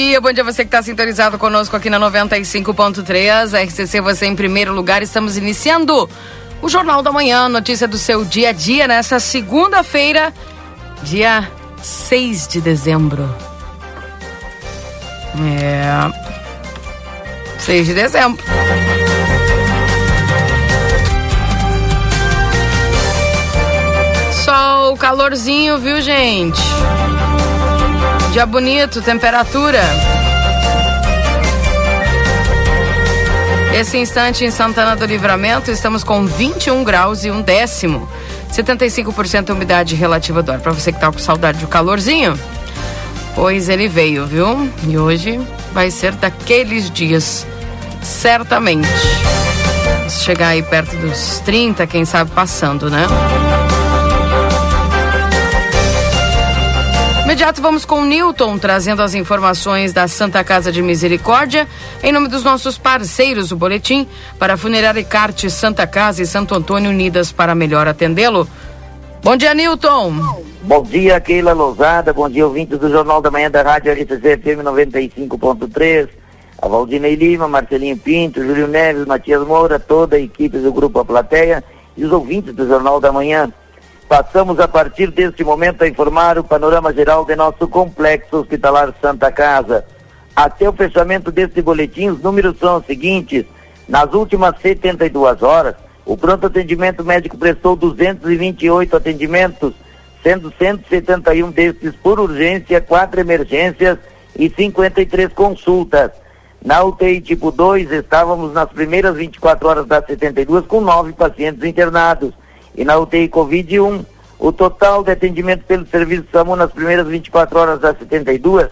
dia. Bom dia você que está sintonizado conosco aqui na 95.3. RCC, você em primeiro lugar. Estamos iniciando o Jornal da Manhã, notícia do seu dia a dia nessa segunda-feira, dia 6 de dezembro. É. 6 de dezembro. Sol, calorzinho, viu, gente? Dia bonito, temperatura. Esse instante em Santana do Livramento, estamos com 21 graus e um décimo. 75% umidade relativa do ar. Para você que tá com saudade do calorzinho, pois ele veio, viu? E hoje vai ser daqueles dias, certamente. Se chegar aí perto dos 30, quem sabe passando, né? Imediato vamos com o Newton trazendo as informações da Santa Casa de Misericórdia em nome dos nossos parceiros, o boletim para Funerária Carte Santa Casa e Santo Antônio Unidas para melhor atendê-lo. Bom dia, Newton. Bom dia, Keila Lousada. Bom dia, ouvintes do Jornal da Manhã da Rádio RCC FM 95.3. A Valdinei Lima, Marcelinho Pinto, Júlio Neves, Matias Moura, toda a equipe do Grupo A Plateia e os ouvintes do Jornal da Manhã. Passamos a partir deste momento a informar o panorama geral de nosso complexo hospitalar Santa Casa. Até o fechamento deste boletim, os números são os seguintes. Nas últimas 72 horas, o pronto atendimento médico prestou 228 atendimentos, sendo 171 destes por urgência, quatro emergências e 53 consultas. Na UTI tipo 2, estávamos nas primeiras 24 horas das 72 com nove pacientes internados e na UTI Covid-1, o total de atendimento pelo serviço SAMU nas primeiras 24 horas das 72,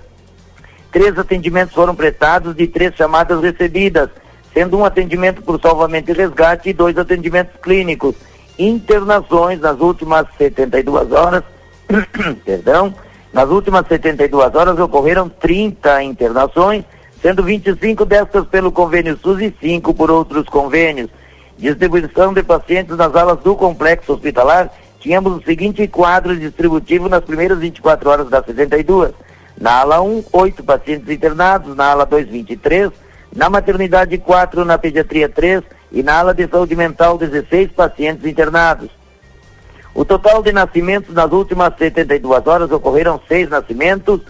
três atendimentos foram prestados de três chamadas recebidas, sendo um atendimento por salvamento e resgate e dois atendimentos clínicos. Internações nas últimas 72 horas, perdão, nas últimas 72 horas ocorreram 30 internações, sendo 25 destas pelo convênio SUS e 5 por outros convênios distribuição de pacientes nas alas do complexo hospitalar, tínhamos o seguinte quadro distributivo nas primeiras 24 horas das 72. Na ala 1, 8 pacientes internados, na ala 2, 23, na maternidade 4, na pediatria 3 e na ala de saúde mental 16 pacientes internados. O total de nascimentos nas últimas 72 horas ocorreram seis nascimentos,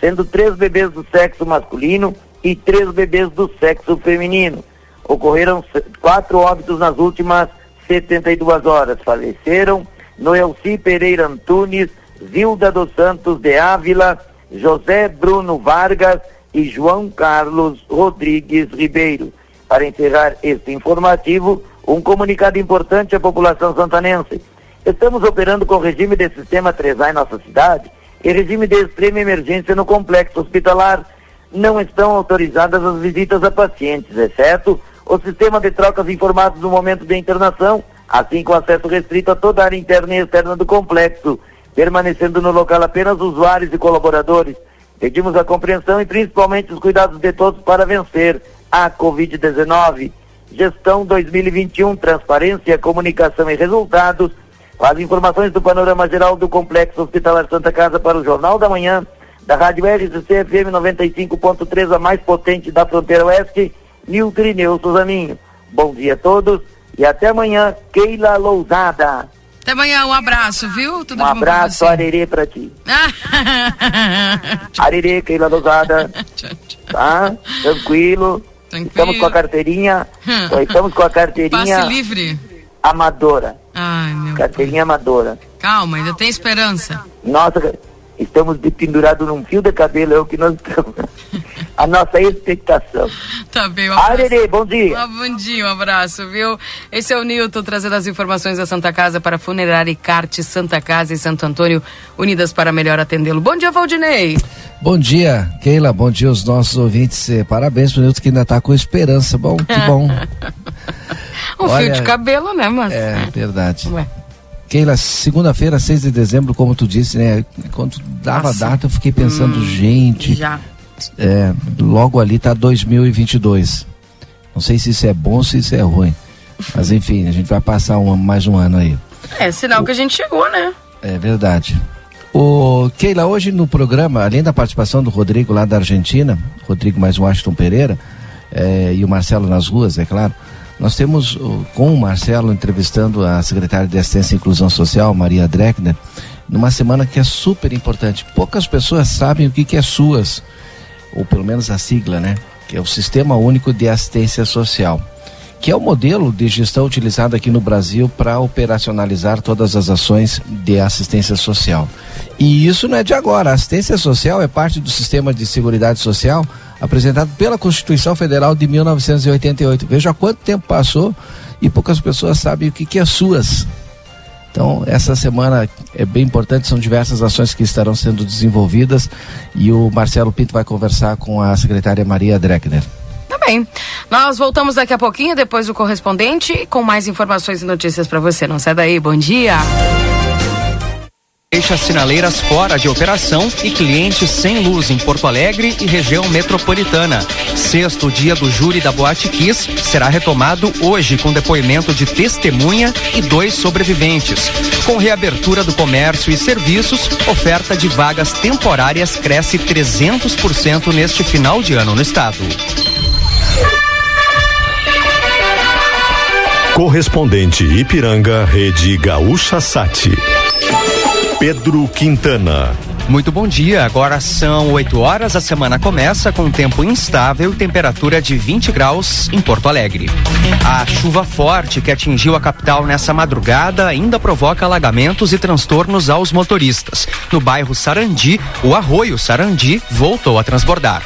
sendo três bebês do sexo masculino e três bebês do sexo feminino ocorreram quatro óbitos nas últimas 72 horas. Faleceram Noelci Pereira Antunes, Zilda dos Santos de Ávila, José Bruno Vargas e João Carlos Rodrigues Ribeiro. Para encerrar este informativo, um comunicado importante à população santanense. Estamos operando com regime de sistema 3A em nossa cidade e regime de extrema emergência no complexo hospitalar. Não estão autorizadas as visitas a pacientes, exceto o sistema de trocas informados no momento de internação, assim com acesso restrito a toda a área interna e externa do complexo, permanecendo no local apenas usuários e colaboradores. Pedimos a compreensão e principalmente os cuidados de todos para vencer a Covid-19. Gestão 2021, transparência, comunicação e resultados. As informações do panorama geral do Complexo Hospitalar Santa Casa para o Jornal da Manhã, da Rádio RCC FM 95.3, a mais potente da fronteira oeste Nilton Irineu Suzaninho. Bom dia a todos e até amanhã, Keila Lousada. Até amanhã, um abraço, viu? Tudo um abraço, Arerê, pra ti. Arerê, Keila Lousada. Tá? Tranquilo. Tranquilo. Estamos com a carteirinha. estamos com a carteirinha. Passe livre. Amadora. Ai, meu Carteirinha amadora. Calma, ainda tem esperança. Nossa, estamos pendurados num fio de cabelo, é o que nós estamos. a nossa expectação. Tá bem, um Arerê, bom dia. Um bom dia, um abraço, viu? Esse é o Nilton trazendo as informações da Santa Casa para Funerária e Carte Santa Casa e Santo Antônio, unidas para melhor atendê-lo. Bom dia, Valdinei. Bom dia, Keila, bom dia aos nossos ouvintes. Eh, parabéns pro Nilton que ainda está com esperança. Bom, que bom. um Olha, fio de cabelo, né, mas... É, verdade. Ué. Keila, segunda-feira, 6 de dezembro, como tu disse, né? Quando dava Nossa. data, eu fiquei pensando, hum, gente. Já. É, logo ali tá 2022. Não sei se isso é bom ou se isso é ruim. Mas enfim, a gente vai passar um, mais um ano aí. É sinal o, que a gente chegou, né? É verdade. O Keila, hoje no programa, além da participação do Rodrigo lá da Argentina, Rodrigo mais Washington Pereira, eh, e o Marcelo nas ruas, é claro, nós temos com o Marcelo entrevistando a secretária de Assistência e Inclusão Social, Maria Dreckner, numa semana que é super importante. Poucas pessoas sabem o que, que é SUAS, ou pelo menos a sigla, né? Que é o Sistema Único de Assistência Social que é o modelo de gestão utilizado aqui no Brasil para operacionalizar todas as ações de assistência social. E isso não é de agora. A assistência social é parte do sistema de seguridade social apresentado pela Constituição Federal de 1988. Veja quanto tempo passou e poucas pessoas sabem o que, que é SUAS. Então, essa semana é bem importante, são diversas ações que estarão sendo desenvolvidas e o Marcelo Pinto vai conversar com a secretária Maria Dreckner. Tá bem. Nós voltamos daqui a pouquinho, depois do correspondente, com mais informações e notícias para você. Não sai daí, bom dia. Deixa sinaleiras fora de operação e clientes sem luz em Porto Alegre e região metropolitana. Sexto dia do júri da Boate Kiss será retomado hoje com depoimento de testemunha e dois sobreviventes. Com reabertura do comércio e serviços, oferta de vagas temporárias cresce 300% neste final de ano no estado. Correspondente Ipiranga, Rede Gaúcha Sati. Pedro Quintana. Muito bom dia, agora são 8 horas, a semana começa com tempo instável e temperatura de 20 graus em Porto Alegre. A chuva forte que atingiu a capital nessa madrugada ainda provoca alagamentos e transtornos aos motoristas. No bairro Sarandi, o arroio Sarandi voltou a transbordar.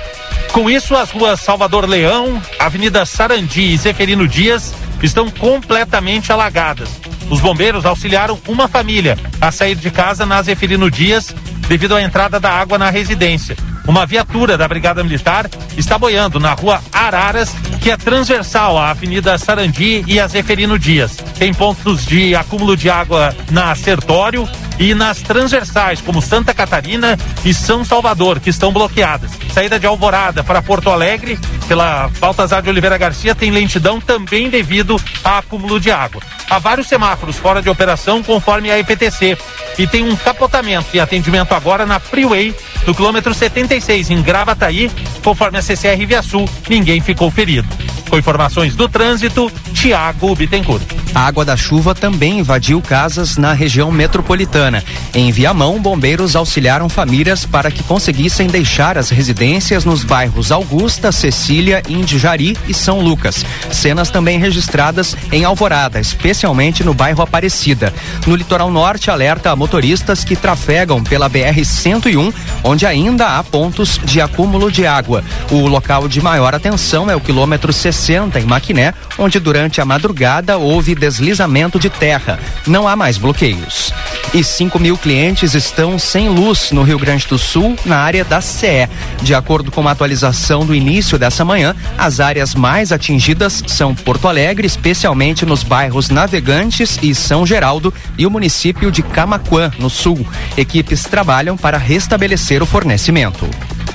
Com isso, as ruas Salvador Leão, Avenida Sarandi e Zeferino Dias estão completamente alagadas. Os bombeiros auxiliaram uma família a sair de casa na Zeferino Dias devido à entrada da água na residência. Uma viatura da Brigada Militar está boiando na rua Araras, que é transversal à Avenida Sarandi e a Zeferino Dias. Tem pontos de acúmulo de água na Sertório e nas transversais, como Santa Catarina e São Salvador, que estão bloqueadas. Saída de Alvorada para Porto Alegre, pela Baltazar de Oliveira Garcia, tem lentidão também devido a acúmulo de água. Há vários semáforos fora de operação, conforme a EPTC. E tem um capotamento e atendimento agora na Freeway, no quilômetro 76, em Gravataí, conforme a CCR Via Sul, ninguém ficou ferido. Com informações do trânsito, Tiago Bittencourt. A água da chuva também invadiu casas na região metropolitana. Em Viamão, bombeiros auxiliaram famílias para que conseguissem deixar as residências nos bairros Augusta, Cecília, Indijari e São Lucas. Cenas também registradas em Alvorada, especialmente no bairro Aparecida. No litoral norte, alerta a motoristas que trafegam pela BR-101, onde ainda há pontos de acúmulo de água. O local de maior atenção é o quilômetro 60 em Maquiné, onde durante a madrugada houve deslizamento de terra. Não há mais bloqueios. E 5 mil clientes estão sem luz no Rio Grande do Sul, na área da CE. De acordo com a atualização do início dessa manhã, as áreas mais atingidas são Porto Alegre, especialmente nos bairros Navegantes e São Geraldo, e o município de Camaquã, no sul. Equipes trabalham para restabelecer o fornecimento.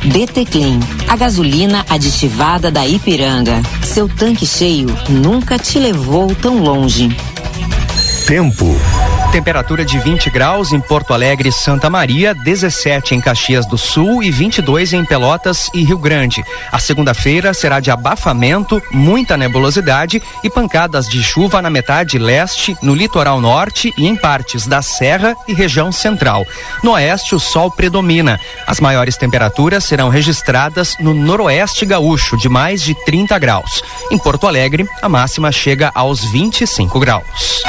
DT Clean, a gasolina aditivada da Ipiranga. Seu tanque cheio nunca te levou tão longe. Tempo. Temperatura de 20 graus em Porto Alegre Santa Maria, 17 em Caxias do Sul e 22 em Pelotas e Rio Grande. A segunda-feira será de abafamento, muita nebulosidade e pancadas de chuva na metade leste, no litoral norte e em partes da Serra e região central. No oeste, o sol predomina. As maiores temperaturas serão registradas no noroeste gaúcho, de mais de 30 graus. Em Porto Alegre, a máxima chega aos 25 graus.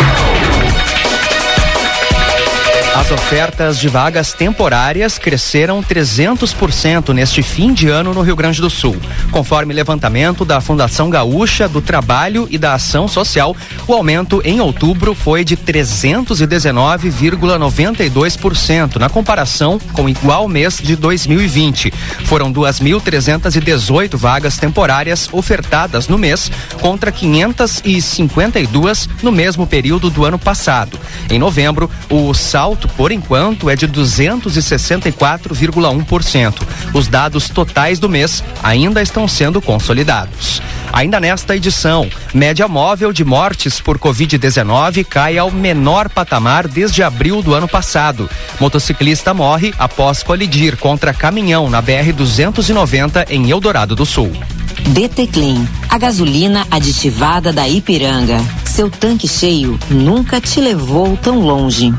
As ofertas de vagas temporárias cresceram 300% neste fim de ano no Rio Grande do Sul. Conforme levantamento da Fundação Gaúcha do Trabalho e da Ação Social, o aumento em outubro foi de 319,92% na comparação com o igual mês de 2020. Foram 2.318 vagas temporárias ofertadas no mês contra 552 no mesmo período do ano passado. Em novembro, o salto aumento, por enquanto, é de 264,1%. Os dados totais do mês ainda estão sendo consolidados. Ainda nesta edição, média móvel de mortes por Covid-19 cai ao menor patamar desde abril do ano passado. Motociclista morre após colidir contra caminhão na BR-290 em Eldorado do Sul. DT a gasolina aditivada da Ipiranga. Seu tanque cheio nunca te levou tão longe.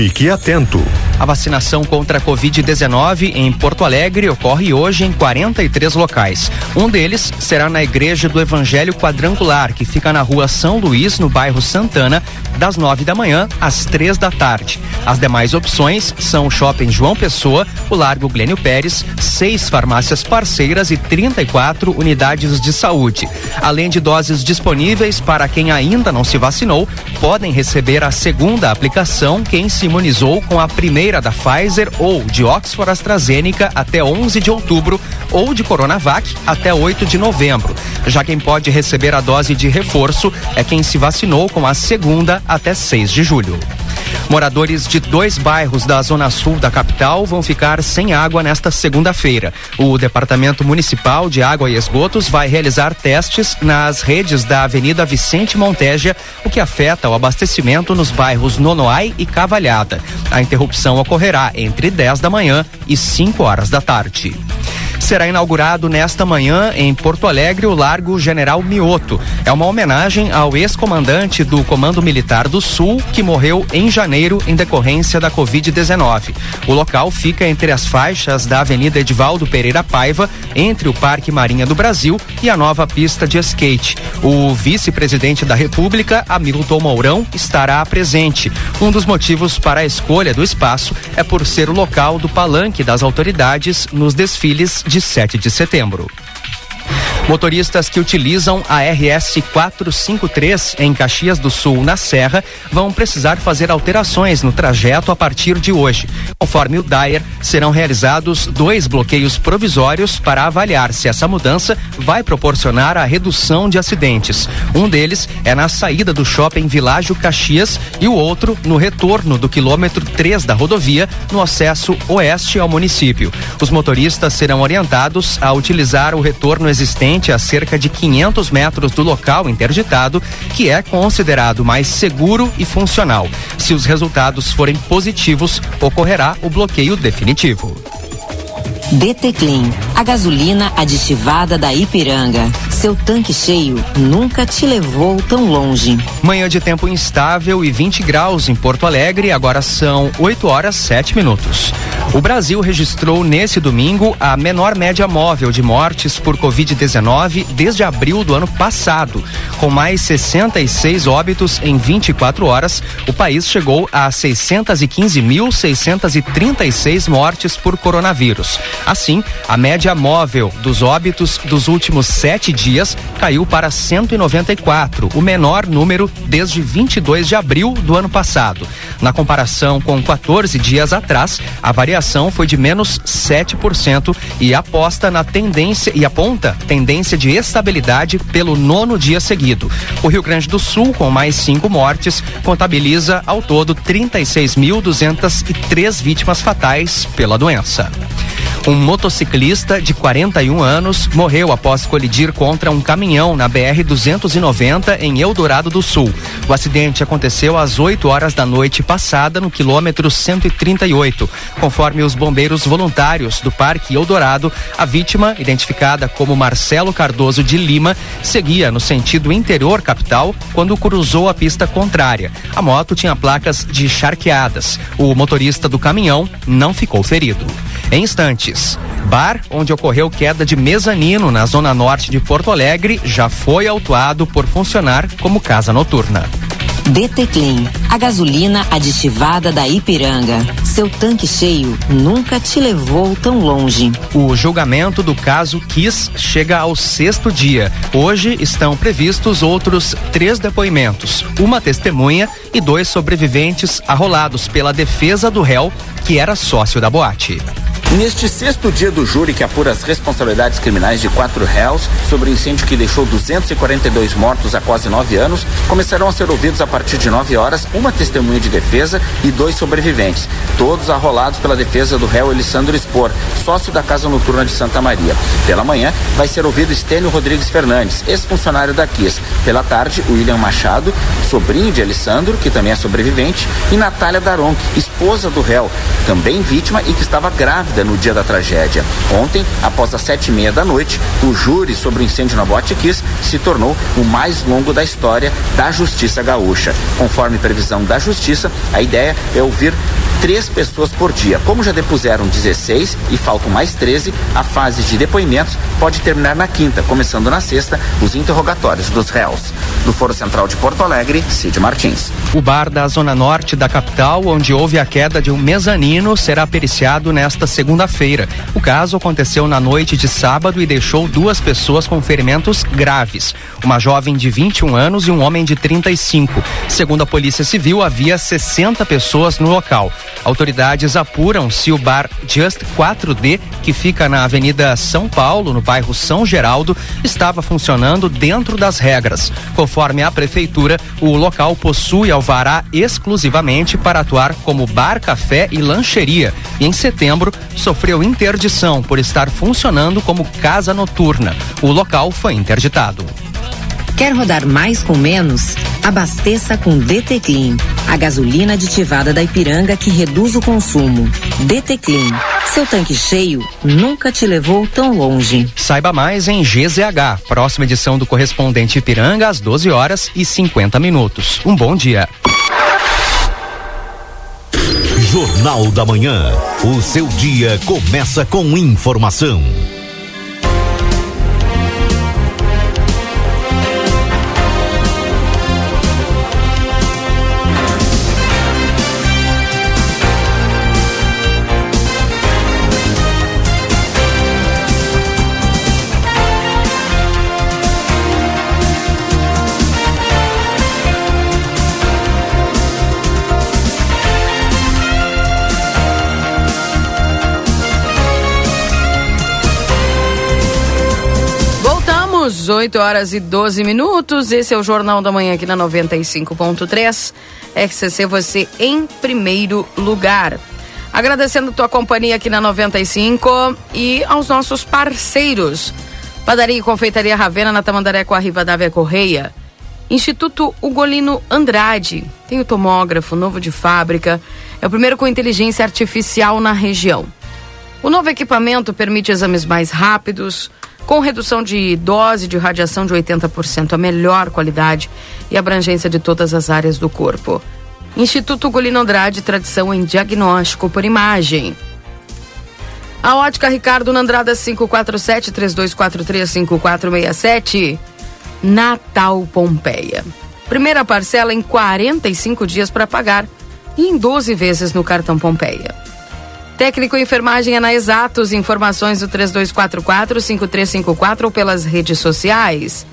Fique atento. A vacinação contra a Covid-19 em Porto Alegre ocorre hoje em 43 locais. Um deles será na Igreja do Evangelho Quadrangular, que fica na rua São Luís, no bairro Santana, das nove da manhã às três da tarde. As demais opções são o Shopping João Pessoa, o Largo Glênio Pérez, seis farmácias parceiras e 34 unidades de saúde. Além de doses disponíveis para quem ainda não se vacinou, podem receber a segunda aplicação quem se imunizou com a primeira da Pfizer ou de Oxford AstraZeneca até 11 de outubro ou de Coronavac até 8 de novembro. Já quem pode receber a dose de reforço é quem se vacinou com a segunda até 6 de julho. Moradores de dois bairros da zona sul da capital vão ficar sem água nesta segunda-feira. O Departamento Municipal de Água e Esgotos vai realizar testes nas redes da Avenida Vicente Monteja, o que afeta o abastecimento nos bairros Nonoai e Cavalhada. A interrupção ocorrerá entre 10 da manhã e 5 horas da tarde será inaugurado nesta manhã em Porto Alegre o Largo General Mioto. É uma homenagem ao ex-comandante do Comando Militar do Sul que morreu em janeiro em decorrência da Covid-19. O local fica entre as faixas da Avenida Edivaldo Pereira Paiva, entre o Parque Marinha do Brasil e a nova pista de skate. O vice-presidente da República, Hamilton Mourão, estará presente. Um dos motivos para a escolha do espaço é por ser o local do palanque das autoridades nos desfiles de 7 de setembro. Motoristas que utilizam a RS 453 em Caxias do Sul, na Serra, vão precisar fazer alterações no trajeto a partir de hoje. Conforme o Dyer, serão realizados dois bloqueios provisórios para avaliar se essa mudança vai proporcionar a redução de acidentes. Um deles é na saída do shopping Világio Caxias e o outro no retorno do quilômetro 3 da rodovia, no acesso oeste ao município. Os motoristas serão orientados a utilizar o retorno existente a cerca de 500 metros do local interditado, que é considerado mais seguro e funcional. Se os resultados forem positivos, ocorrerá o bloqueio definitivo. DT Clean, a gasolina aditivada da Ipiranga. Seu tanque cheio nunca te levou tão longe. Manhã de tempo instável e 20 graus em Porto Alegre, agora são 8 horas 7 minutos. O Brasil registrou nesse domingo a menor média móvel de mortes por Covid-19 desde abril do ano passado. Com mais 66 óbitos em 24 horas, o país chegou a 615.636 mortes por coronavírus. Assim, a média móvel dos óbitos dos últimos sete dias caiu para 194, o menor número desde 22 de abril do ano passado. Na comparação com 14 dias atrás, a variação foi de menos 7% e aposta na tendência e aponta tendência de estabilidade pelo nono dia seguido. O Rio Grande do Sul, com mais cinco mortes, contabiliza ao todo 36.203 vítimas fatais pela doença. Um motociclista de 41 anos morreu após colidir contra um caminhão na BR-290 em Eldorado do Sul. O acidente aconteceu às 8 horas da noite passada no quilômetro 138. Conforme os bombeiros voluntários do Parque Eldorado, a vítima, identificada como Marcelo Cardoso de Lima, seguia no sentido interior capital quando cruzou a pista contrária. A moto tinha placas de charqueadas. O motorista do caminhão não ficou ferido. Em instantes, bar onde ocorreu queda de mezanino na zona norte de Porto Alegre já foi autuado por funcionar como casa noturna. DT Clean, a gasolina aditivada da Ipiranga. Seu tanque cheio nunca te levou tão longe. O julgamento do caso Kiss chega ao sexto dia. Hoje estão previstos outros três depoimentos: uma testemunha e dois sobreviventes arrolados pela defesa do réu, que era sócio da boate. Neste sexto dia do júri que apura as responsabilidades criminais de quatro réus sobre o incêndio que deixou 242 mortos há quase nove anos, começarão a ser ouvidos a partir de nove horas uma testemunha de defesa e dois sobreviventes, todos arrolados pela defesa do réu Elisandro Spor, sócio da Casa Noturna de Santa Maria. Pela manhã, vai ser ouvido Estênio Rodrigues Fernandes, ex-funcionário da KIS. Pela tarde, William Machado, sobrinho de Elisandro, que também é sobrevivente, e Natália Daronc, esposa do réu, também vítima e que estava grávida no dia da tragédia. Ontem, após as sete e meia da noite, o júri sobre o incêndio na Boate Kiss se tornou o mais longo da história da Justiça Gaúcha. Conforme previsão da Justiça, a ideia é ouvir três pessoas por dia. Como já depuseram 16 e faltam mais 13, a fase de depoimentos pode terminar na quinta, começando na sexta os interrogatórios dos réus. Do Foro Central de Porto Alegre, Cid Martins. O bar da zona norte da capital, onde houve a queda de um mezanino, será periciado nesta segunda-feira. O caso aconteceu na noite de sábado e deixou duas pessoas com ferimentos graves. Uma jovem de 21 anos e um homem de 35. Segundo a Polícia Civil, havia 60 pessoas no local. Autoridades apuram se o bar Just 4D, que fica na Avenida São Paulo, no bairro São Geraldo, estava funcionando dentro das regras. Conforme a prefeitura, o local possui alvará exclusivamente para atuar como bar, café e lancheria. E em setembro sofreu interdição por estar funcionando como casa noturna. O local foi interditado. Quer rodar mais com menos? Abasteça com DT Clean, a gasolina aditivada da Ipiranga que reduz o consumo. DT Clean, seu tanque cheio nunca te levou tão longe. Saiba mais em GZH, próxima edição do correspondente Ipiranga às 12 horas e 50 minutos. Um bom dia. Jornal da Manhã. O seu dia começa com informação. Voltamos, 8 horas e 12 minutos. Esse é o Jornal da Manhã aqui na 95.3. RCC, você em primeiro lugar. Agradecendo tua companhia aqui na 95 e aos nossos parceiros. Padaria e Confeitaria Ravena na Tamandaré com a Rivadavia Correia. Instituto Ugolino Andrade. Tem o tomógrafo novo de fábrica. É o primeiro com inteligência artificial na região. O novo equipamento permite exames mais rápidos, com redução de dose de radiação de 80%, a melhor qualidade e abrangência de todas as áreas do corpo. Instituto Golino Andrade, tradição em diagnóstico por imagem. A ótica Ricardo Nandrada 547 3243 5467. Natal Pompeia. Primeira parcela em 45 dias para pagar e em 12 vezes no cartão Pompeia. Técnico em enfermagem é na Exatos. Informações do 3244-5354 ou pelas redes sociais.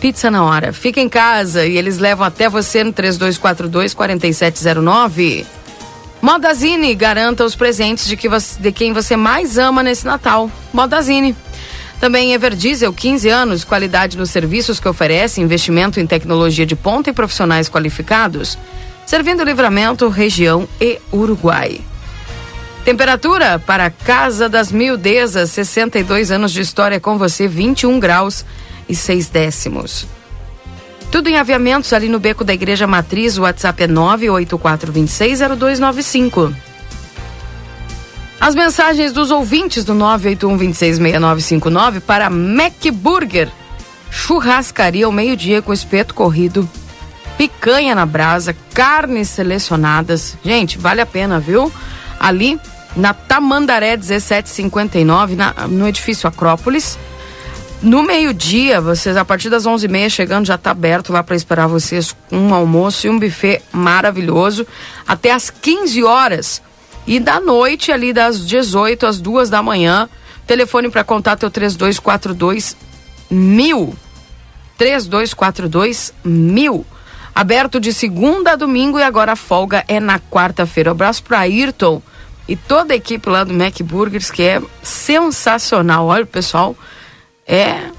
Pizza na hora. Fica em casa e eles levam até você no 3242-4709. Modazine garanta os presentes de, que você, de quem você mais ama nesse Natal. Modazine. Também Everdiesel, 15 anos, qualidade nos serviços que oferece, investimento em tecnologia de ponta e profissionais qualificados, servindo livramento, região e Uruguai. Temperatura para Casa das Mildezas, 62 anos de história com você, 21 graus e 6 décimos. Tudo em aviamentos ali no beco da Igreja Matriz, o WhatsApp é 984260295. As mensagens dos ouvintes do 981266959 para Mac Burger. Churrascaria ao meio-dia com espeto corrido, picanha na brasa, carnes selecionadas. Gente, vale a pena, viu? Ali na Tamandaré 1759, na, no edifício Acrópolis. No meio-dia, vocês, a partir das 11h30, chegando, já está aberto lá para esperar vocês um almoço e um buffet maravilhoso. Até às 15 horas. E da noite, ali das 18 às 2 da manhã, telefone para contato é o 3242 mil. 3242 mil. Aberto de segunda a domingo e agora a folga é na quarta-feira. Abraço para Ayrton e toda a equipe lá do Mac Burgers, que é sensacional. Olha, o pessoal é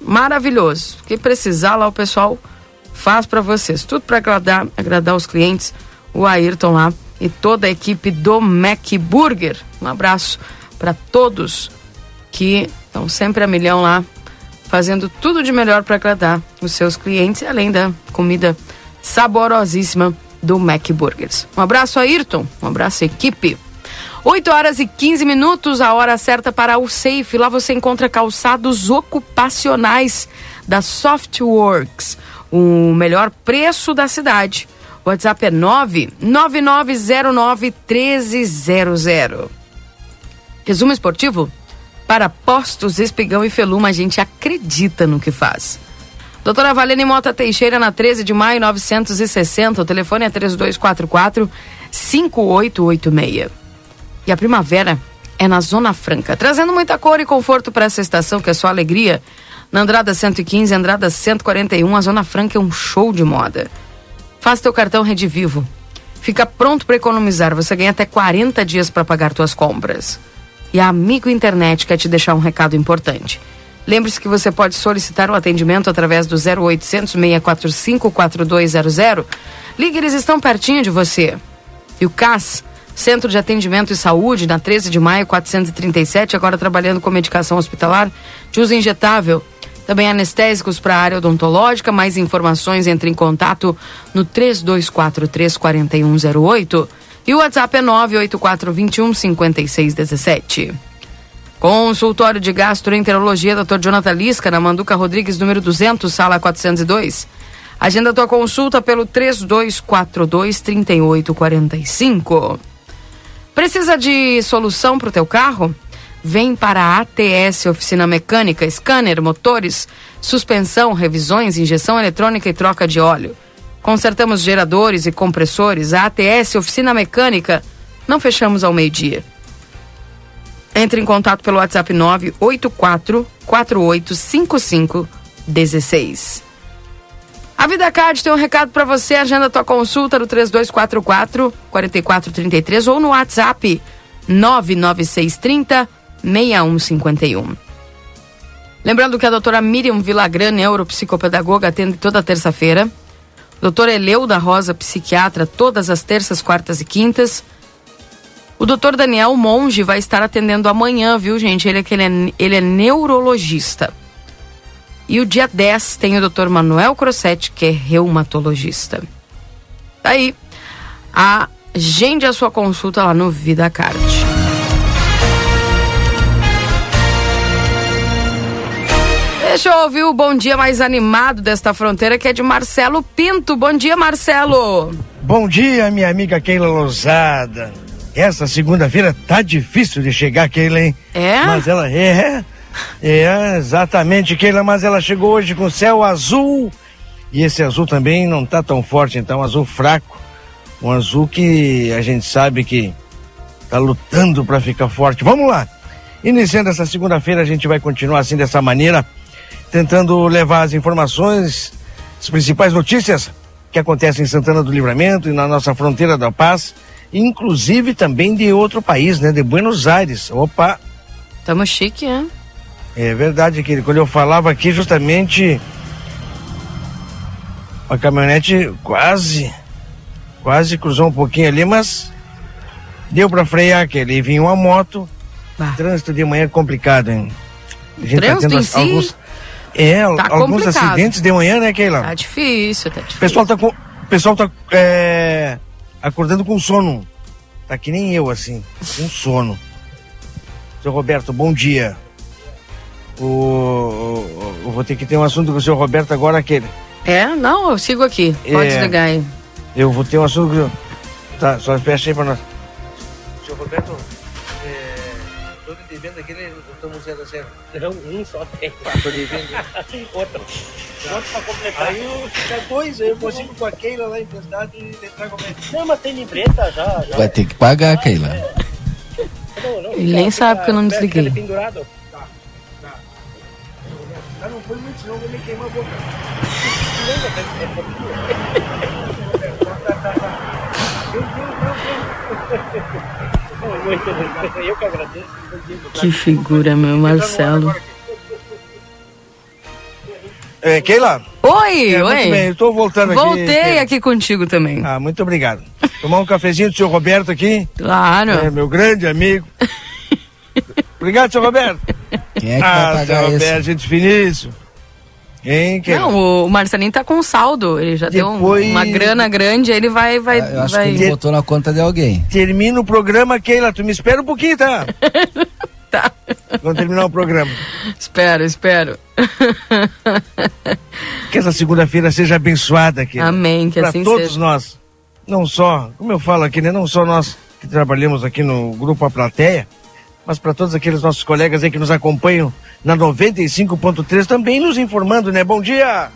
maravilhoso. O que precisar lá, o pessoal faz para vocês. Tudo para agradar, agradar os clientes. O Ayrton lá e toda a equipe do Mac Burger. Um abraço para todos que estão sempre a milhão lá, fazendo tudo de melhor para agradar os seus clientes, além da comida saborosíssima do Mac Burgers. Um abraço, Ayrton. Um abraço, equipe. 8 horas e 15 minutos, a hora certa para o Safe. Lá você encontra calçados ocupacionais da Softworks, o melhor preço da cidade. O WhatsApp é 99909 1300. Resumo esportivo? Para postos, espigão e feluma, a gente acredita no que faz. Doutora Valene Mota Teixeira, na 13 de maio, 960. O telefone é 3244 5886. E a primavera é na Zona Franca, trazendo muita cor e conforto para essa estação que é só alegria. Na Andrada 115, Andrada 141, a Zona Franca é um show de moda. Faz teu cartão Rede Vivo. Fica pronto para economizar. Você ganha até 40 dias para pagar tuas compras. E a Amigo Internet quer te deixar um recado importante. Lembre-se que você pode solicitar o atendimento através do 0800 645 4200. Ligue, eles estão pertinho de você. E o CAS Centro de Atendimento e Saúde, na 13 de maio, 437, agora trabalhando com medicação hospitalar de uso injetável. Também anestésicos para a área odontológica. Mais informações, entre em contato no 3243-4108. E o WhatsApp é 98421 5617. Consultório de Gastroenterologia, Dr. Jonathan Lisca, na Manduca Rodrigues, número 200, sala 402. Agenda tua consulta pelo 3242 3845. Precisa de solução para o teu carro? Vem para a ATS Oficina Mecânica, scanner, motores, suspensão, revisões, injeção eletrônica e troca de óleo. Consertamos geradores e compressores. A ATS Oficina Mecânica. Não fechamos ao meio-dia. Entre em contato pelo WhatsApp 984 4855 16. A Vida Card tem um recado para você. Agenda tua consulta no 3244 4433 ou no WhatsApp 99630 6151. Lembrando que a doutora Miriam Vilagran, neuropsicopedagoga, atende toda terça-feira. Doutor Eleu da Rosa, psiquiatra, todas as terças, quartas e quintas. O doutor Daniel Monge vai estar atendendo amanhã, viu, gente? Ele é, ele é, ele é neurologista. E o dia 10 tem o Dr. Manuel Crossetti, que é reumatologista. Aí, agende a sua consulta lá no Vida Card. Deixa eu ouvir o bom dia mais animado desta fronteira, que é de Marcelo Pinto. Bom dia, Marcelo. Bom dia, minha amiga Keila Lousada. Essa segunda-feira tá difícil de chegar, Keila, hein? É? Mas ela é. É, exatamente, Keila, mas ela chegou hoje com céu azul. E esse azul também não tá tão forte, então, azul fraco. Um azul que a gente sabe que tá lutando para ficar forte. Vamos lá. Iniciando essa segunda-feira, a gente vai continuar assim dessa maneira, tentando levar as informações, as principais notícias que acontecem em Santana do Livramento e na nossa fronteira da paz, inclusive também de outro país, né, de Buenos Aires. Opa, Tamo chique, né? É verdade que quando eu falava aqui justamente a caminhonete quase quase cruzou um pouquinho ali, mas deu para frear que ali vinha uma moto. Bah. Trânsito de manhã é complicado, hein? A gente Trânsito em as- si alguns é, tá alguns complicado. acidentes de manhã, né, Keila? Tá difícil, tá O difícil. pessoal tá com o pessoal tá é, acordando com sono. Tá que nem eu assim, com sono. Seu Roberto, bom dia. O, o- eu vou ter que ter um assunto com o seu Roberto agora aquele. É, não, eu sigo aqui. Pode É. desligar aí. Eu vou ter um assunto com o. Tá, só fecha aí pra nós. Seu Roberto, é, tô lhe devendo aquele, estamos 0 a 0 Não, um só tem. Tô devendo. Outro. Outro pra completar. Aí eu ficar dois, eu consigo com a Keila lá emprestado e a minha. Não, mas tem libreta já. já. Vai ter que pagar, Keila. Não, não, Ele nem sabe que eu não fica desliguei. pendurado. Ah, não foi muito, eu vou me queimar a boca. Eu que agradeço. Que figura, meu Marcelo. É, Keila? Oi, É, oi. Muito bem, eu tô voltando aqui. Voltei aqui contigo também. Ah, muito obrigado. Tomar um cafezinho do seu Roberto aqui. Claro. É, meu grande amigo. obrigado, seu Roberto. Quem é que ah, vai seu pagar Roberto, esse? gente finíssimo. Hein, Keila? Não, o Marcelinho tá com saldo. Ele já deu Depois- uma grana grande, aí ele vai. vai, Ah, Eu acho vai... que ele botou na conta de alguém. Termina o programa, Keila. Tu me espera um pouquinho, tá? Tá. Vamos terminar o programa. Espero, espero. Que essa segunda-feira seja abençoada, Keila. Amém, que Pra assim todos seja. nós. Não só, como eu falo aqui, né? Não só nós que trabalhamos aqui no Grupo A Plateia, mas para todos aqueles nossos colegas aí que nos acompanham na 95.3, também nos informando, né? Bom dia!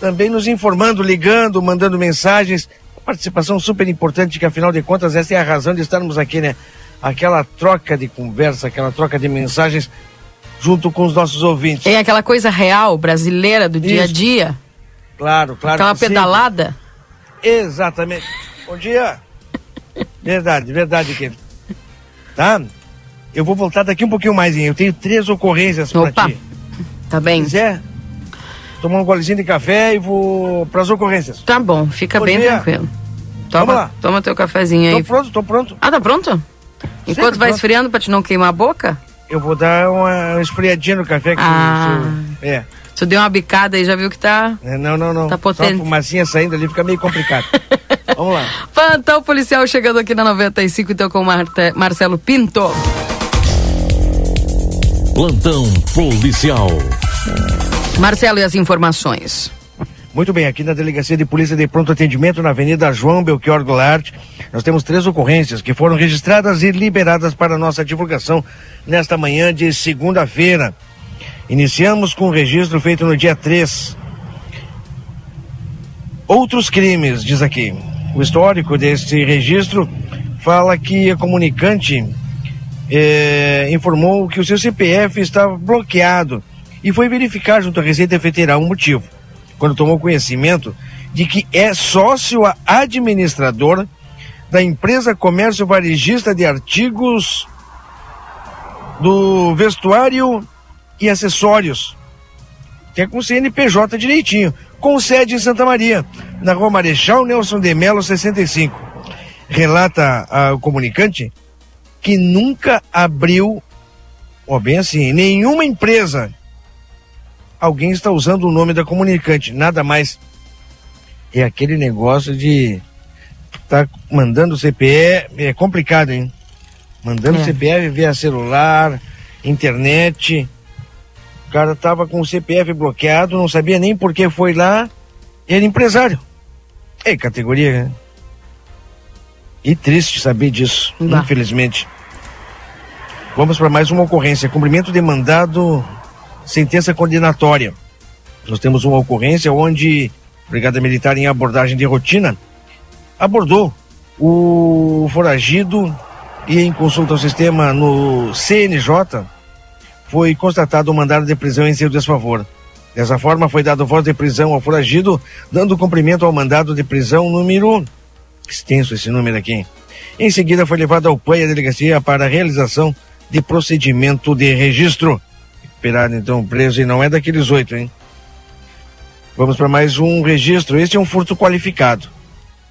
Também nos informando, ligando, mandando mensagens. Participação super importante, que afinal de contas essa é a razão de estarmos aqui, né? Aquela troca de conversa, aquela troca de mensagens junto com os nossos ouvintes. É aquela coisa real, brasileira, do dia a Isso. dia. Claro, claro. aquela pedalada. Exatamente. Bom dia. Verdade, verdade, querido. Tá? Eu vou voltar daqui um pouquinho mais, hein? Eu tenho três ocorrências pra Opa. ti. Tá bem? Se quiser, tomar um golezinho de café e vou pras ocorrências. Tá bom, fica bem tranquilo. Vamos Toma, lá. toma teu cafezinho Tô aí. pronto, tô pronto. Ah, tá pronto? Enquanto vai pronto. esfriando pra te não queimar a boca? Eu vou dar uma esfriadinha no café. Que Ah. se- é. Tu deu uma bicada aí, já viu que tá. É, Não, não, não. Tá Só potente. a fumacinha saindo ali fica meio complicado. Vamos lá. Plantão policial chegando aqui na 95, então com o Marte- Marcelo Pinto. Plantão policial. Marcelo e as informações. Muito bem, aqui na Delegacia de Polícia de Pronto Atendimento, na Avenida João Belchior Goulart, nós temos três ocorrências que foram registradas e liberadas para nossa divulgação nesta manhã de segunda-feira. Iniciamos com o registro feito no dia 3. Outros crimes, diz aqui. O histórico deste registro fala que a comunicante eh, informou que o seu CPF estava bloqueado e foi verificar junto à Receita Federal o motivo quando tomou conhecimento de que é sócio administrador da empresa Comércio Varejista de Artigos do Vestuário e Acessórios, que é com CNPJ direitinho, com sede em Santa Maria, na rua Marechal Nelson de Melo 65. Relata ah, o comunicante que nunca abriu, ó, bem assim, nenhuma empresa alguém está usando o nome da comunicante, nada mais. É aquele negócio de tá mandando CPE, é complicado, hein? Mandando É. CPF via celular, internet. O cara tava com o CPF bloqueado, não sabia nem por que foi lá, era empresário. É categoria, né? E triste saber disso, infelizmente. Vamos para mais uma ocorrência. Cumprimento de mandado, sentença condenatória. Nós temos uma ocorrência onde a Brigada Militar, em abordagem de rotina, abordou o foragido e, em consulta ao sistema no CNJ, foi constatado um mandado de prisão em seu desfavor. Dessa forma, foi dado voz de prisão ao foragido, dando cumprimento ao mandado de prisão número. Extenso esse número aqui. Em seguida, foi levado ao PAI a delegacia para a realização de procedimento de registro. Recuperado, então, preso, e não é daqueles oito, hein? Vamos para mais um registro. Este é um furto qualificado.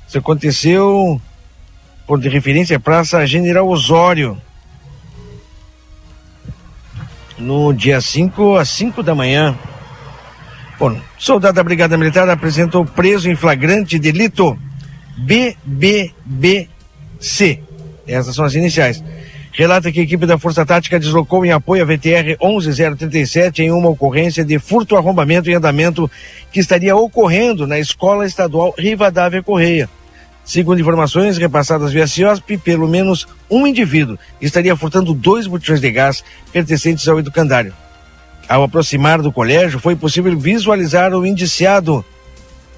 Isso aconteceu por de referência à Praça General Osório. No dia 5 às 5 da manhã. Bom, soldado da Brigada Militar apresentou preso em flagrante delito BBBC. Essas são as iniciais. Relata que a equipe da Força Tática deslocou em apoio à VTR 11037 em uma ocorrência de furto, arrombamento e andamento que estaria ocorrendo na Escola Estadual Rivadavia Correia. Segundo informações repassadas via CIOSP, pelo menos um indivíduo estaria furtando dois botijões de gás pertencentes ao educandário. Ao aproximar do colégio, foi possível visualizar o indiciado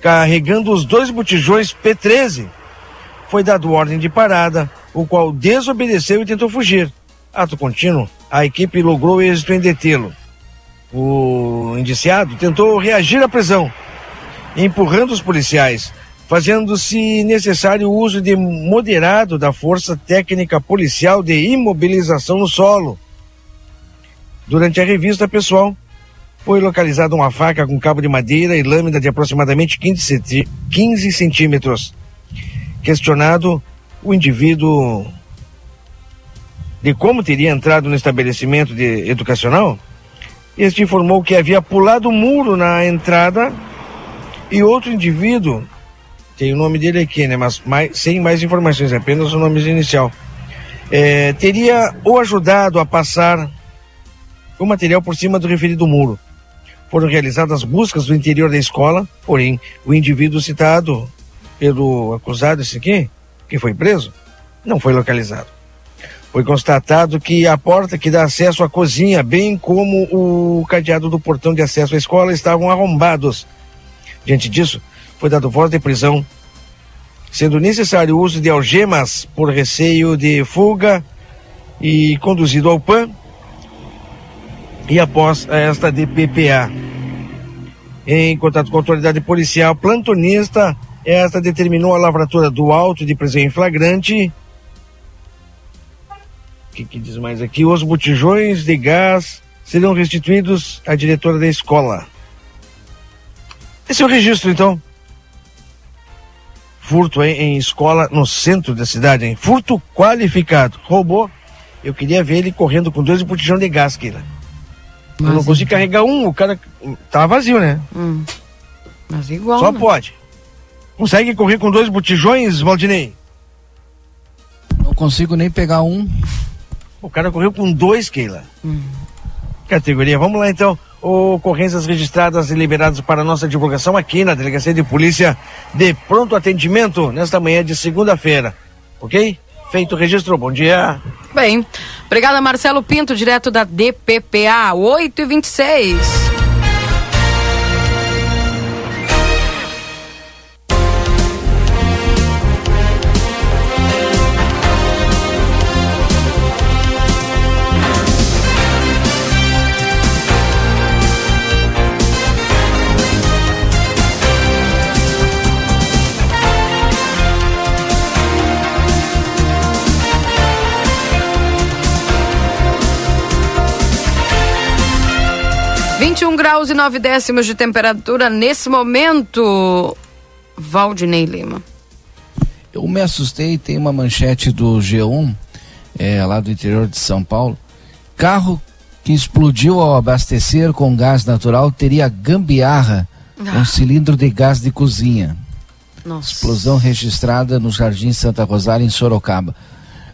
carregando os dois botijões P13. Foi dado ordem de parada, o qual desobedeceu e tentou fugir. Ato contínuo, a equipe logrou êxito em detê-lo. O indiciado tentou reagir à prisão, empurrando os policiais. Fazendo-se necessário o uso de moderado da força técnica policial de imobilização no solo. Durante a revista pessoal, foi localizada uma faca com cabo de madeira e lâmina de aproximadamente 15, centi 15 centímetros. Questionado, o indivíduo de como teria entrado no estabelecimento educacional, este informou que havia pulado o muro na entrada e outro indivíduo, tem o nome dele aqui, né, mas mais, sem mais informações, apenas o nome inicial, é, teria o ajudado a passar o material por cima do referido muro. Foram realizadas buscas no interior da escola, porém, o indivíduo citado pelo acusado, esse aqui, que foi preso, não foi localizado. Foi constatado que a porta que dá acesso à cozinha, bem como o cadeado do portão de acesso à escola, estavam arrombados. Diante disso, foi dado voz de prisão, sendo necessário o uso de algemas por receio de fuga e conduzido ao PAN e após esta DPPA. Em contato com a autoridade policial plantonista, esta determinou a lavratura do auto de prisão em flagrante. O que, que diz mais aqui? Os botijões de gás serão restituídos à diretora da escola. Esse é o registro, então. Furto hein, em escola no centro da cidade, hein? Furto qualificado. Roubou. Eu queria ver ele correndo com dois botijões de gás, Keila. Eu não consegui carregar um, o cara tava vazio, né? Hum. Mas igual. Só né? pode. Consegue correr com dois botijões, Valdinei? Não consigo nem pegar um. O cara correu com dois, Keila. Categoria. Vamos lá então. Ocorrências registradas e liberadas para nossa divulgação aqui na Delegacia de Polícia de Pronto Atendimento nesta manhã de segunda-feira. Ok? Feito o registro. Bom dia. Bem, obrigada Marcelo Pinto, direto da DPPA, 8 e 26 21 graus e 9 décimos de temperatura nesse momento. Valdinei Lima. Eu me assustei, tem uma manchete do G1, é, lá do interior de São Paulo. Carro que explodiu ao abastecer com gás natural teria gambiarra Ah. cilindro de gás de cozinha. Nossa. Explosão registrada no Jardim Santa Rosália, em Sorocaba.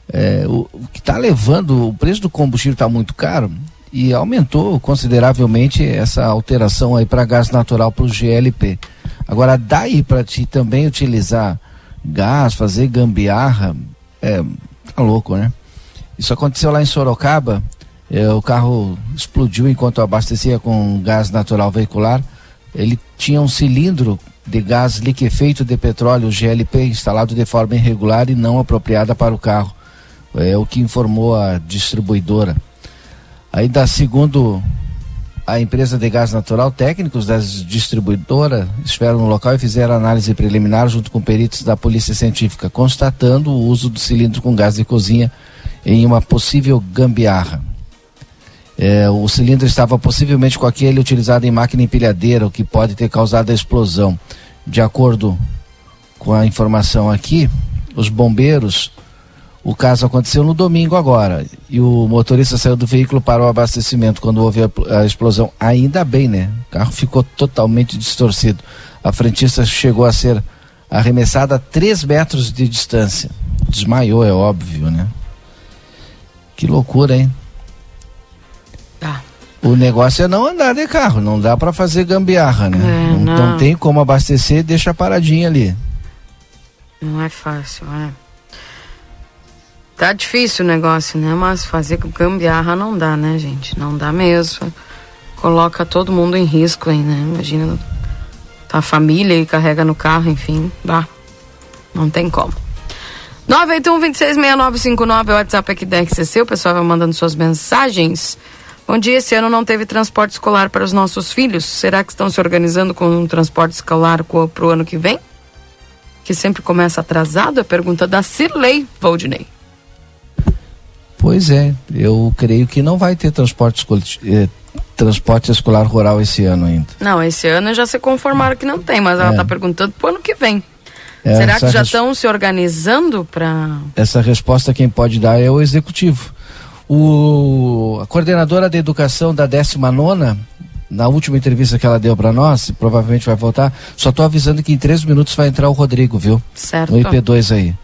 É, o, o que está levando, o preço do combustível está muito caro e aumentou consideravelmente essa alteração aí para gás natural para o GLP. Agora, daí para ti também utilizar gás, fazer gambiarra, é, tá louco, né? Isso aconteceu lá em Sorocaba, é, o carro explodiu enquanto abastecia com gás natural veicular. Ele tinha um cilindro de gás liquefeito de petróleo GLP instalado de forma irregular e não apropriada para o carro. É o que informou a distribuidora. Ainda segundo a empresa de gás natural, técnicos da distribuidora estiveram no local e fizeram análise preliminar junto com peritos da Polícia Científica, constatando o uso do cilindro com gás de cozinha em uma possível gambiarra. É, o cilindro estava possivelmente com aquele utilizado em máquina empilhadeira, o que pode ter causado a explosão. De acordo com a informação aqui, os bombeiros, o caso aconteceu no domingo agora, e o motorista saiu do veículo para o abastecimento quando houve a, a explosão. Ainda bem, né? O carro ficou totalmente distorcido. A frentista chegou a ser arremessada a 3 metros de distância. Desmaiou, é óbvio, né? Que loucura, hein? Tá. O negócio é não andar de carro, não dá para fazer gambiarra, né? É, não, não. não tem como abastecer, deixa paradinha ali. Não é fácil, é. Tá difícil o negócio, né? Mas fazer gambiarra não dá, né, gente? Não dá mesmo. Coloca todo mundo em risco aí, né? Imagina tá a família e carrega no carro, enfim, dá. Não tem como. 981-266959 é o WhatsApp aqui da XCC. O pessoal vai mandando suas mensagens. Bom dia, esse ano não teve transporte escolar para os nossos filhos. Será que estão se organizando com um transporte escolar para o ano que vem? que sempre começa atrasado? É pergunta da Cirlei Valdinei. Pois é, eu creio que não vai ter transporte, eh, transporte escolar rural esse ano ainda. Não, esse ano já se conformaram que não tem, mas ela É. está perguntando pro ano que vem. É, Será que já estão se organizando para. Essa resposta quem pode dar é o executivo. O, a coordenadora de educação da 19 na última entrevista que ela deu para nós, provavelmente vai voltar, só estou avisando que em três minutos vai entrar o Rodrigo, viu? Certo. No IP2 aí.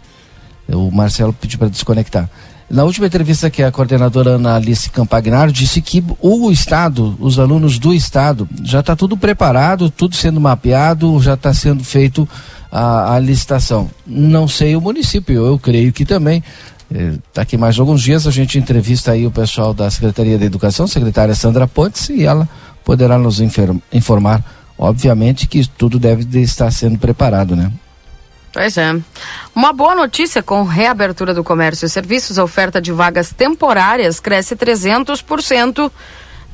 O Marcelo pediu para desconectar. Na última entrevista que a coordenadora Ana Alice Campagnaro disse que o Estado, os alunos do Estado, já está tudo preparado, tudo sendo mapeado, já está sendo feito a, a licitação. Não sei o município, eu creio que também. Eh, Daqui mais alguns dias a gente entrevista aí o pessoal da Secretaria de Educação, secretária Sandra Pontes, e ela poderá nos informar, obviamente, que tudo deve de estar sendo preparado, né? Pois é. Uma boa notícia com reabertura do comércio e serviços, a oferta de vagas temporárias cresce 300%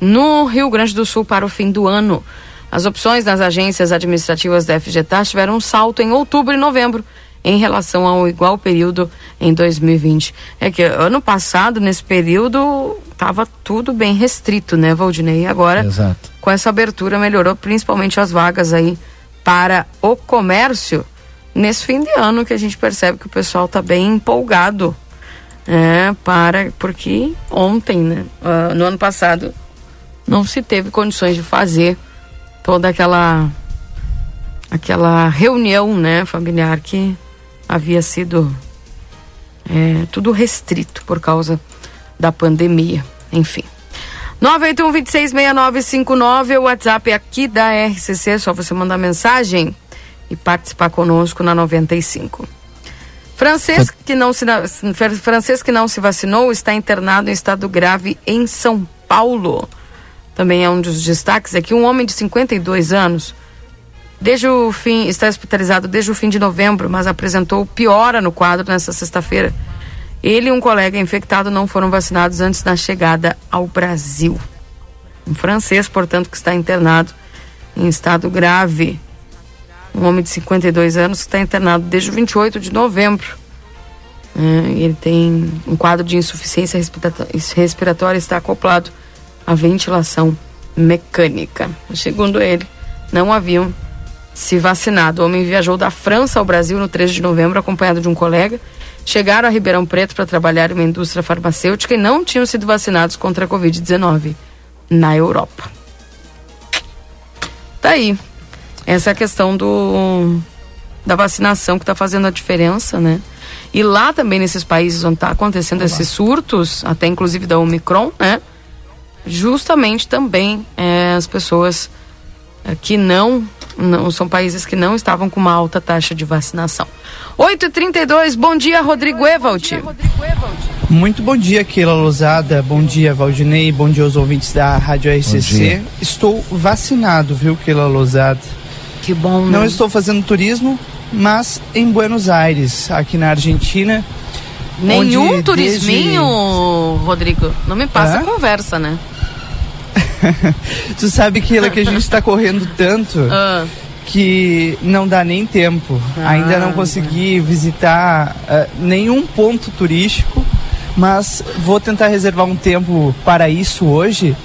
no Rio Grande do Sul para o fim do ano. As opções das agências administrativas da FGTAS tiveram um salto em outubro e novembro em relação ao igual período em 2020. É que ano passado, nesse período, estava tudo bem restrito, né, Valdinei? E agora, Exato. com essa abertura, melhorou principalmente as vagas aí para o comércio nesse fim de ano que a gente percebe que o pessoal está bem empolgado é, para porque ontem né ah, no ano passado não se teve condições de fazer toda aquela aquela reunião né familiar que havia sido é, tudo restrito por causa da pandemia enfim. 981-266959, o WhatsApp é aqui da RCC, é só você mandar mensagem e participar conosco na 95. Francês que não se, francês que não se vacinou está internado em estado grave em São Paulo. Também é um dos destaques aqui. Um homem de 52 anos, desde o fim, está hospitalizado desde o fim de novembro, mas apresentou piora no quadro nesta sexta-feira. Ele e um colega infectado não foram vacinados antes da chegada ao Brasil. Um francês, portanto, que está internado em estado grave. Um homem de 52 anos que está internado desde o 28 de novembro. É, ele tem um quadro de insuficiência respiratória, está acoplado à ventilação mecânica. Segundo ele, não haviam se vacinado. O homem viajou da França ao Brasil no 13 de novembro, acompanhado de um colega. Chegaram a Ribeirão Preto para trabalhar em uma indústria farmacêutica e não tinham sido vacinados contra a Covid-19 na Europa. Tá aí. Essa é a questão do da vacinação que está fazendo a diferença, né? E lá também nesses países onde está acontecendo esses surtos, até inclusive da Omicron, né? Justamente também é, as pessoas é, que não, não são países que não estavam com uma alta taxa de vacinação. 8h32, bom dia, Rodrigo Evald. Muito bom dia, Keila Lousada. Bom dia, Valdinei. Bom dia aos ouvintes da Rádio RCC. Estou vacinado, viu, Keila Lousada? Que bom, né? Não estou fazendo turismo, mas em Buenos Aires, aqui na Argentina. Nenhum turisminho, Rodrigo. Não me passa Hã? conversa, né? Tu sabe, Keila, que a gente está correndo tanto Ah, que não dá nem tempo. Ainda não consegui visitar ah, nenhum ponto turístico, mas vou tentar reservar um tempo para isso hoje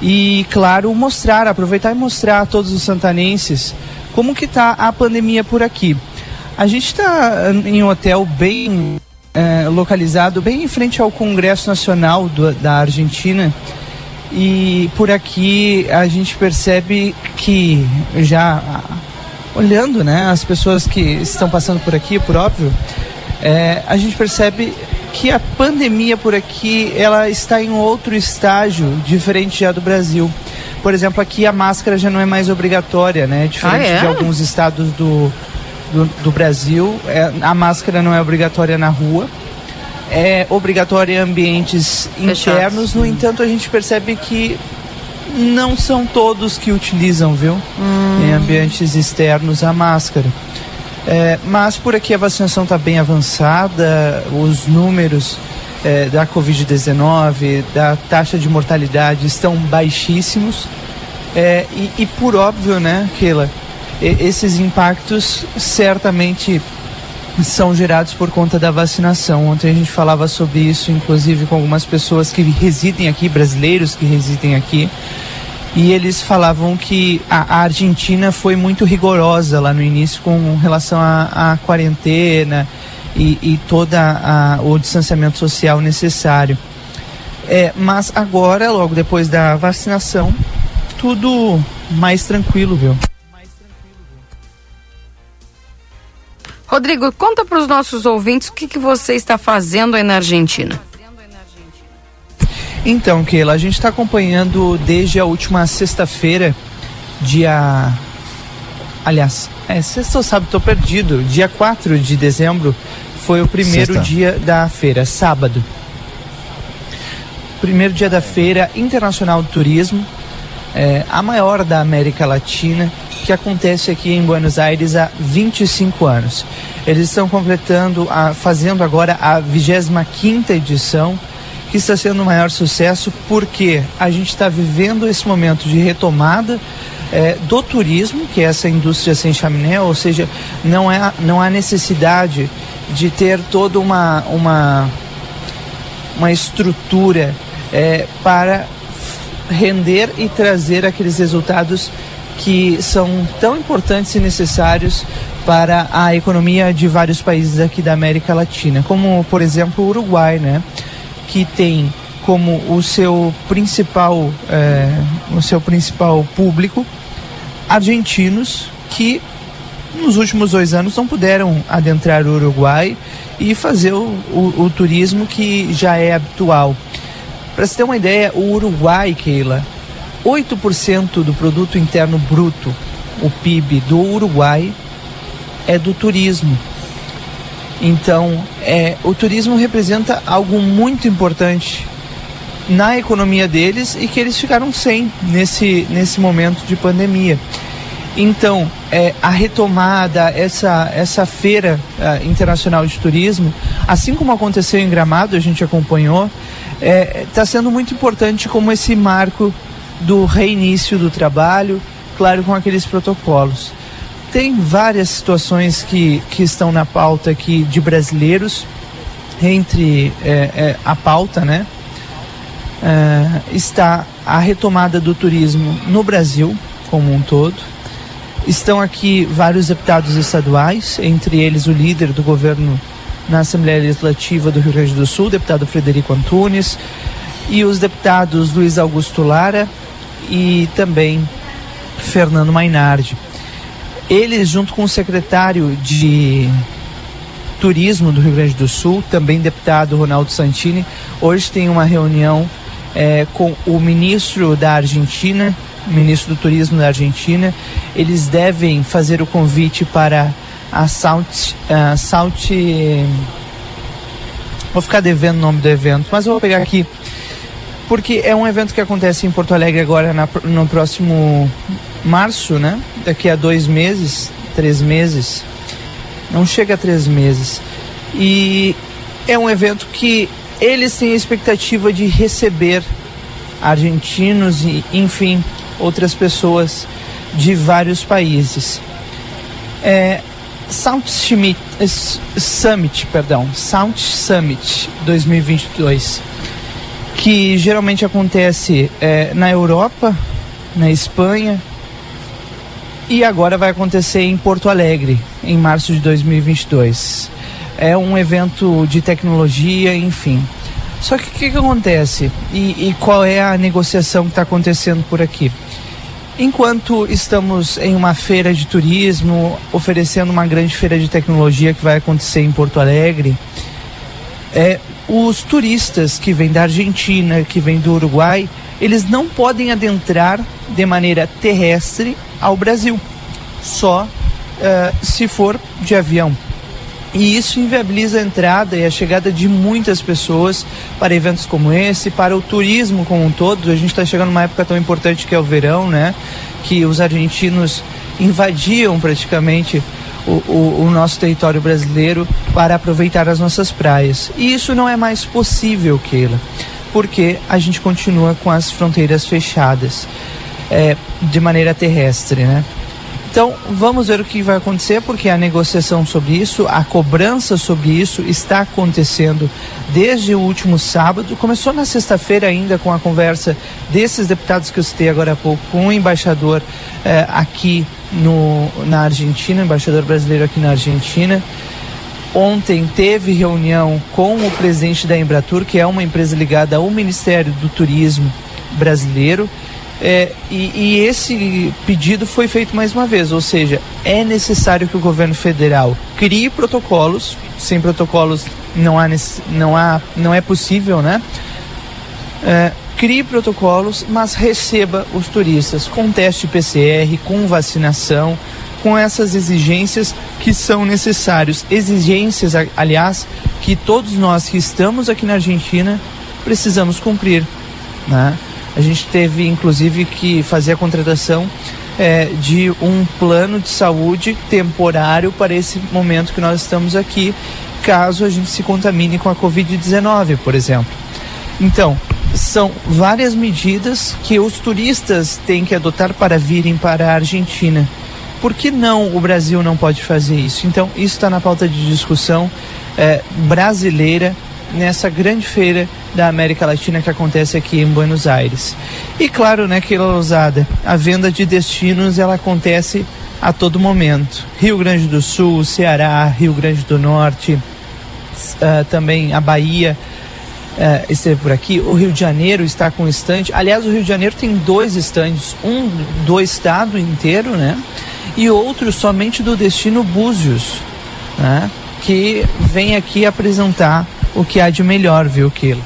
e, claro, mostrar, aproveitar e mostrar a todos os santanenses como que tá a pandemia por aqui. A gente está em um hotel bem eh, localizado, bem em frente ao Congresso Nacional do- da Argentina. E por aqui a gente percebe que já olhando, né, as pessoas que estão passando por aqui, por óbvio, é, a gente percebe que a pandemia por aqui ela está em outro estágio diferente já do Brasil. Por exemplo, aqui a máscara já não é mais obrigatória, né? Diferente Ah, é? de alguns estados do, do, do Brasil, é, a máscara não é obrigatória na rua é obrigatória em ambientes Fechados. internos, no entanto a gente percebe que não são todos que utilizam, viu? Em ambientes externos a máscara. É, mas por aqui a vacinação está bem avançada, os números é, da Covid-19, da taxa de mortalidade estão baixíssimos. É, e, e por óbvio, né, Keila, esses impactos certamente são gerados por conta da vacinação. Ontem a gente falava sobre isso, inclusive com algumas pessoas que residem aqui, brasileiros que residem aqui, e eles falavam que a, a Argentina foi muito rigorosa lá no início com relação à quarentena e, e todo o distanciamento social necessário. É, mas agora, logo depois da vacinação, tudo mais tranquilo, viu? Rodrigo, conta para os nossos ouvintes o que, que você está fazendo aí na Argentina. Então, Keila, a gente está acompanhando desde a última sexta-feira, dia. Aliás, é sexta ou sábado, estou perdido. Dia 4 de dezembro foi o primeiro sexta. dia da feira, sábado. Primeiro dia da Feira Internacional do Turismo, é, a maior da América Latina que acontece aqui em Buenos Aires há 25 anos. Eles estão completando, a, fazendo agora a 25 edição, que está sendo o maior sucesso porque a gente está vivendo esse momento de retomada é, do turismo, que é essa indústria sem chaminé, ou seja, não, é, não há necessidade de ter toda uma, uma, uma estrutura é, para render e trazer aqueles resultados que são tão importantes e necessários para a economia de vários países aqui da América Latina, como por exemplo o Uruguai, né, que tem como o seu principal é, o seu principal público argentinos que nos últimos dois anos não puderam adentrar o Uruguai e fazer o, o, o turismo que já é habitual. Para você ter uma ideia, o Uruguai, Keila, 8% do produto interno bruto, o PIB do Uruguai, é do turismo. Então, é, o turismo representa algo muito importante na economia deles e que eles ficaram sem nesse, nesse momento de pandemia. Então, é, a retomada, essa, essa feira uh, internacional de turismo, assim como aconteceu em Gramado, a gente acompanhou, está é, tá sendo muito importante como esse marco do reinício do trabalho, claro, com aqueles protocolos. Tem várias situações que, que estão na pauta aqui de brasileiros, entre é, é, a pauta, né? É, está a retomada do turismo no Brasil como um todo. Estão aqui vários deputados estaduais, entre eles o líder do governo na Assembleia Legislativa do Rio Grande do Sul, deputado Frederico Antunes, e os deputados Luiz Augusto Lara, e também Fernando Mainardi. Eles, junto com o secretário de Turismo do Rio Grande do Sul, também deputado Ronaldo Santini, hoje tem uma reunião é, com o ministro da Argentina, ministro do Turismo da Argentina. Eles devem fazer o convite para a Salt, Salt Vou ficar devendo o nome do evento, mas eu vou pegar aqui porque é um evento que acontece em Porto Alegre agora na, no próximo março, né? Daqui a dois meses, três meses. Não chega a três meses. E é um evento que eles têm a expectativa de receber argentinos e, enfim, outras pessoas de vários países. É, South Summit, Summit, perdão, South Summit 2022 que geralmente acontece é, na Europa, na Espanha, e agora vai acontecer em Porto Alegre, em março de 2022. É um evento de tecnologia, enfim. Só que o que, que, acontece? E, e qual é a negociação que está acontecendo por aqui? Enquanto estamos em uma feira de turismo, oferecendo uma grande feira de tecnologia que vai acontecer em Porto Alegre, é, os turistas que vêm da Argentina, que vêm do Uruguai, eles não podem adentrar de maneira terrestre ao Brasil, só uh, se for de avião. E isso inviabiliza a entrada e a chegada de muitas pessoas para eventos como esse, para o turismo como um todo. A gente está chegando numa época tão importante que é o verão, né? Que os argentinos invadiam praticamente o, o, o, nosso território brasileiro para aproveitar as nossas praias. E isso não é mais possível, Keila, porque a gente continua com as fronteiras fechadas é, de maneira terrestre, né? Então, vamos ver o que vai acontecer, porque a negociação sobre isso, a cobrança sobre isso está acontecendo desde o último sábado. Começou na sexta-feira ainda com a conversa desses deputados que eu citei agora há pouco com o embaixador eh, aqui no, na Argentina, embaixador brasileiro aqui na Argentina. Ontem teve reunião com o presidente da Embratur, que é uma empresa ligada ao Ministério do Turismo brasileiro. É, e, e, esse pedido foi feito mais uma vez, ou seja, é necessário que o governo federal crie protocolos. Sem protocolos não há, não há, não é possível, né? É, crie protocolos, mas receba os turistas com teste PCR, com vacinação, com essas exigências que são necessários. Exigências, aliás, que todos nós que estamos aqui na Argentina precisamos cumprir, né? A gente teve, inclusive, que fazer a contratação é, de um plano de saúde temporário para esse momento que nós estamos aqui, caso a gente se contamine com a Covid-19, por exemplo. Então, são várias medidas que os turistas têm que adotar para virem para a Argentina. Por que não o Brasil não pode fazer isso? Então, isso está na pauta de discussão é, brasileira nessa grande feira da América Latina que acontece aqui em Buenos Aires. E claro, né, que ousada, a venda de destinos ela acontece a todo momento. Rio Grande do Sul, Ceará, Rio Grande do Norte, uh, também a Bahia uh, esteve por aqui. O Rio de Janeiro está com estande. Aliás, o Rio de Janeiro tem dois estandes, um do estado inteiro, né? E outro somente do destino Búzios, né? Que vem aqui apresentar o que há de melhor, viu, Kilo?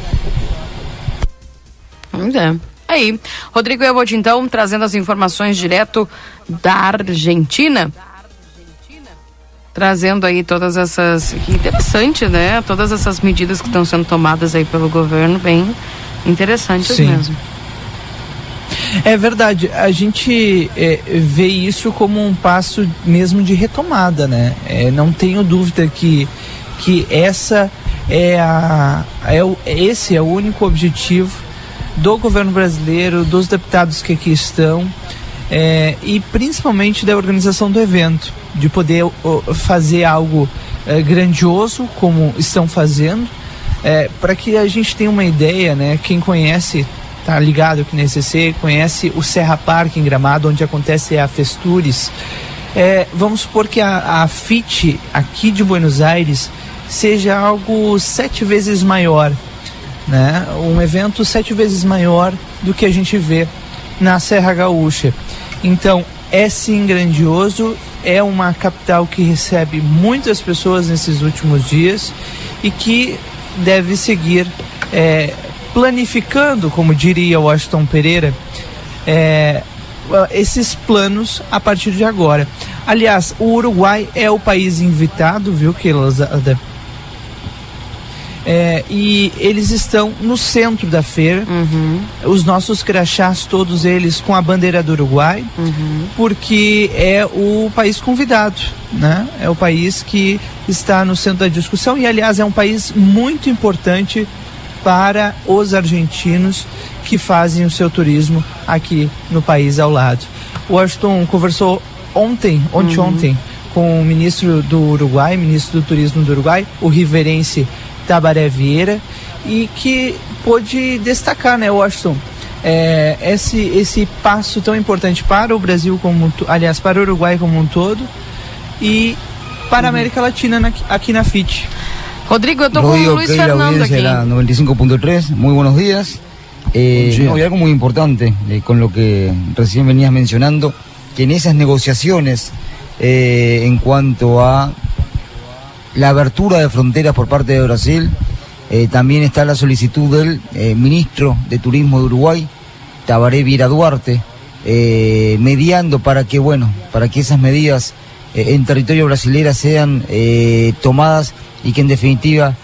É. Aí, Rodrigo Evold, então, trazendo as informações direto da Argentina. Trazendo aí todas essas. Que interessante, né? Todas essas medidas que estão sendo tomadas aí pelo governo, bem interessantes Sim. mesmo. É verdade, a gente é, vê isso como um passo mesmo de retomada, né? É, não tenho dúvida que, que essa é a, é o, esse é o único objetivo do governo brasileiro, dos deputados que aqui estão é, e principalmente da organização do evento, de poder fazer algo é, grandioso como estão fazendo, é, para que a gente tenha uma ideia, né? Quem conhece, tá ligado aqui na ECC, conhece o Serra Park em Gramado, onde acontece a Festures. É, vamos supor que a, a FIT aqui de Buenos Aires seja algo sete vezes maior né? Um evento sete vezes maior do que a gente vê na Serra Gaúcha. Então, é sim grandioso, é uma capital que recebe muitas pessoas nesses últimos dias e que deve seguir é, planificando, como diria Washington Pereira, é, esses planos a partir de agora. Aliás, o Uruguai é o país invitado, viu, que é, e eles estão no centro da feira. Uhum. Os nossos crachás, todos eles com a bandeira do Uruguai, uhum. porque é o país convidado, né? É o país que está no centro da discussão e, aliás, é um país muito importante para os argentinos que fazem o seu turismo aqui no país ao lado. O Washington conversou ontem, ontem, uhum. ontem, com o ministro do Uruguai, ministro do Turismo do Uruguai, o riverense Tabaré Vieira e que pôde destacar, né, Washington, é, esse, esse passo tão importante para o Brasil como aliás para o Uruguai como um todo e para a uhum. América Latina na, aqui na FIT. Rodrigo, eu estou com o Luis Fernando aquí. La 95.3, muy buenos días. Eh, no, y algo muy importante eh, con lo que recién venías mencionando, que en esas negociaciones eh, en cuanto a la abertura de fronteras por parte de Brasil. Eh, también está la solicitud del eh, ministro de Turismo de Uruguay, Tabaré Viera Duarte, eh, mediando para que, bueno, para que esas medidas en territorio brasileño sean tomadas y que en definitiva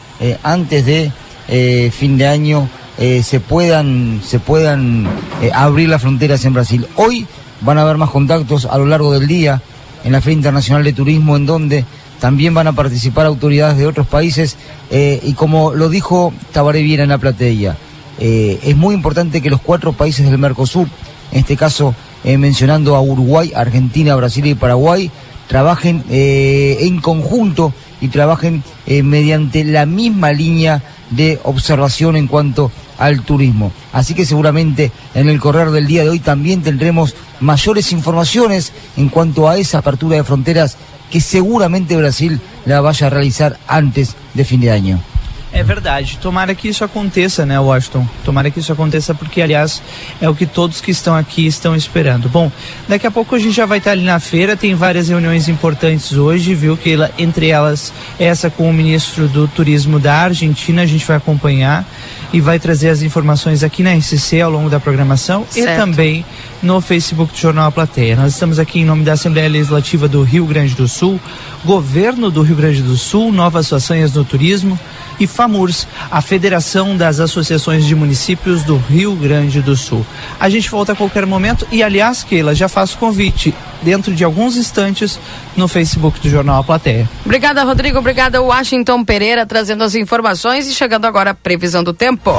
antes de fin de año se puedan, se puedan abrir las fronteras en Brasil. Hoy van a haber más contactos a lo largo del día en la Feria Internacional de Turismo en donde también van a participar autoridades de otros países eh, y como lo dijo Tabaré bien en la platea, eh, es muy importante que los cuatro países del Mercosur, en este caso eh, mencionando a Uruguay, Argentina, Brasil y Paraguay, trabajen en conjunto y trabajen mediante la misma línea de observación en cuanto al turismo. Así que seguramente en el correr del día de hoy también tendremos mayores informaciones en cuanto a esa apertura de fronteras que seguramente Brasil la vaya a realizar antes de fin de año. É verdade. Tomara que isso aconteça, né, Washington? Tomara que isso aconteça, porque, aliás, é o que todos que estão aqui estão esperando. Bom, daqui a pouco a gente já vai estar ali na feira, tem várias reuniões importantes hoje, viu? Que entre elas, essa com o ministro do Turismo da Argentina, a gente vai acompanhar e vai trazer as informações aqui na RCC ao longo da programação certo. e também no Facebook do Jornal A Plateia. Nós estamos aqui em nome da Assembleia Legislativa do Rio Grande do Sul, Governo do Rio Grande do Sul, Novas Façanhas no Turismo e FAMURS, a Federação das Associações de Municípios do Rio Grande do Sul. A gente volta a qualquer momento e, aliás, Keila, já faço convite dentro de alguns instantes no Facebook do Jornal A Plateia. Obrigada, Rodrigo. Obrigada, Washington Pereira, trazendo as informações e chegando agora a previsão do tempo.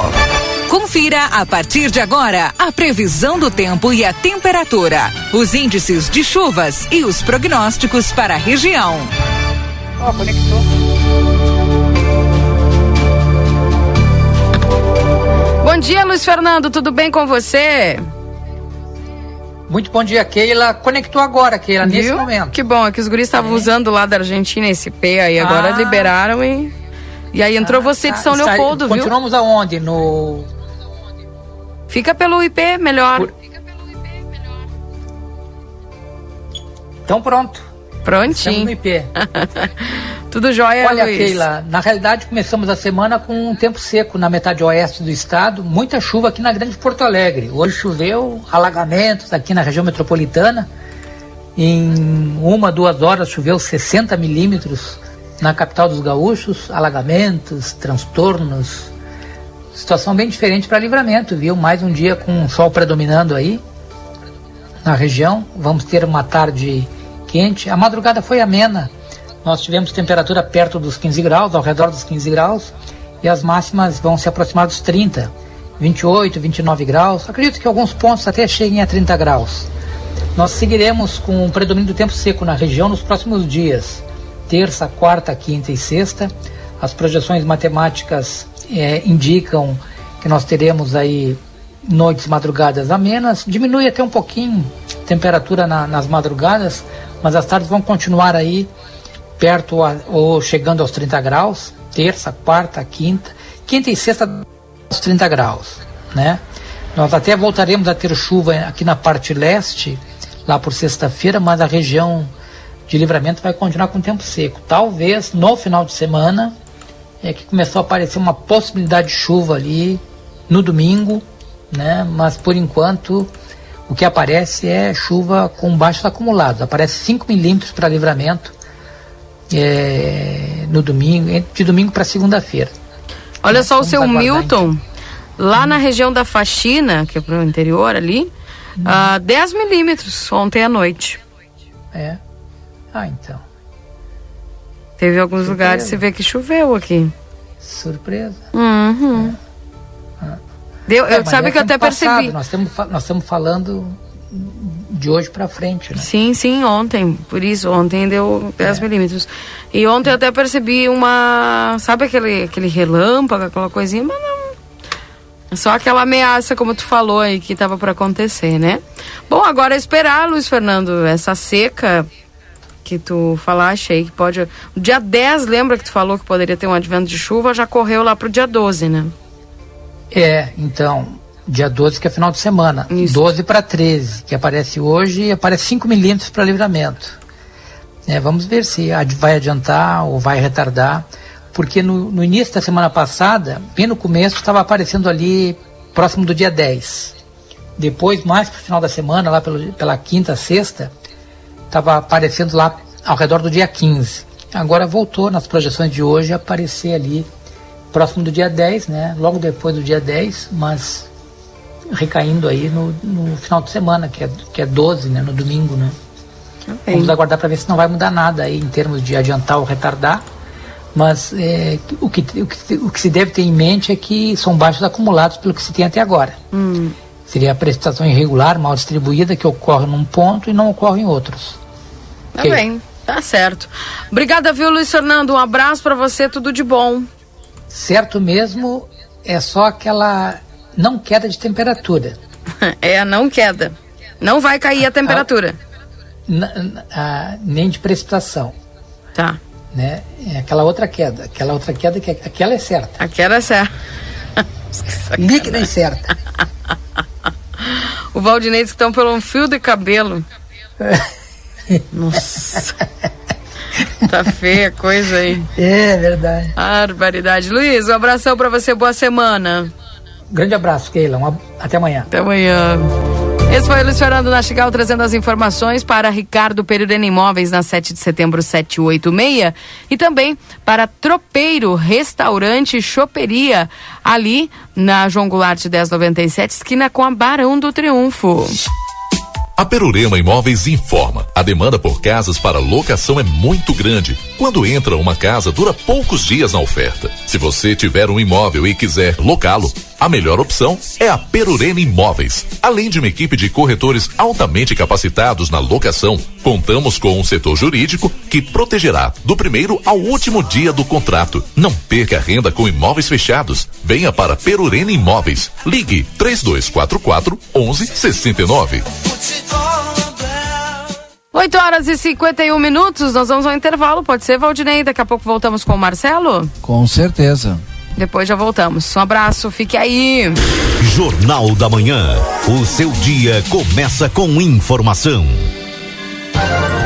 Confira a partir de agora a previsão do tempo e a temperatura, os índices de chuvas e os prognósticos para a região. Ó, oh, conectou. Bom dia, Luiz Fernando, tudo bem com você? Muito bom dia, Keila. Conectou agora, Keila, Viu? nesse momento. Que bom, é que os guris estavam é. usando lá da Argentina esse P aí, agora ah. liberaram e. E aí entrou ah, você de São tá. Leopoldo, viu? Continuamos aonde? No. Fica pelo IP melhor. Por... Então pronto. Prontinho. Estamos no IP. Tudo jóia, Olha, Luiz. Keila, na realidade começamos a semana com um tempo seco na metade oeste do estado, muita chuva aqui na Grande Porto Alegre. Hoje choveu, alagamentos aqui na região metropolitana. Em uma, duas horas choveu 60 milímetros na capital dos gaúchos, alagamentos, transtornos. Situação bem diferente para livramento, viu? Mais um dia com o sol predominando aí na região. Vamos ter uma tarde quente. A madrugada foi amena nós tivemos temperatura perto dos 15 graus, ao redor dos 15 graus, e as máximas vão se aproximar dos 30, 28, 29 graus. Acredito que alguns pontos até cheguem a 30 graus. Nós seguiremos com o predomínio do tempo seco na região nos próximos dias, terça, quarta, quinta e sexta. As projeções matemáticas é, indicam que nós teremos aí noites madrugadas amenas, diminui até um pouquinho a temperatura na, nas madrugadas, mas as tardes vão continuar aí perto a, ou chegando aos 30 graus, terça, quarta, quinta, quinta e sexta aos 30 graus, né? Nós até voltaremos a ter chuva aqui na parte leste, lá por sexta-feira, mas a região de livramento vai continuar com tempo seco. Talvez no final de semana é que começou a aparecer uma possibilidade de chuva ali no domingo, né? Mas por enquanto o que aparece é chuva com baixos acumulados. Aparece 5 milímetros para livramento é, no domingo, de domingo para segunda-feira. Olha só o seu Milton, lá hum. na região da Faxina, que é para o interior ali, hum. uh, 10 milímetros ontem à noite. É. Ah, então. Teve alguns Surpresa. lugares, você vê que choveu aqui. Surpresa. Uhum. É. Deu, é, eu, sabe é que eu até passado. percebi. Nós estamos, nós estamos falando de hoje para frente, né? Sim, sim, ontem. Por isso, ontem deu 10 é. milímetros. E ontem eu até percebi uma. Sabe aquele, aquele relâmpago, aquela coisinha? Mas não. Só aquela ameaça, como tu falou aí, que estava para acontecer, né? Bom, agora é esperar, Luiz Fernando, essa seca que tu falaste aí, que pode. Dia 10, lembra que tu falou que poderia ter um advento de chuva, já correu lá pro dia 12, né? É, então dia 12, que é final de semana. Isso. 12 para 13, que aparece hoje, aparece 5 milímetros para livramento. É, vamos ver se vai adiantar ou vai retardar, porque no, no início da semana passada, bem no começo, estava aparecendo ali próximo do dia 10. Depois, mais para o final da semana, lá pelo, pela quinta, sexta, estava aparecendo lá ao redor do dia 15. Agora voltou nas projeções de hoje a aparecer ali próximo do dia 10, né? Logo depois do dia 10, mas recaindo aí no, no final de semana, que é, que é 12, né, no domingo, né? Okay. Vamos aguardar para ver se não vai mudar nada aí em termos de adiantar ou retardar. Mas é, o, que, o, que, o que se deve ter em mente é que são baixos acumulados pelo que se tem até agora. Hum. Seria a precipitação irregular, mal distribuída, que ocorre num ponto e não ocorre em outros. Tá okay. bem, tá certo. Obrigada, viu, Luiz Fernando? Um abraço para você, tudo de bom. Certo mesmo, é só aquela não queda de temperatura. é a não queda. Não vai cair a temperatura. A, a, nem de precipitação. Tá. Né? É aquela outra queda. Aquela outra queda que aquela é certa. Aquela é certa. Líquida é certa. o Valdinei que estão pelo um fio de cabelo. Nossa. Tá feia a coisa aí. É verdade. Barbaridade. Luiz, um abração para você, boa semana. Grande abraço, Keila. Um, até amanhã. Até amanhã. Esse foi o Luiz Fernando Nastigal trazendo as informações para Ricardo Pereira Imóveis na 7 de setembro 786 e também para Tropeiro Restaurante Choperia ali na João Goulart 1097 esquina com a Barão do Triunfo. A Perurema Imóveis informa: a demanda por casas para locação é muito grande. Quando entra uma casa, dura poucos dias na oferta. Se você tiver um imóvel e quiser locá-lo, a melhor opção é a Perurena Imóveis. Além de uma equipe de corretores altamente capacitados na locação, contamos com um setor jurídico que protegerá do primeiro ao último dia do contrato. Não perca a renda com imóveis fechados. Venha para Perurena Imóveis. Ligue 3244 1169. 8 horas e 51 minutos, nós vamos ao intervalo, pode ser, Valdinei? Daqui a pouco voltamos com o Marcelo? Com certeza. Depois já voltamos. Um abraço, fique aí. Jornal da Manhã. O seu dia começa com informação.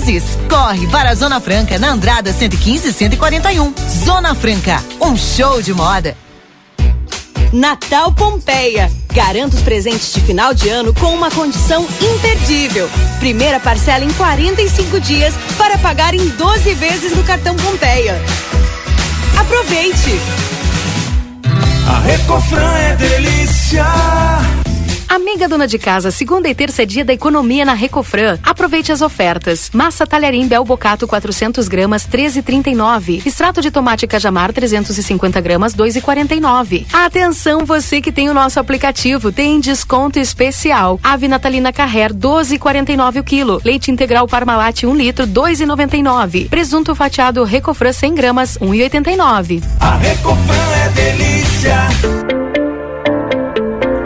vezes. Corre para a Zona Franca na Andrada 115 e 141. Zona Franca, um show de moda. Natal Pompeia. Garanta os presentes de final de ano com uma condição imperdível. Primeira parcela em 45 dias para pagar em 12 vezes no cartão Pompeia. Aproveite! A Recofran é delícia. Amiga dona de casa, segunda e terça é dia da economia na Recofran. Aproveite as ofertas. Massa talharim Bel Bocato 400 gramas 13,39. Extrato de tomate cajamar 350 gramas 2,49. Atenção você que tem o nosso aplicativo, tem desconto especial. Ave natalina Carrer 12,49 o quilo. Leite integral Parmalat 1 litro 2,99. Presunto fatiado Recofran 100 gramas 1,89. A Recofran é delícia.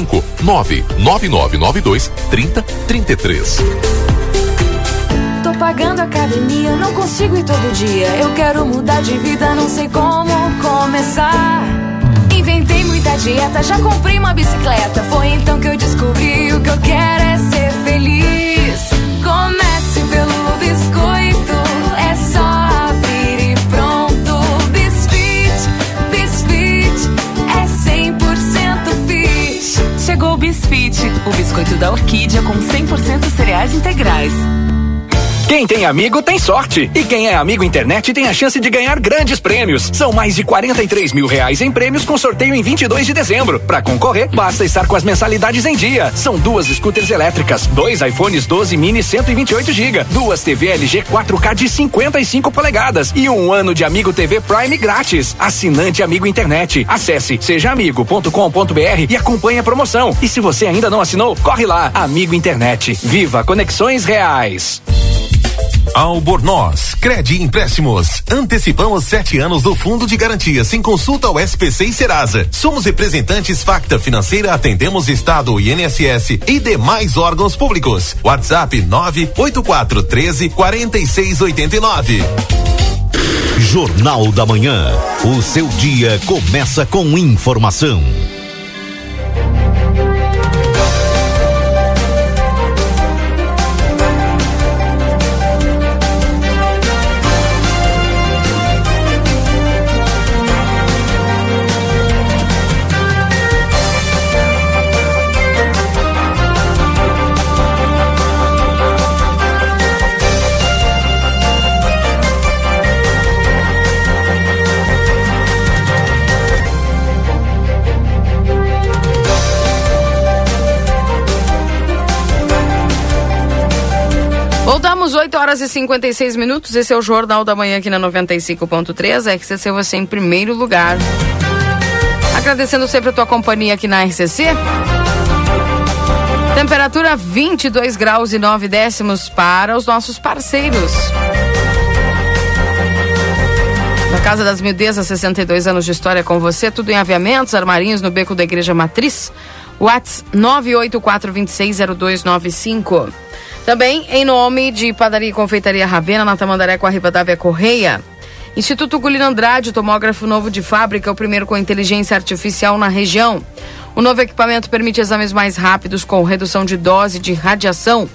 cinco nove nove nove nove dois trinta trinta e três. Tô pagando academia, não consigo ir todo dia. Eu quero mudar de vida, não sei como começar. Inventei muita dieta, já comprei uma bicicleta. Foi então que eu descobri o que eu quero é ser feliz. Comece Bisfit, o biscoito da orquídea com 100% cereais integrais. Quem tem amigo tem sorte. E quem é amigo internet tem a chance de ganhar grandes prêmios. São mais de 43 mil reais em prêmios com sorteio em 22 de dezembro. Para concorrer, basta estar com as mensalidades em dia. São duas scooters elétricas, dois iPhones 12 mini 128 GB, duas TV LG 4K de 55 polegadas e um ano de Amigo TV Prime grátis. Assinante Amigo Internet. Acesse sejaamigo.com.br e acompanhe a promoção. E se você ainda não assinou, corre lá. Amigo Internet. Viva conexões reais. Albornoz, Crede Empréstimos. Antecipamos sete anos do Fundo de Garantia sem consulta ao SPC e Serasa. Somos representantes Facta Financeira, atendemos Estado, INSS e demais órgãos públicos. WhatsApp 984 13 4689. Jornal da Manhã. O seu dia começa com informação. Voltamos 8 horas e 56 minutos. Esse é o Jornal da Manhã aqui na 95.3. RCC você em primeiro lugar. Agradecendo sempre a tua companhia aqui na RCC. Temperatura 22 graus e 9 décimos para os nossos parceiros. Na Casa das Mildezas, 62 anos de história com você, tudo em aviamentos, armarinhos no beco da Igreja Matriz. Whats 984260295. Também em nome de Padaria e Confeitaria Ravena, na Tamandaré com a Rivadavia Correia. Instituto Gulino Andrade, tomógrafo novo de fábrica, o primeiro com inteligência artificial na região. O novo equipamento permite exames mais rápidos com redução de dose de radiação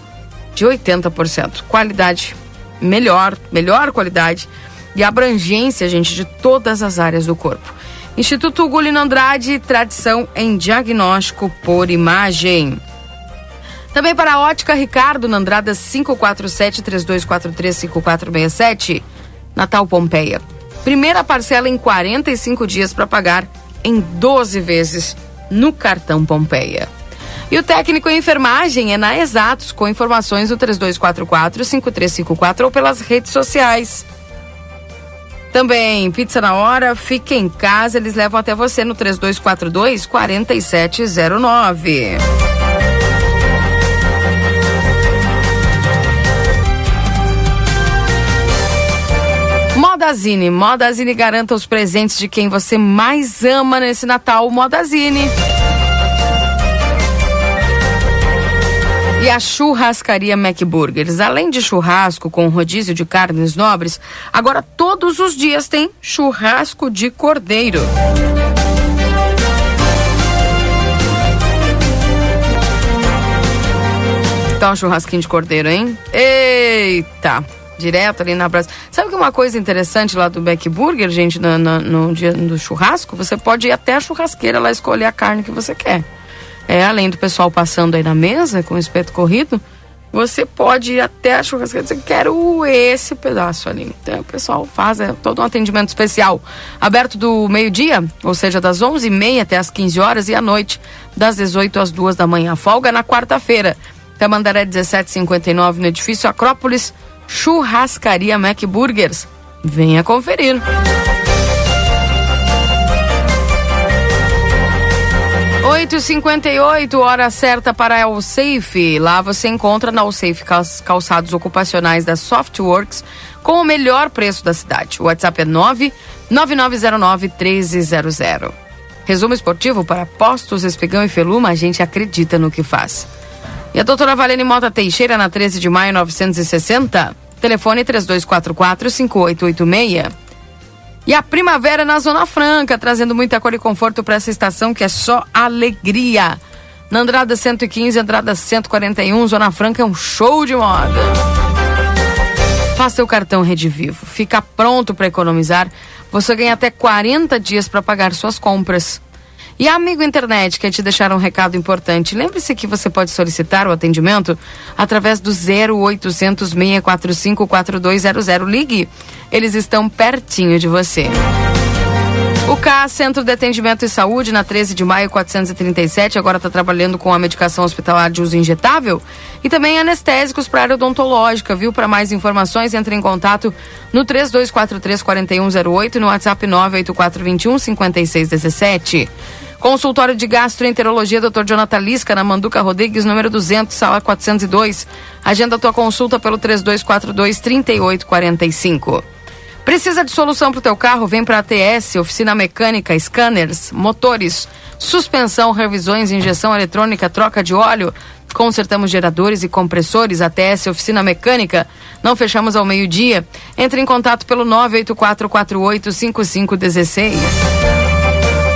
de 80%. Qualidade melhor, melhor qualidade e abrangência, gente, de todas as áreas do corpo. Instituto Gulino Andrade, tradição em diagnóstico por imagem. Também para a Ótica Ricardo, na Andrada 547-3243-5467, Natal Pompeia. Primeira parcela em 45 dias para pagar em 12 vezes no cartão Pompeia. E o técnico em enfermagem é na Exatos, com informações no 3244-5354 ou pelas redes sociais. Também, pizza na hora, fique em casa, eles levam até você no 3242 Modazine. Modazine garanta os presentes de quem você mais ama nesse Natal. Modazine. E a churrascaria McBurgers. Além de churrasco com rodízio de carnes nobres, agora todos os dias tem churrasco de cordeiro. Então, um churrasquinho de cordeiro, hein? Eita! Direto ali na brasa. Sabe que uma coisa interessante lá do Beck Burger, gente, no, no, no, dia do churrasco, você pode ir até a churrasqueira lá escolher a carne que você quer. É, além do pessoal passando aí na mesa com o espeto corrido, você pode ir até a churrasqueira e dizer, quero esse pedaço ali. Então o pessoal faz é, todo um atendimento especial. Aberto do meio-dia, ou seja, das 11h30 até as 15 horas e à noite, das 18 às 2 da manhã. Folga na quarta-feira. Tamandaré 1759 no edifício Acrópolis, Churrascaria Mac Burgers. Venha conferir. Oito cinquenta e oito, hora certa para a Safe. Lá você encontra na Safe calçados ocupacionais da Softworks com o melhor preço da cidade. O WhatsApp é nove nove. Resumo esportivo para Postos, Espigão e Feluma, a gente acredita no que faz. E a doutora Valene Mota Teixeira, na 13 de maio 960. Telefone 3244-5886. E a primavera na Zona Franca, trazendo muita cor e conforto para essa estação que é só alegria. Na Andrada 115, Andrada 141, Zona Franca é um show de moda. Faça o cartão Rede Vivo. Fica pronto para economizar. Você ganha até 40 dias para pagar suas compras. E Amigo Internet, quer te deixar um recado importante. Lembre-se que você pode solicitar o atendimento através do 0800 645 4200. Ligue, eles estão pertinho de você. O CAS, Centro de Atendimento e Saúde, na 13 de maio 437, agora está trabalhando com a medicação hospitalar de uso injetável e também anestésicos para área odontológica, viu? Para mais informações, entre em contato no 3243-4108 e no WhatsApp 98421-5617. Consultório de Gastroenterologia, Dr. Jonathan Lisca, na Manduca Rodrigues, número 200, sala 402. Agenda tua consulta pelo 3242-3845. Precisa de solução para o teu carro? Vem para a ATS, oficina mecânica, scanners, motores, suspensão, revisões, injeção eletrônica, troca de óleo. Consertamos geradores e compressores, ATS, oficina mecânica. Não fechamos ao meio-dia. Entre em contato pelo 984485516.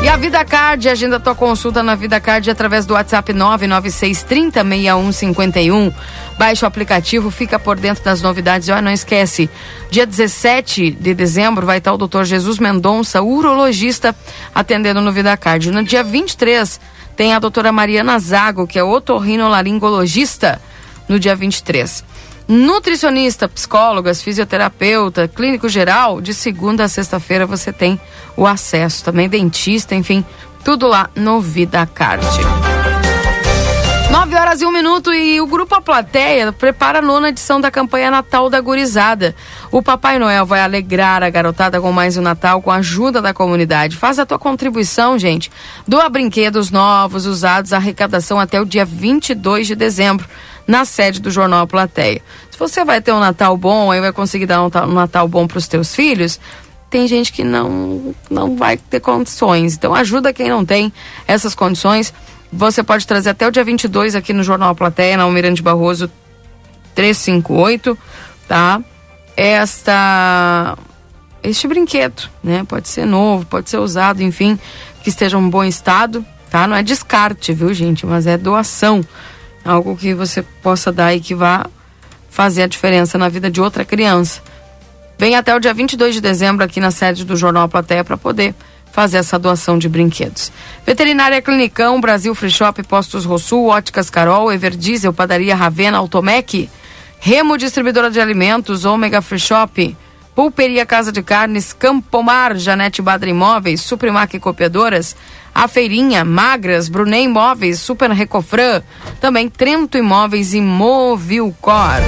E a Vida Card, agenda tua consulta na Vida Card através do WhatsApp 996306151. Baixe o aplicativo, fica por dentro das novidades. Olha, não esquece, dia 17 de dezembro vai estar o Dr. Jesus Mendonça, urologista, atendendo no Vida Card. No dia 23 tem a doutora Mariana Zago, que é otorrinolaringologista, no dia 23. Nutricionista, psicólogas, fisioterapeuta, clínico geral, de segunda a sexta-feira você tem o acesso. Também dentista, enfim, tudo lá no Vida Card. 9 horas e um minuto e o Grupo A Plateia prepara a nona edição da campanha Natal da Gurizada. O Papai Noel vai alegrar a garotada com mais um Natal com a ajuda da comunidade. Faz a tua contribuição, gente. Doa brinquedos novos, usados, arrecadação até o dia 22 de dezembro na sede do Jornal Plateia. Se você vai ter um Natal bom, aí vai conseguir dar um, um Natal bom para os teus filhos, tem gente que não, não vai ter condições. Então ajuda quem não tem essas condições. Você pode trazer até o dia 22 aqui no Jornal Plateia, na Almirante Barroso 358, tá? Esta este brinquedo, né? Pode ser novo, pode ser usado, enfim, que esteja em um bom estado, tá? Não é descarte, viu, gente? Mas é doação algo que você possa dar e que vá fazer a diferença na vida de outra criança. Vem até o dia 22 de dezembro aqui na sede do Jornal Plateia para poder fazer essa doação de brinquedos. Veterinária Clinicão, Brasil Free Shop, Postos Rosul, Óticas Carol, Everdiesel, Padaria Ravena, Automec, Remo Distribuidora de Alimentos, Ômega Free Shop, Pulperia Casa de Carnes, Campomar, Janete Badra Imóveis, Suprimac Copiadoras, A Feirinha, Magras, Brunet Imóveis, Super Recofran, também Trento Imóveis e Movilcor.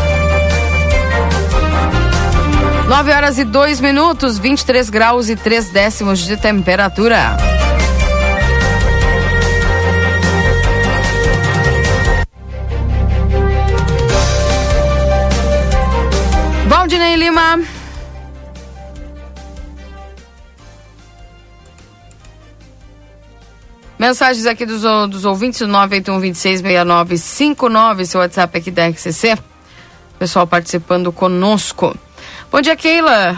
9 horas e 2 minutos, 23 graus e 3 décimos de temperatura. Valdinei Lima. Mensagens aqui dos, dos ouvintes, 981-266959, seu WhatsApp aqui da RCC. Pessoal participando conosco. Bom dia, Keila.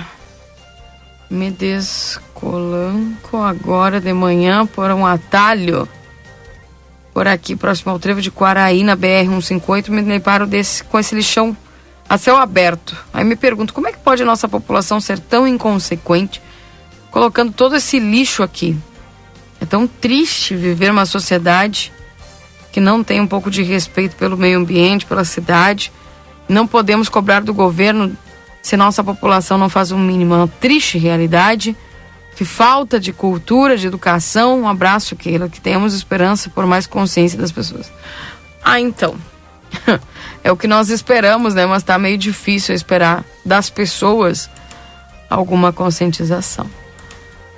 Me descolanco agora de manhã por um atalho. Por aqui, próximo ao trevo de Quaraí, na BR-158, me deparo desse, com esse lixão a céu aberto. Aí me pergunto, como é que pode a nossa população ser tão inconsequente, colocando todo esse lixo aqui? É tão triste viver uma sociedade que não tem um pouco de respeito pelo meio ambiente, pela cidade. Não podemos cobrar do governo se nossa população não faz o um mínimo. É uma triste realidade. Que falta de cultura, de educação. Um abraço, Keila, que tenhamos esperança por mais consciência das pessoas. Ah, então. é o que nós esperamos, né? Mas tá meio difícil esperar das pessoas alguma conscientização.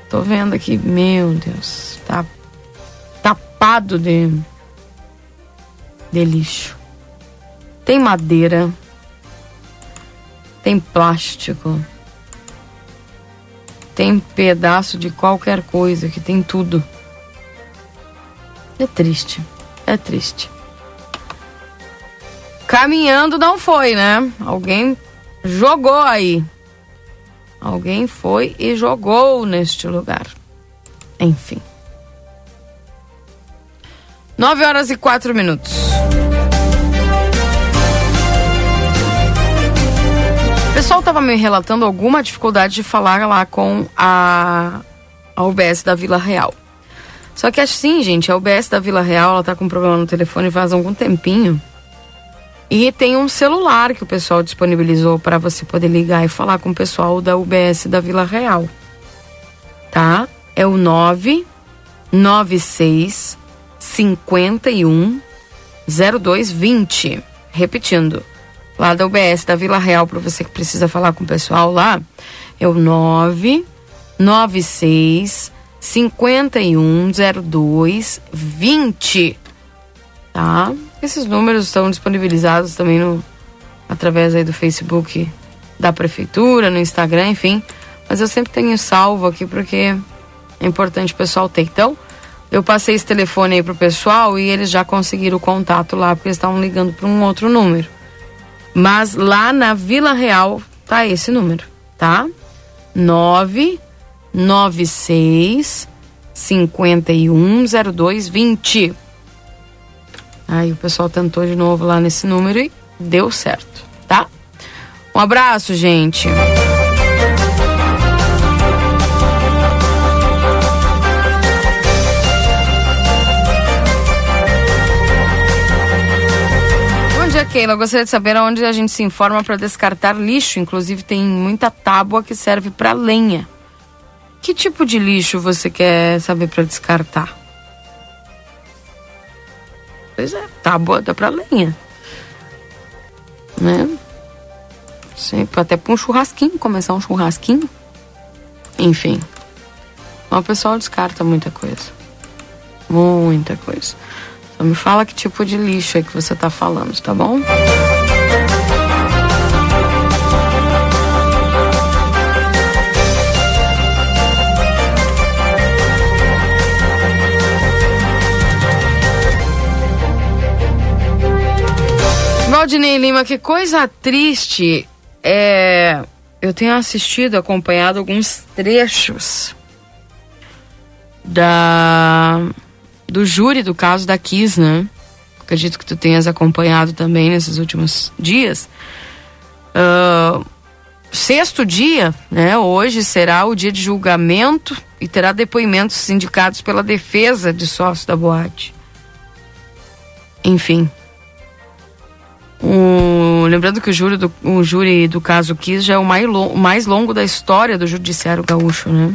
Tô vendo aqui, meu Deus, tá tapado de, de lixo. Tem madeira, tem plástico, tem pedaço de qualquer coisa, que tem tudo. É triste, é triste. Caminhando não foi, né? Alguém jogou aí. Alguém foi e jogou neste lugar. Enfim. Nove horas e quatro minutos. O pessoal estava me relatando alguma dificuldade de falar lá com a, a UBS da Vila Real. Só que assim, gente, a UBS da Vila Real, ela tá com problema no telefone faz algum tempinho. E tem um celular que o pessoal disponibilizou para você poder ligar e falar com o pessoal da UBS da Vila Real. Tá? É o 996 51 0220. Repetindo, lá da UBS da Vila Real, para você que precisa falar com o pessoal lá, é o 996 5102 20. Tá? Esses números estão disponibilizados também no através aí do Facebook da prefeitura, no Instagram, enfim. Mas eu sempre tenho salvo aqui porque é importante o pessoal ter. Então, eu passei esse telefone aí pro pessoal e eles já conseguiram o contato lá porque eles estavam ligando para um outro número. Mas lá na Vila Real tá esse número, tá? 9 96 510220. Aí o pessoal tentou de novo lá nesse número e deu certo, tá? Um abraço, gente. Dia, Keila. Eu gostaria de saber onde a gente se informa para descartar lixo. Inclusive, tem muita tábua que serve para lenha. Que tipo de lixo você quer saber para descartar? Pois é, tábua dá para lenha. Né? Sempre, até para um churrasquinho, começar um churrasquinho. Enfim. O pessoal descarta muita coisa. Muita coisa. Só me fala que tipo de lixo é que você tá falando, tá bom? Valdinei Lima, que coisa triste. É, eu tenho assistido, acompanhado alguns trechos da do júri do caso da Kiss, né? Acredito que tu tenhas acompanhado também nesses últimos dias. Uh, sexto dia, né? Hoje será o dia de julgamento e terá depoimentos indicados pela defesa de sócio da boate. Enfim, o, lembrando que o júri, do, o júri do caso Kiss já é o mais, mais longo da história do judiciário gaúcho, né?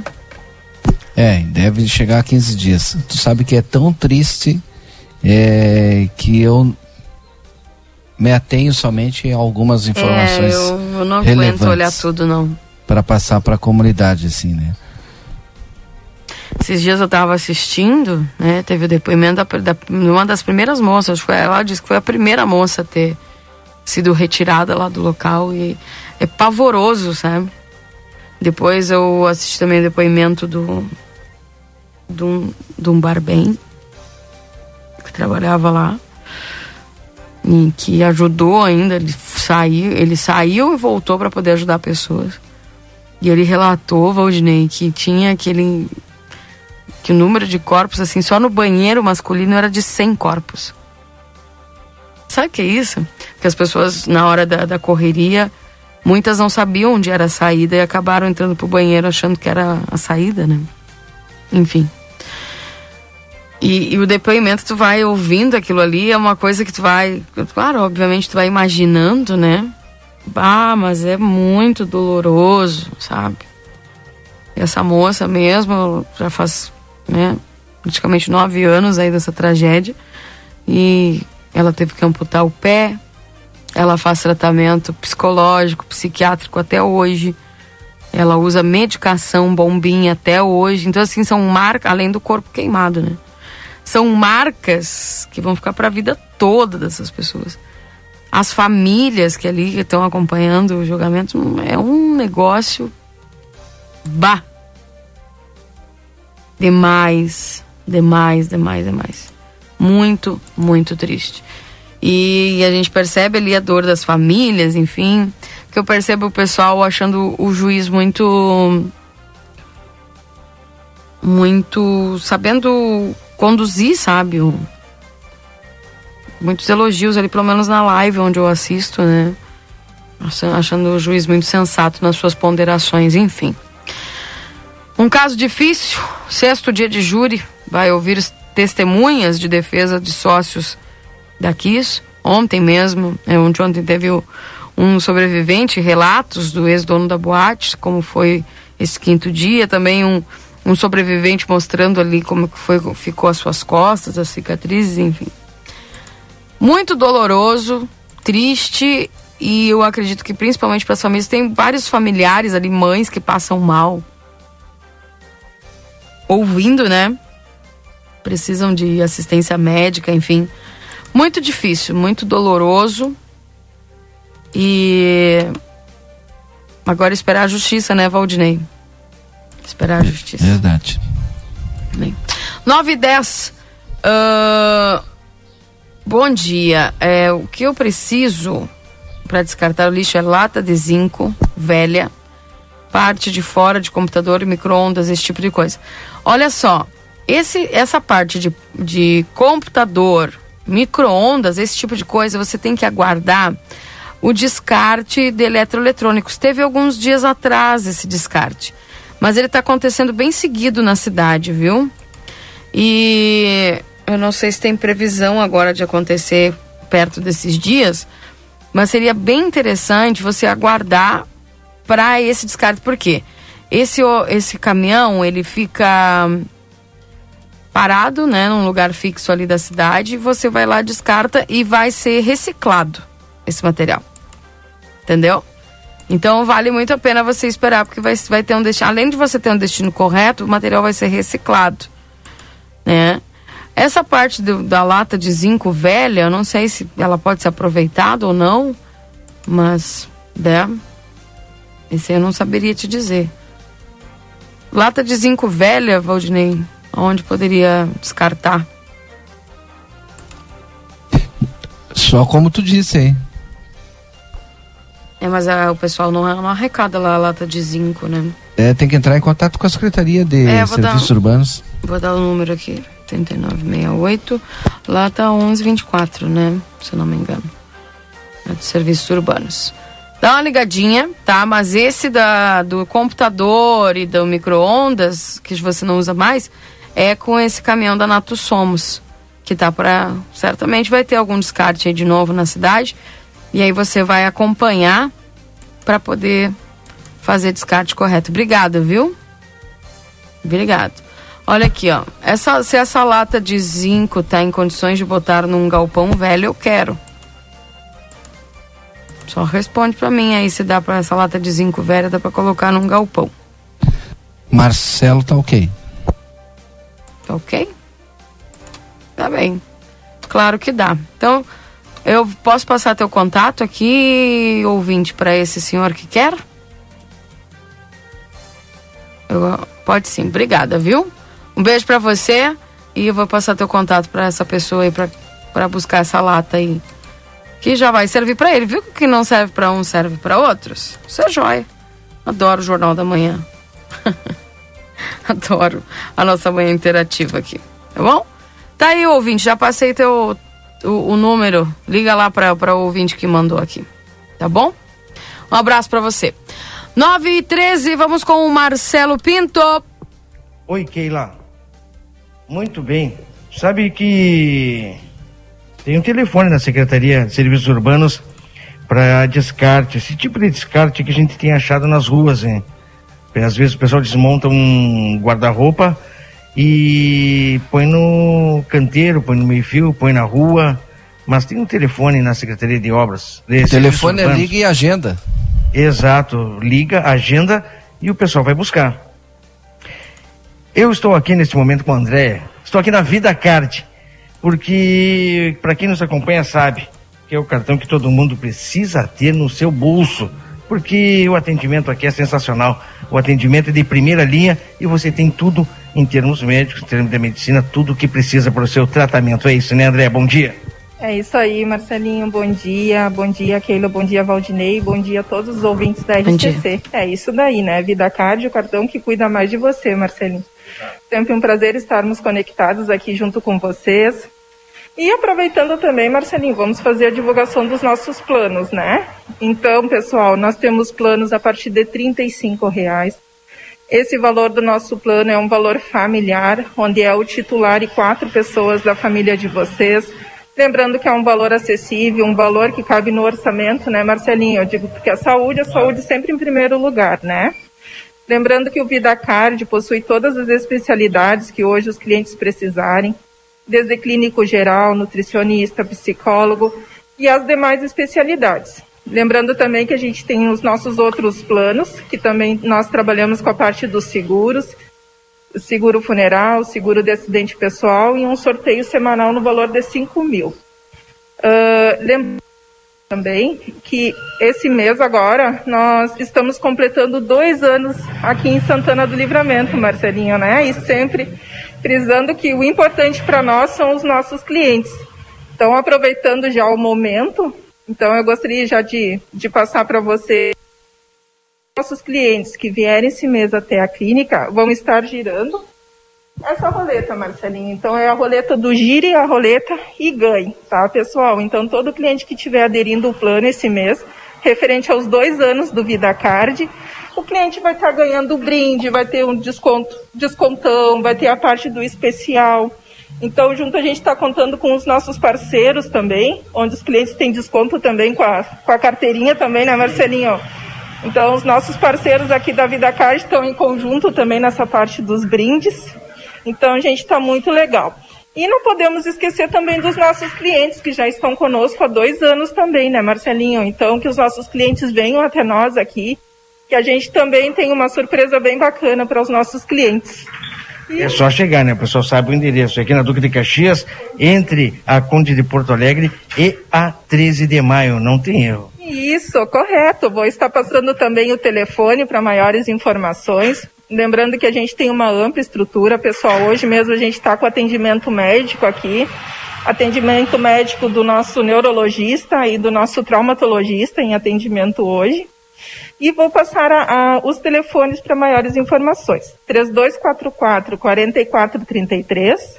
É, deve chegar a 15 dias. Tu sabe que é tão triste é, que eu me atenho somente a algumas informações. É, eu, eu não aguento olhar tudo, não. Para passar para a comunidade, assim, né? Esses dias eu estava assistindo, né? Teve o depoimento da, da, uma das primeiras moças. Ela disse que foi a primeira moça a ter sido retirada lá do local e é pavoroso, sabe? Depois eu assisti também o depoimento do de um, de um barbem que trabalhava lá e que ajudou ainda, ele saiu, ele saiu e voltou para poder ajudar pessoas. E ele relatou, Valdinei, que tinha aquele que o número de corpos assim, só no banheiro masculino era de 100 corpos. Sabe o que é isso? Que as pessoas, na hora da, da correria, muitas não sabiam onde era a saída e acabaram entrando pro banheiro achando que era a saída, né? Enfim. E, e, o depoimento, tu vai ouvindo aquilo ali, é uma coisa que tu vai. Claro, obviamente, tu vai imaginando, né? Ah, mas é muito doloroso, sabe? Essa moça mesmo já faz, né, praticamente nove anos aí dessa tragédia. E ela teve que amputar o pé, ela faz tratamento psicológico, psiquiátrico até hoje. Ela usa medicação, bombinha até hoje. Então, assim, são marcas, além do corpo queimado, né? São marcas que vão ficar para a vida toda dessas pessoas. As famílias que ali estão acompanhando o julgamento é um negócio. Bah! Demais, demais, demais, demais muito, muito triste. E a gente percebe ali a dor das famílias, enfim. Que eu percebo o pessoal achando o juiz muito. Muito. sabendo conduzir, sabe? O, muitos elogios ali, pelo menos na live onde eu assisto, né? Achando o juiz muito sensato nas suas ponderações, enfim. Um caso difícil, sexto dia de júri, vai ouvir testemunhas de defesa de sócios da Kiss. Ontem mesmo, é, ontem, ontem teve o, um sobrevivente, relatos do ex-dono da boate, como foi esse quinto dia. Também um, um sobrevivente mostrando ali como foi, ficou as suas costas, as cicatrizes, enfim. Muito doloroso, triste e eu acredito que principalmente para as famílias tem vários familiares ali, mães que passam mal. Ouvindo, né? Precisam de assistência médica, enfim. Muito difícil, muito doloroso. E agora esperar a justiça, né, Valdinei? Esperar a justiça. Verdade. Bem. 9 e 10. Uh, bom dia. É, o que eu preciso para descartar o lixo é lata de zinco velha, parte de fora de computador, micro-ondas, esse tipo de coisa. Olha só, esse, essa parte de, de computador, micro-ondas, esse tipo de coisa, você tem que aguardar o descarte de eletroeletrônicos. Teve alguns dias atrás esse descarte, mas ele está acontecendo bem seguido na cidade, viu? E eu não sei se tem previsão agora de acontecer perto desses dias, mas seria bem interessante você aguardar para esse descarte. Por quê? Esse, esse caminhão, ele fica parado, né, num lugar fixo ali da cidade, você vai lá, descarta e vai ser reciclado esse material. Entendeu? Então vale muito a pena você esperar, porque vai, vai ter um destino. Além de você ter um destino correto, o material vai ser reciclado. Né? Essa parte do, da lata de zinco velha, eu não sei se ela pode ser aproveitada ou não, mas, né? Esse eu não saberia te dizer. Lata de zinco velha, Valdinei, onde poderia descartar? Só como tu disse, hein? É, mas a, o pessoal não, não arrecada lá a lata de zinco, né? É, tem que entrar em contato com a Secretaria de é, Serviços dar, Urbanos. Vou dar o número aqui. 8968, lá tá 1124, né? Se eu não me engano. É de serviços urbanos. Dá uma ligadinha, tá? Mas esse da, do computador e do micro-ondas, que você não usa mais, é com esse caminhão da Nato Somos, que tá para Certamente vai ter algum descarte aí de novo na cidade. E aí você vai acompanhar para poder fazer descarte correto. Obrigada, viu? Obrigado. Olha aqui, ó. Essa, se essa lata de zinco tá em condições de botar num galpão velho, eu quero. Só responde para mim aí se dá para essa lata de zinco velha, dá para colocar num galpão. Marcelo tá ok. Tá ok? Tá bem. Claro que dá. Então, eu posso passar teu contato aqui, ouvinte, para esse senhor que quer? Eu, pode sim, obrigada, viu? Um beijo para você e eu vou passar teu contato para essa pessoa aí para buscar essa lata aí. Que já vai servir para ele. Viu que não serve para um, serve para outros? Isso é joia. Adoro o Jornal da Manhã. Adoro a nossa manhã interativa aqui. Tá bom? Tá aí, ouvinte. Já passei teu, o, o número. Liga lá para o ouvinte que mandou aqui. Tá bom? Um abraço para você. 9 e 13, vamos com o Marcelo Pinto. Oi, Keila. Muito bem. Sabe que tem um telefone na Secretaria de Serviços Urbanos para descarte, esse tipo de descarte que a gente tem achado nas ruas, hein? Às vezes o pessoal desmonta um guarda-roupa e põe no canteiro, põe no meio-fio, põe na rua. Mas tem um telefone na Secretaria de Obras. De telefone é liga e agenda. Exato, liga, agenda e o pessoal vai buscar. Eu estou aqui neste momento com o André, estou aqui na Vida Card, porque para quem nos acompanha sabe que é o cartão que todo mundo precisa ter no seu bolso, porque o atendimento aqui é sensacional, o atendimento é de primeira linha e você tem tudo em termos médicos, em termos de medicina, tudo o que precisa para o seu tratamento. É isso, né, André? Bom dia. É isso aí, Marcelinho. Bom dia. Bom dia, Keila. Bom dia, Valdinei. Bom dia a todos os ouvintes da RCC. É isso daí, né? Vida Card, o cartão que cuida mais de você, Marcelinho. Sempre um prazer estarmos conectados aqui junto com vocês. E aproveitando também, Marcelinho, vamos fazer a divulgação dos nossos planos, né? Então, pessoal, nós temos planos a partir de R$ reais Esse valor do nosso plano é um valor familiar, onde é o titular e quatro pessoas da família de vocês. Lembrando que é um valor acessível, um valor que cabe no orçamento, né, Marcelinho? Eu digo porque a saúde, a saúde sempre em primeiro lugar, né? Lembrando que o VidaCard possui todas as especialidades que hoje os clientes precisarem, desde clínico geral, nutricionista, psicólogo e as demais especialidades. Lembrando também que a gente tem os nossos outros planos, que também nós trabalhamos com a parte dos seguros, seguro funeral, seguro de acidente pessoal e um sorteio semanal no valor de 5 mil. Uh, lembrando também que esse mês agora nós estamos completando dois anos aqui em Santana do Livramento, Marcelinho, né? E sempre frisando que o importante para nós são os nossos clientes. Então, aproveitando já o momento, então eu gostaria já de, de passar para você nossos clientes que vierem esse mês até a clínica vão estar girando essa roleta, Marcelinho. Então é a roleta do gire, a roleta e ganhe, tá, pessoal? Então todo cliente que estiver aderindo ao plano esse mês, referente aos dois anos do Vida Card, o cliente vai estar ganhando o brinde, vai ter um desconto, descontão, vai ter a parte do especial. Então, junto a gente está contando com os nossos parceiros também, onde os clientes têm desconto também com a, com a carteirinha também, né, Marcelinho? Então, os nossos parceiros aqui da Vida Card estão em conjunto também nessa parte dos brindes. Então, a gente está muito legal. E não podemos esquecer também dos nossos clientes que já estão conosco há dois anos também, né, Marcelinho? Então, que os nossos clientes venham até nós aqui, que a gente também tem uma surpresa bem bacana para os nossos clientes. É só chegar, né? O pessoal sabe o endereço. Aqui na Duque de Caxias, entre a Conde de Porto Alegre e a 13 de maio. Não tem erro. Isso, correto. Vou estar passando também o telefone para maiores informações. Lembrando que a gente tem uma ampla estrutura, pessoal. Hoje mesmo a gente está com atendimento médico aqui. Atendimento médico do nosso neurologista e do nosso traumatologista em atendimento hoje. E vou passar a, a, os telefones para maiores informações. 3244 4433.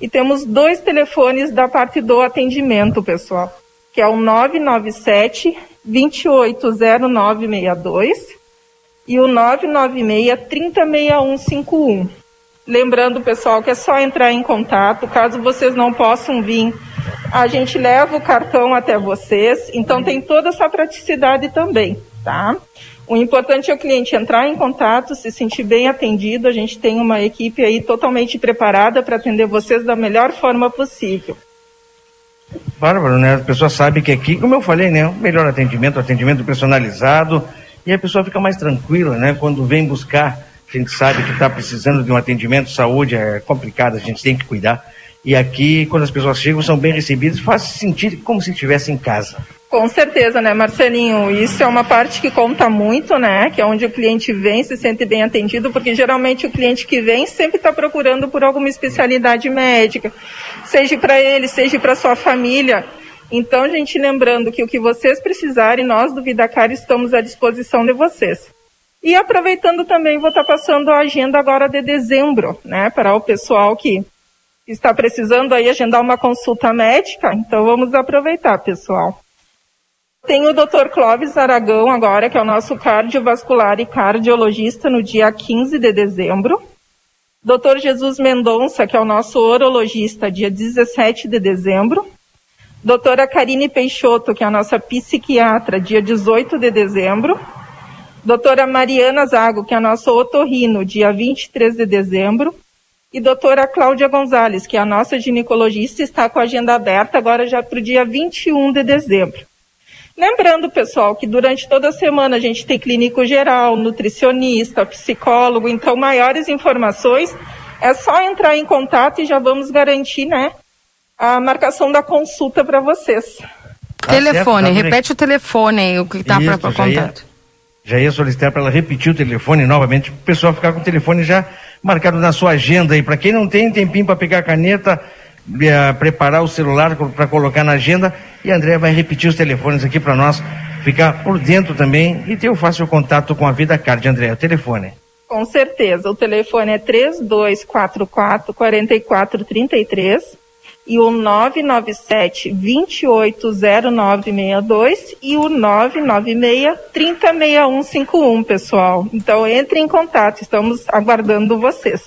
E temos dois telefones da parte do atendimento, pessoal, que é o 997 280962 e o 996 306151. Lembrando, pessoal, que é só entrar em contato. Caso vocês não possam vir, a gente leva o cartão até vocês. Então tem toda essa praticidade também tá? O importante é o cliente entrar em contato, se sentir bem atendido. A gente tem uma equipe aí totalmente preparada para atender vocês da melhor forma possível. Bárbaro, né? A pessoa sabe que aqui, como eu falei, né? Melhor atendimento, atendimento personalizado. E a pessoa fica mais tranquila, né? Quando vem buscar, a gente sabe que está precisando de um atendimento, saúde é complicado, a gente tem que cuidar. E aqui, quando as pessoas chegam, são bem recebidas, faz sentir como se estivesse em casa. Com certeza, né, Marcelinho? Isso é uma parte que conta muito, né? Que é onde o cliente vem, se sente bem atendido, porque geralmente o cliente que vem sempre está procurando por alguma especialidade médica, seja para ele, seja para sua família. Então, gente, lembrando que o que vocês precisarem, nós do Vidacar estamos à disposição de vocês. E aproveitando também, vou estar tá passando a agenda agora de dezembro, né, para o pessoal que está precisando aí agendar uma consulta médica. Então, vamos aproveitar, pessoal. Tem o Dr. Clóvis Aragão agora, que é o nosso cardiovascular e cardiologista no dia 15 de dezembro. Dr. Jesus Mendonça, que é o nosso urologista, dia 17 de dezembro. Doutora Karine Peixoto, que é a nossa psiquiatra, dia 18 de dezembro. Doutora Mariana Zago, que é a nossa otorrino, dia 23 de dezembro. E doutora Cláudia Gonzalez, que é a nossa ginecologista, está com a agenda aberta agora já para o dia 21 de dezembro. Lembrando, pessoal, que durante toda a semana a gente tem clínico geral, nutricionista, psicólogo, então maiores informações é só entrar em contato e já vamos garantir, né, a marcação da consulta para vocês. Tá telefone, certo, tá repete o telefone aí, o que está para contato. Já ia solicitar para ela repetir o telefone novamente, para o pessoal ficar com o telefone já marcado na sua agenda aí. Para quem não tem tempinho para pegar a caneta, uh, preparar o celular para colocar na agenda e André vai repetir os telefones aqui para nós ficar por dentro também e ter o fácil contato com a Vida Card. André, o telefone. Com certeza, o telefone é 3244 4433 e o 997 280962 e o 996 306151, pessoal. Então entre em contato, estamos aguardando vocês.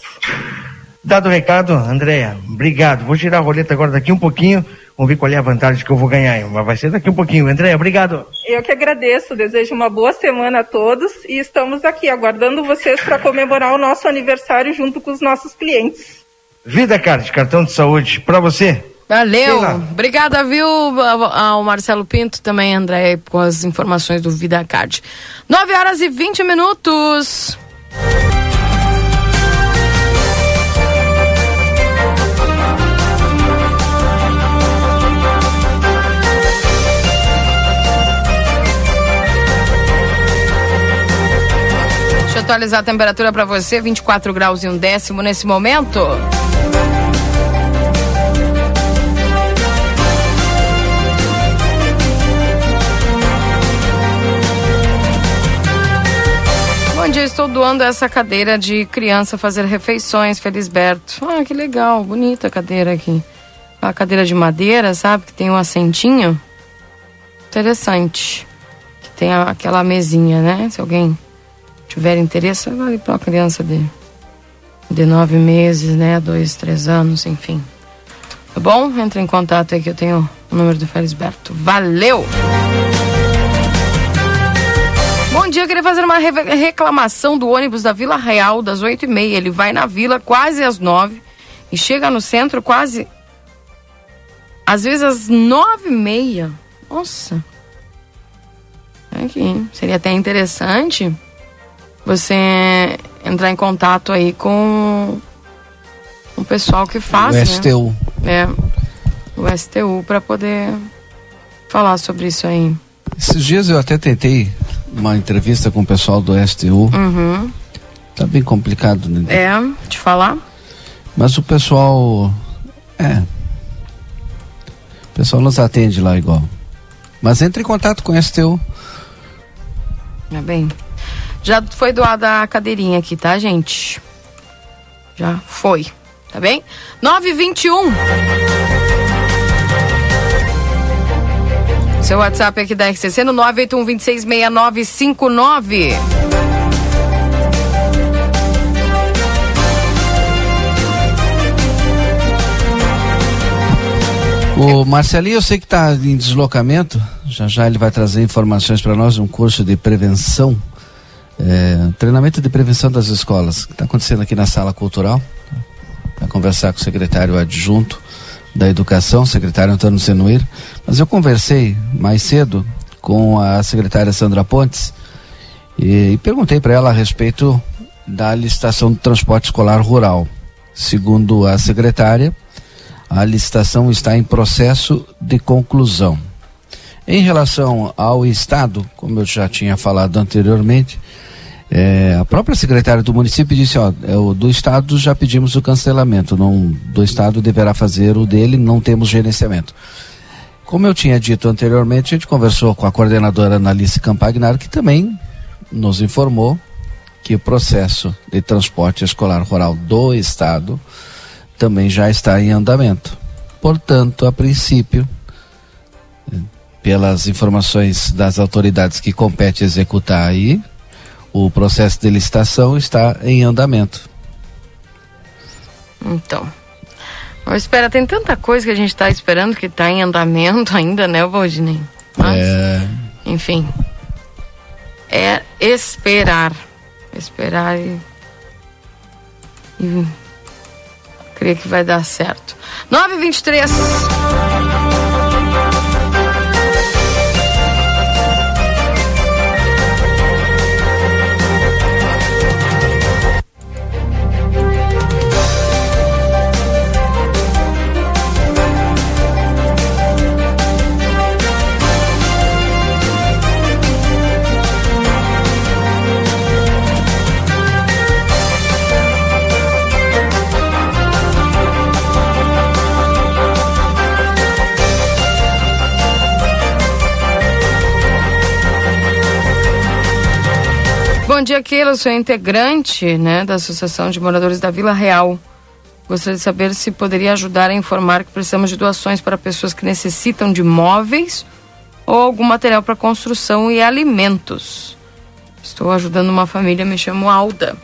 Dado o recado, Andréia, obrigado. Vou girar a roleta agora daqui um pouquinho. Vamos ver qual é a vantagem que eu vou ganhar. Mas vai ser daqui um pouquinho. Andréia, obrigado. Eu que agradeço, desejo uma boa semana a todos e estamos aqui aguardando vocês para comemorar o nosso aniversário junto com os nossos clientes. Vida Card, cartão de saúde, para você. Valeu. Obrigada, viu, ao Marcelo Pinto, também, André, com as informações do Vida Card. 9 horas e 20 minutos. Deixa eu atualizar a temperatura para você, 24 graus e um décimo nesse momento. Bom dia, estou doando essa cadeira de criança fazer refeições, Felisberto. Ah, que legal, bonita a cadeira aqui. A cadeira de madeira, sabe, que tem um assentinho. Interessante. Que tem a, aquela mesinha, né? Se alguém tiver interesse, vale para uma criança de, de nove meses, né? Dois, três anos, enfim. Tá bom? Entre em contato aí que eu tenho o número do Felisberto. Valeu! Bom dia, queria fazer uma reclamação do ônibus da Vila Real das oito e meia. Ele vai na vila quase às nove e chega no centro quase às vezes às nove e meia. Nossa. Aqui. Seria até interessante você entrar em contato aí com o pessoal que faz, o né? STU. É, o STU para poder falar sobre isso aí. Esses dias eu até tentei uma entrevista com o pessoal do STU. Uhum. Tá bem complicado, né? É, te falar. Mas o pessoal. É. O pessoal nos atende lá igual. Mas entre em contato com o STU. É bem. Já foi doada a cadeirinha aqui, tá, gente? Já foi. Tá bem? 921. Seu WhatsApp aqui da RCC no 981266959. O Marcelinho, eu sei que está em deslocamento. Já já ele vai trazer informações para nós, um curso de prevenção, é, treinamento de prevenção das escolas, que está acontecendo aqui na sala cultural. Vai conversar com o secretário adjunto da Educação, secretário Antônio Senuir. Mas eu conversei mais cedo com a secretária Sandra Pontes e, e perguntei para ela a respeito da licitação do transporte escolar rural. Segundo a secretária, a licitação está em processo de conclusão. Em relação ao Estado, como eu já tinha falado anteriormente, é, a própria secretária do município disse, ó, é, o do Estado já pedimos o cancelamento, não, do Estado deverá fazer o dele, não temos gerenciamento. Como eu tinha dito anteriormente, a gente conversou com a coordenadora Analice Campagnar, que também nos informou que o processo de transporte escolar rural do Estado também já está em andamento. Portanto, a princípio, pelas informações das autoridades que compete executar aí, o processo de licitação está em andamento. Então. Mas espera, tem tanta coisa que a gente está esperando que está em andamento ainda, né, Valdinei? Mas, é... enfim. É esperar. Esperar e. e creio que vai dar certo. 923. Bom dia, Keila. Sou integrante né, da Associação de Moradores da Vila Real. Gostaria de saber se poderia ajudar a informar que precisamos de doações para pessoas que necessitam de móveis ou algum material para construção e alimentos. Estou ajudando uma família, me chamo Alda.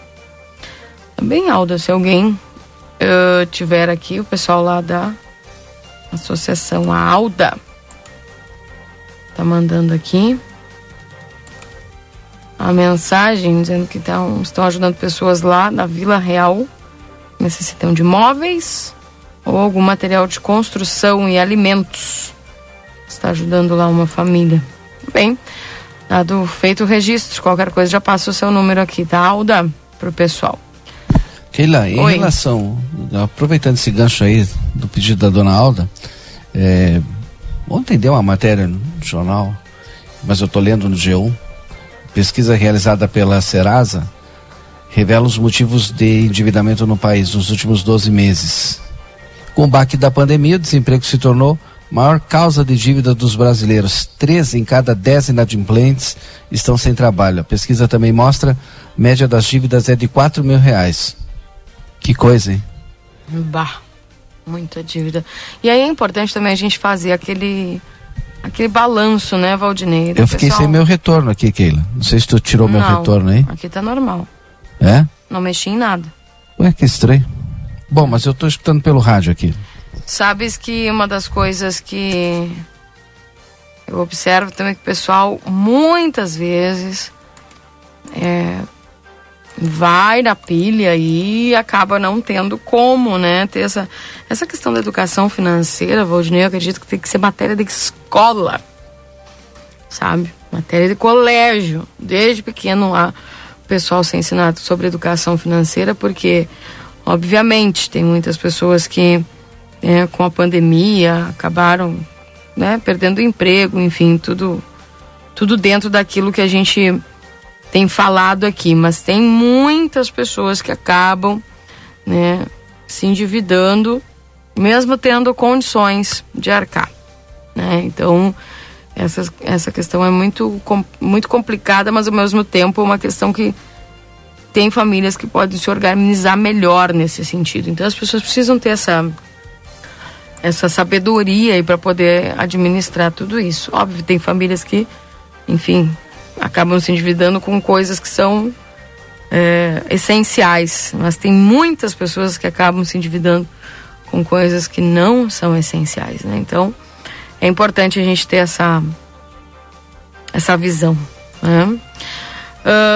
Também, Alda, se alguém uh, tiver aqui, o pessoal lá da associação Alda tá mandando aqui a mensagem dizendo que tão, estão ajudando pessoas lá na Vila Real necessitam de móveis ou algum material de construção e alimentos. Está ajudando lá uma família. Bem, dado feito o registro, qualquer coisa já passa o seu número aqui, tá, Alda? Pro pessoal. Keila, em Oi. relação, aproveitando esse gancho aí do pedido da dona Alda, é, ontem deu uma matéria no jornal, mas eu estou lendo no G1, pesquisa realizada pela Serasa revela os motivos de endividamento no país nos últimos 12 meses. Com o baque da pandemia, o desemprego se tornou maior causa de dívida dos brasileiros. Três em cada dez inadimplentes estão sem trabalho. A pesquisa também mostra média das dívidas é de 4 mil reais. Que coisa, hein? Bah, muita dívida. E aí é importante também a gente fazer aquele aquele balanço, né, Valdinei? Eu fiquei pessoal... sem meu retorno aqui, Keila. Não sei se tu tirou Não, meu retorno aí. Aqui tá normal. É? Não mexi em nada. Ué, que estranho. Bom, mas eu tô escutando pelo rádio aqui. Sabes que uma das coisas que eu observo também que o pessoal muitas vezes é, vai na pilha e acaba não tendo como, né? Ter essa, essa questão da educação financeira, Valdinei, eu acredito que tem que ser matéria de escola, sabe? Matéria de colégio, desde pequeno lá, o pessoal ser ensinado sobre educação financeira, porque, obviamente, tem muitas pessoas que, é, com a pandemia, acabaram né, perdendo emprego, enfim, tudo, tudo dentro daquilo que a gente tem falado aqui, mas tem muitas pessoas que acabam né, se endividando, mesmo tendo condições de arcar. Né? Então, essa, essa questão é muito, muito complicada, mas ao mesmo tempo é uma questão que tem famílias que podem se organizar melhor nesse sentido. Então, as pessoas precisam ter essa, essa sabedoria para poder administrar tudo isso. Óbvio, tem famílias que, enfim, acabam se endividando com coisas que são é, essenciais, mas tem muitas pessoas que acabam se endividando com coisas que não são essenciais, né? Então é importante a gente ter essa essa visão. Né? Uh,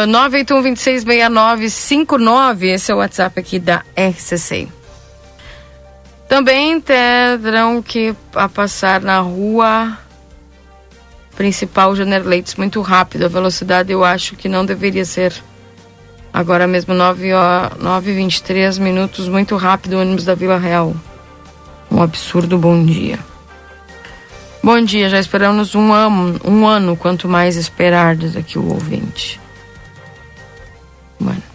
981-266959, esse é o WhatsApp aqui da RCC. Também terão que a passar na rua principal Janer Leites muito rápido. A velocidade eu acho que não deveria ser. Agora mesmo 9 9 23 minutos, muito rápido ônibus da Vila Real. Um absurdo bom dia. Bom dia, já esperamos um ano, um ano, quanto mais esperar, diz aqui o ouvinte. Mano.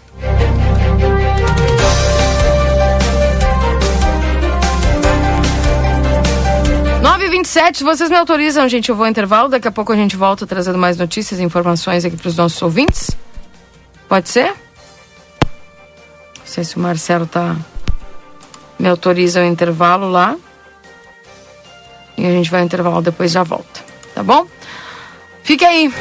9h27, vocês me autorizam, gente? Eu vou ao intervalo. Daqui a pouco a gente volta trazendo mais notícias e informações aqui para os nossos ouvintes. Pode ser? Não sei se o Marcelo tá. Me autoriza o intervalo lá. E a gente vai ao intervalo depois já volta. Tá bom? Fique aí.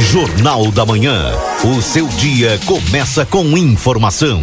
Jornal da Manhã. O seu dia começa com informação.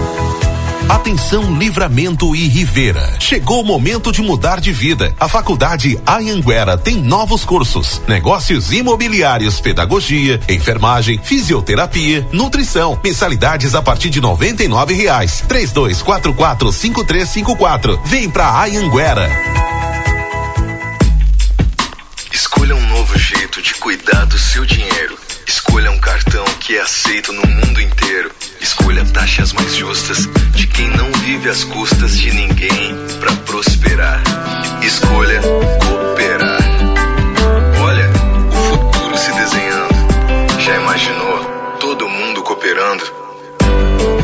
Atenção Livramento e Rivera. Chegou o momento de mudar de vida. A Faculdade Anhanguera tem novos cursos: negócios imobiliários, pedagogia, enfermagem, fisioterapia, nutrição. Mensalidades a partir de noventa e nove reais. Três dois quatro quatro cinco três cinco quatro. Vem pra Anhanguera. Escolha um novo jeito de cuidar do seu dinheiro. Escolha um cartão que é aceito no mundo inteiro. Escolha taxas mais justas de quem não vive às custas de ninguém para prosperar. Escolha cooperar. Olha, o futuro se desenhando. Já imaginou todo mundo cooperando?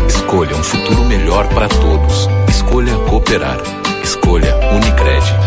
Escolha um futuro melhor para todos. Escolha cooperar. Escolha Unicred.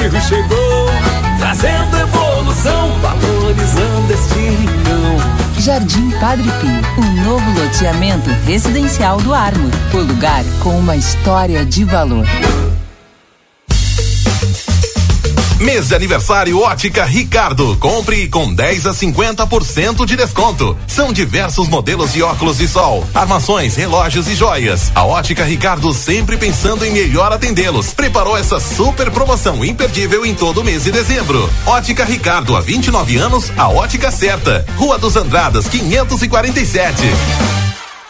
Pio chegou, trazendo evolução, valorizando este rincão. Jardim Padre Pio, um novo loteamento residencial do Ármor. O lugar com uma história de valor. Mês de aniversário Ótica Ricardo. Compre com 10 a 50% de desconto. São diversos modelos de óculos de sol, armações, relógios e joias. A Ótica Ricardo sempre pensando em melhor atendê-los. Preparou essa super promoção imperdível em todo mês de dezembro. Ótica Ricardo, há 29 anos, a ótica certa. Rua dos Andradas, 547.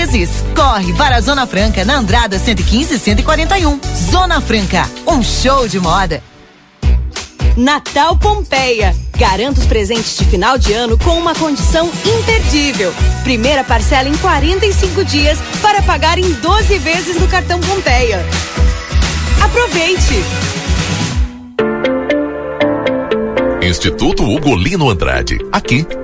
vezes. Corre para a Zona Franca na Andrada 115 e 141. Zona Franca, um show de moda. Natal Pompeia. Garanta os presentes de final de ano com uma condição imperdível. Primeira parcela em 45 dias para pagar em 12 vezes no cartão Pompeia. Aproveite! Instituto Ugolino Andrade. Aqui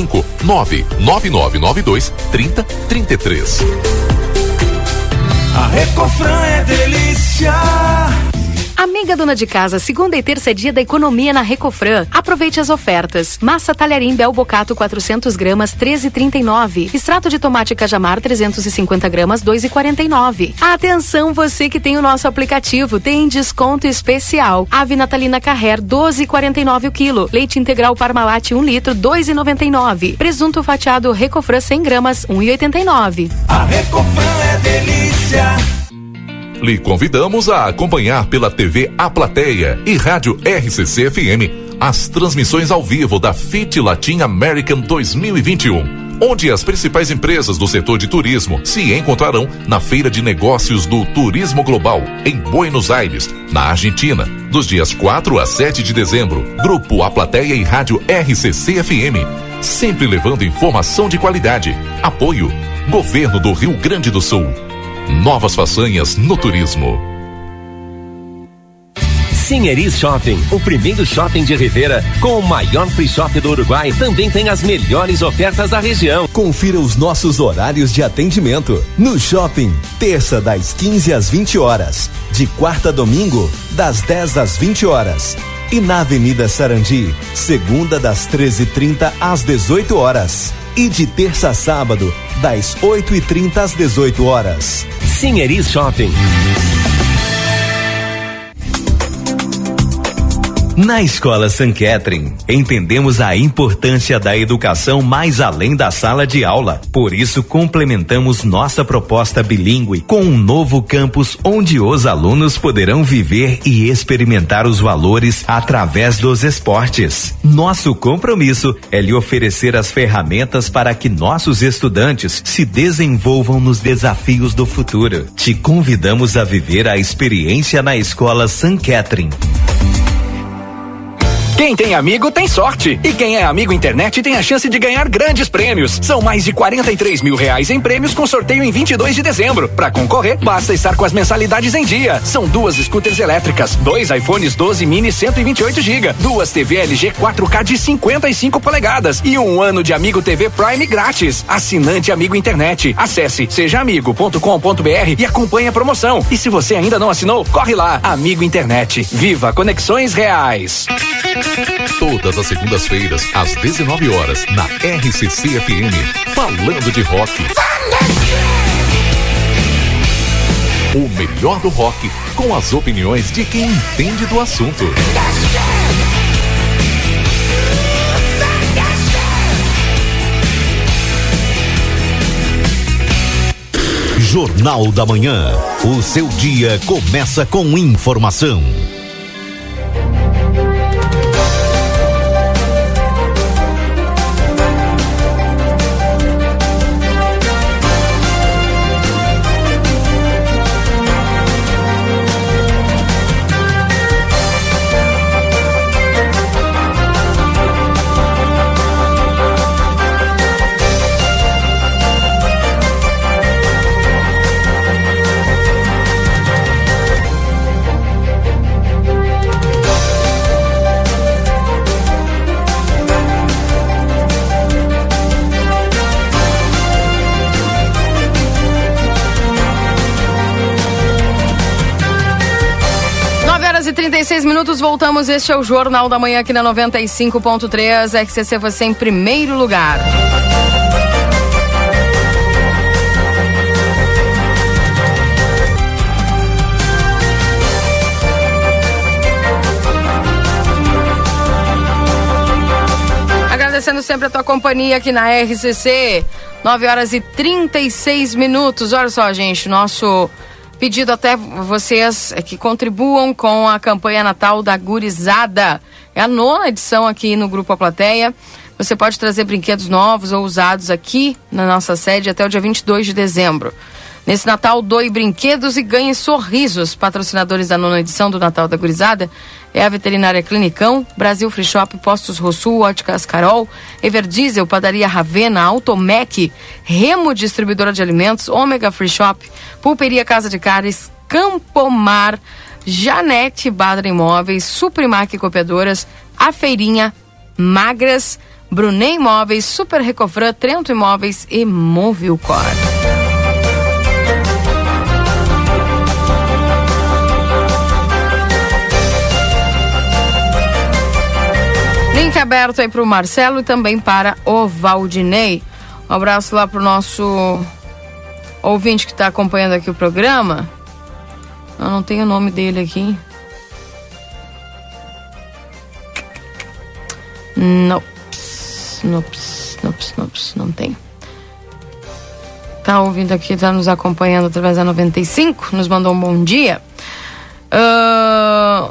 cinco nove nove nove nove dois trinta trinta e três. A Recofran é delícia. Amiga dona de casa, segunda e terça é dia da economia na Recofran. Aproveite as ofertas. Massa talharim Bel Bocato 400 gramas 13,39. Extrato de tomate cajamar 350 gramas 2,49. Atenção você que tem o nosso aplicativo, tem desconto especial. Ave natalina Carrer 12,49 o quilo. Leite integral Parmalat 1 litro 2,99. Presunto fatiado Recofran 100 gramas 1,89. A Recofran é delícia. Lhe convidamos a acompanhar pela TV A Plateia e Rádio RCC FM as transmissões ao vivo da FIT Latin American 2021 onde as principais empresas do setor de turismo se encontrarão na Feira de Negócios do Turismo Global, em Buenos Aires, na Argentina, dos dias 4 a 7 de dezembro. Grupo A Plateia e Rádio RCC FM, sempre levando informação de qualidade. Apoio: Governo do Rio Grande do Sul. Novas façanhas no turismo. Sinheris Shopping, o primeiro shopping de Rivera, com o maior free shop do Uruguai, também tem as melhores ofertas da região. Confira os nossos horários de atendimento. No shopping, terça das 15 às 20 horas, de quarta a domingo, das 10 às 20 horas. E na Avenida Sarandi, segunda das 13h30 às 18 horas. E de terça a sábado, das 8h30 às 18 horas. Sinheris Shopping. Na Escola San Catherine, entendemos a importância da educação mais além da sala de aula. Por isso, complementamos nossa proposta bilíngue com um novo campus onde os alunos poderão viver e experimentar os valores através dos esportes. Nosso compromisso é lhe oferecer as ferramentas para que nossos estudantes se desenvolvam nos desafios do futuro. Te convidamos a viver a experiência na Escola San Catherine. Quem tem amigo tem sorte. E quem é amigo internet tem a chance de ganhar grandes prêmios. São mais de 43 mil reais em prêmios com sorteio em 22 de dezembro. Para concorrer, basta estar com as mensalidades em dia. São duas scooters elétricas, dois iPhones 12 mini 128 GB, duas TV LG 4K de 55 polegadas e um ano de Amigo TV Prime grátis. Assinante Amigo Internet. Acesse sejaamigo.com.br e acompanhe a promoção. E se você ainda não assinou, corre lá. Amigo Internet. Viva conexões reais. Todas as segundas-feiras, às 19 horas, na RCC FM, falando de rock. O melhor do rock, com as opiniões de quem entende do assunto. Jornal da Manhã. O seu dia começa com informação. 36 minutos, voltamos. Este é o Jornal da Manhã aqui na 95.3. RCC você em primeiro lugar. Agradecendo sempre a tua companhia aqui na RCC. 9 horas e 36 minutos. Olha só, gente, nosso pedido até vocês é que contribuam com a campanha Natal da Gurizada. É a nona edição aqui no Grupo A Plateia. Você pode trazer brinquedos novos ou usados aqui na nossa sede até o dia 22 de dezembro. Nesse Natal, doe brinquedos e ganhe sorrisos. Patrocinadores da nona edição do Natal da Gurizada é a Veterinária Clinicão, Brasil Free Shop, Postos Rosul, Óticas Carol, Everdiesel, Padaria Ravena, Automec, Remo Distribuidora de Alimentos, Ômega Free Shop, Pulperia Casa de Cares, Campomar, Janete Badra Imóveis, Suprimac Copiadoras, A Feirinha, Magras, Brunet Imóveis, Super Recofran, Trento Imóveis e Movilcor. Link aberto aí para o Marcelo e também para o Valdinei. Um abraço lá para o nosso ouvinte que está acompanhando aqui o programa. Eu não tenho o nome dele aqui. Nops, nops, nops, nops, não tem. Tá ouvindo aqui, tá nos acompanhando através da 95, nos mandou um bom dia. Ahn,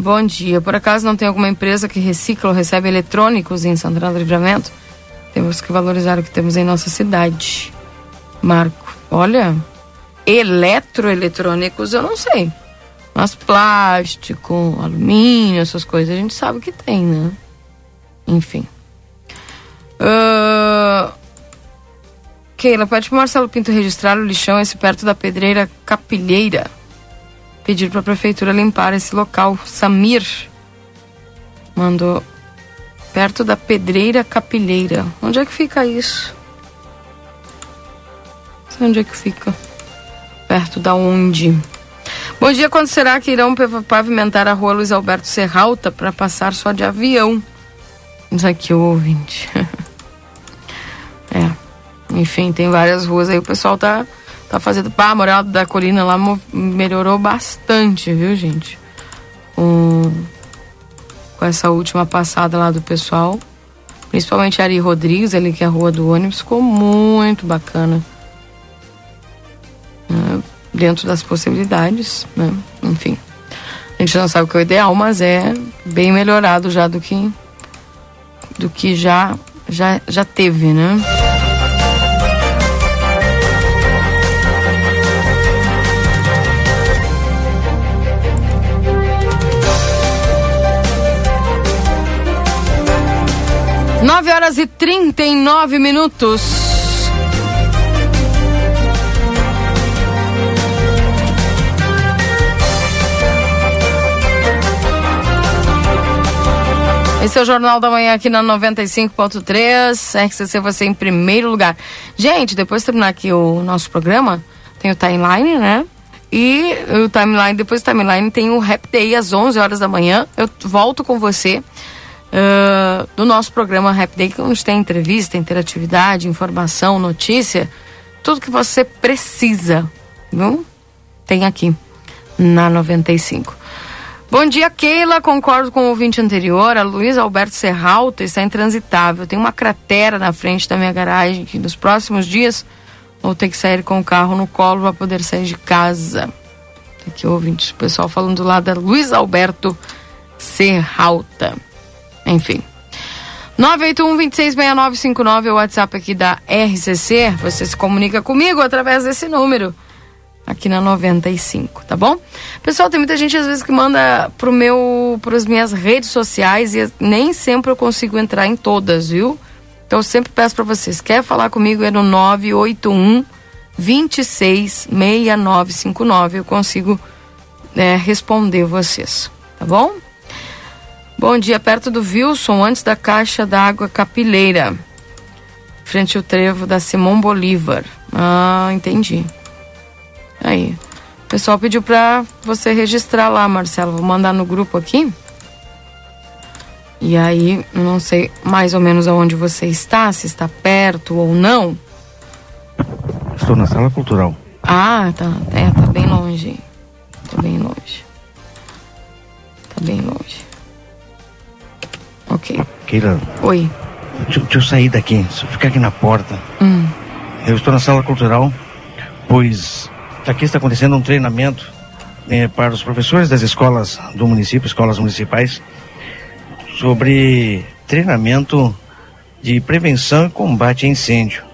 Bom dia. Por acaso não tem alguma empresa que recicla ou recebe eletrônicos em Santana do Livramento? Temos que valorizar o que temos em nossa cidade. Marco, olha, eletroeletrônicos eu não sei. Mas plástico, alumínio, essas coisas a gente sabe que tem, né? Enfim. Uh... Keila, pede pro Marcelo Pinto registrar o lixão esse perto da pedreira Capilheira pedir para a prefeitura limpar esse local. Samir mandou perto da Pedreira Capilheira. Onde é que fica isso? Onde é que fica. Perto da onde? Bom dia, quando será que irão pavimentar a rua Luiz Alberto Serralta para passar só de avião? Diz aqui o ouvinte. é. Enfim, tem várias ruas aí, o pessoal tá tá fazendo. Pá, a moral da colina lá melhorou bastante, viu, gente? com, com essa última passada lá do pessoal. Principalmente Ari Rodrigues, ali que é a rua do ônibus, ficou muito bacana. Né? Dentro das possibilidades, né? Enfim. A gente não sabe o que é o ideal, mas é bem melhorado já do que do que já já, já teve, né? Nove horas e trinta e nove minutos. Esse é o Jornal da Manhã aqui na 95.3. RCC você em primeiro lugar. Gente, depois de terminar aqui o nosso programa, tem o timeline, né? E o timeline, depois do timeline, tem o Rap Day às 11 horas da manhã. Eu volto com você uh, no nosso programa Rap Day, que onde tem entrevista, interatividade, informação, notícia, tudo que você precisa, viu? Tem aqui na 95. Bom dia, Keila. Concordo com o ouvinte anterior. A Luiz Alberto Serralta está intransitável. Tem uma cratera na frente da minha garagem que nos próximos dias vou ter que sair com o carro no colo para poder sair de casa. Aqui ouvinte, o pessoal falando lá da Luiz Alberto Serralta. Enfim. 981-266959 é o WhatsApp aqui da RCC. Você se comunica comigo através desse número aqui na 95, tá bom? Pessoal, tem muita gente às vezes que manda pro meu, pras minhas redes sociais e nem sempre eu consigo entrar em todas, viu? Então eu sempre peço para vocês, quer falar comigo é no 981 266959, eu consigo é, responder vocês, tá bom? Bom dia, perto do Wilson, antes da caixa d'água capileira, frente ao trevo da Simão Bolívar. Ah, entendi. Aí. O pessoal pediu pra você registrar lá, Marcelo. Vou mandar no grupo aqui. E aí, não sei mais ou menos aonde você está, se está perto ou não. Estou na sala cultural. Ah, tá. É, tá bem longe. Tá bem longe. Tá bem longe. Keila. Oi. Deixa, deixa eu sair daqui, só ficar aqui na porta. Hum. Eu estou na sala cultural, pois aqui está acontecendo um treinamento eh, para os professores das escolas do município, escolas municipais, sobre treinamento de prevenção e combate a incêndio.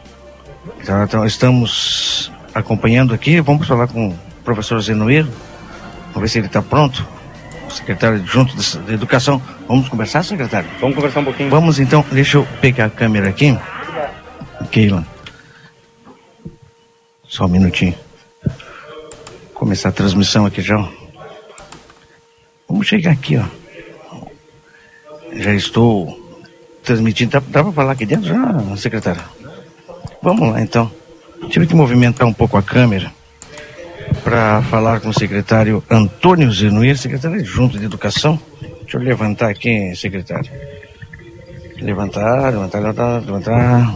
Então, então, estamos acompanhando aqui, vamos falar com o professor Zenuir, vamos ver se ele está pronto, secretário junto de, Educação. Vamos conversar, secretário? Vamos conversar um pouquinho. Vamos então, deixa eu pegar a câmera aqui. Keila. Só um minutinho. Começar a transmissão aqui já. Vamos chegar aqui, ó. Já estou transmitindo. Dá, dá para falar aqui dentro já, secretário? Vamos lá então. Tive que movimentar um pouco a câmera para falar com o secretário Antônio Zenuir, secretário adjunto de Educação. Deixa eu levantar aqui, secretário. Levantar, levantar, levantar, levantar.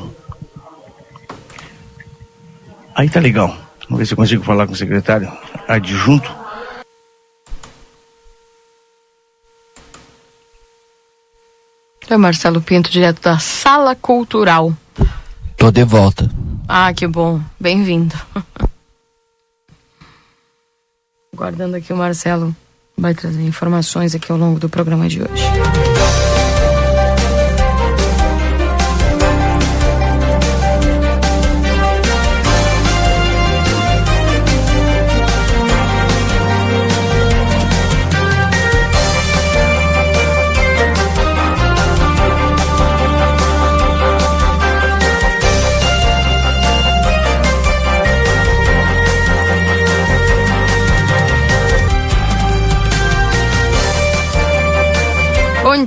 Aí tá legal. Vamos ver se eu consigo falar com o secretário adjunto. É Marcelo Pinto, direto da Sala Cultural. Tô de volta. Ah, que bom. Bem-vindo. Guardando aqui o Marcelo vai trazer informações aqui ao longo do programa de hoje.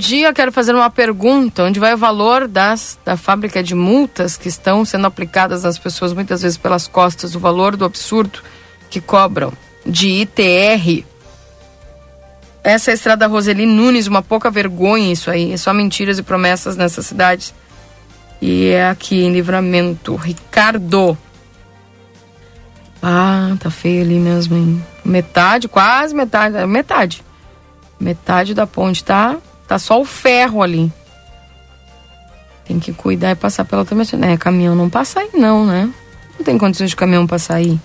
Dia, quero fazer uma pergunta. Onde vai o valor das, da fábrica de multas que estão sendo aplicadas nas pessoas muitas vezes pelas costas? O valor do absurdo que cobram de ITR. Essa é a estrada Roseli Nunes, uma pouca vergonha isso aí. É só mentiras e promessas nessa cidade. E é aqui em Livramento. Ricardo. Ah, tá feio ali mesmo, hein? Metade, quase metade. Metade Metade da ponte tá, tá só o ferro ali. Tem que cuidar e passar pela outra metade. É, caminhão não passa aí não, né? Não tem condições de caminhão passar aí.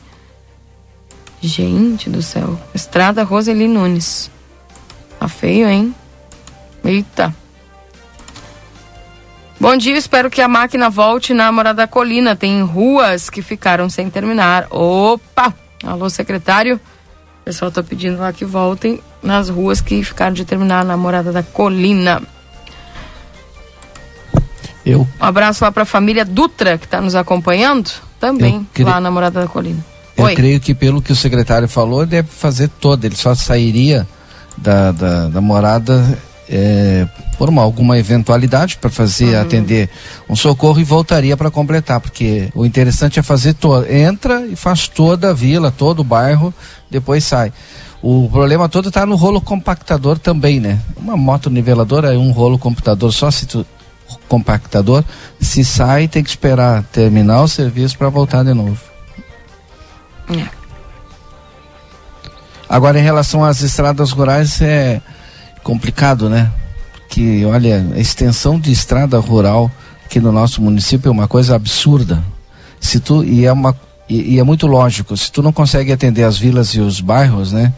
Gente do céu. Estrada Roseli Nunes. Tá feio, hein? Eita. Bom dia, espero que a máquina volte na Morada da Colina. Tem ruas que ficaram sem terminar. Opa! Alô, secretário. O pessoal tá pedindo lá que voltem nas ruas que ficaram de terminar na Morada da Colina. Eu. Um abraço lá para a família Dutra que está nos acompanhando, também cre... lá na Morada da Colina. Eu Oi. creio que pelo que o secretário falou, deve fazer toda. Ele só sairia da, da, da morada é, por uma, alguma eventualidade para fazer uhum. atender um socorro e voltaria para completar, porque o interessante é fazer todo, entra e faz toda a vila, todo o bairro, depois sai. O problema todo está no rolo compactador também, né? Uma moto niveladora é um rolo computador só se tu compactador, se sai tem que esperar terminar o serviço para voltar de novo. É. Agora em relação às estradas rurais é complicado, né? Que olha, a extensão de estrada rural aqui no nosso município é uma coisa absurda. Se tu e é uma e, e é muito lógico, se tu não consegue atender as vilas e os bairros, né?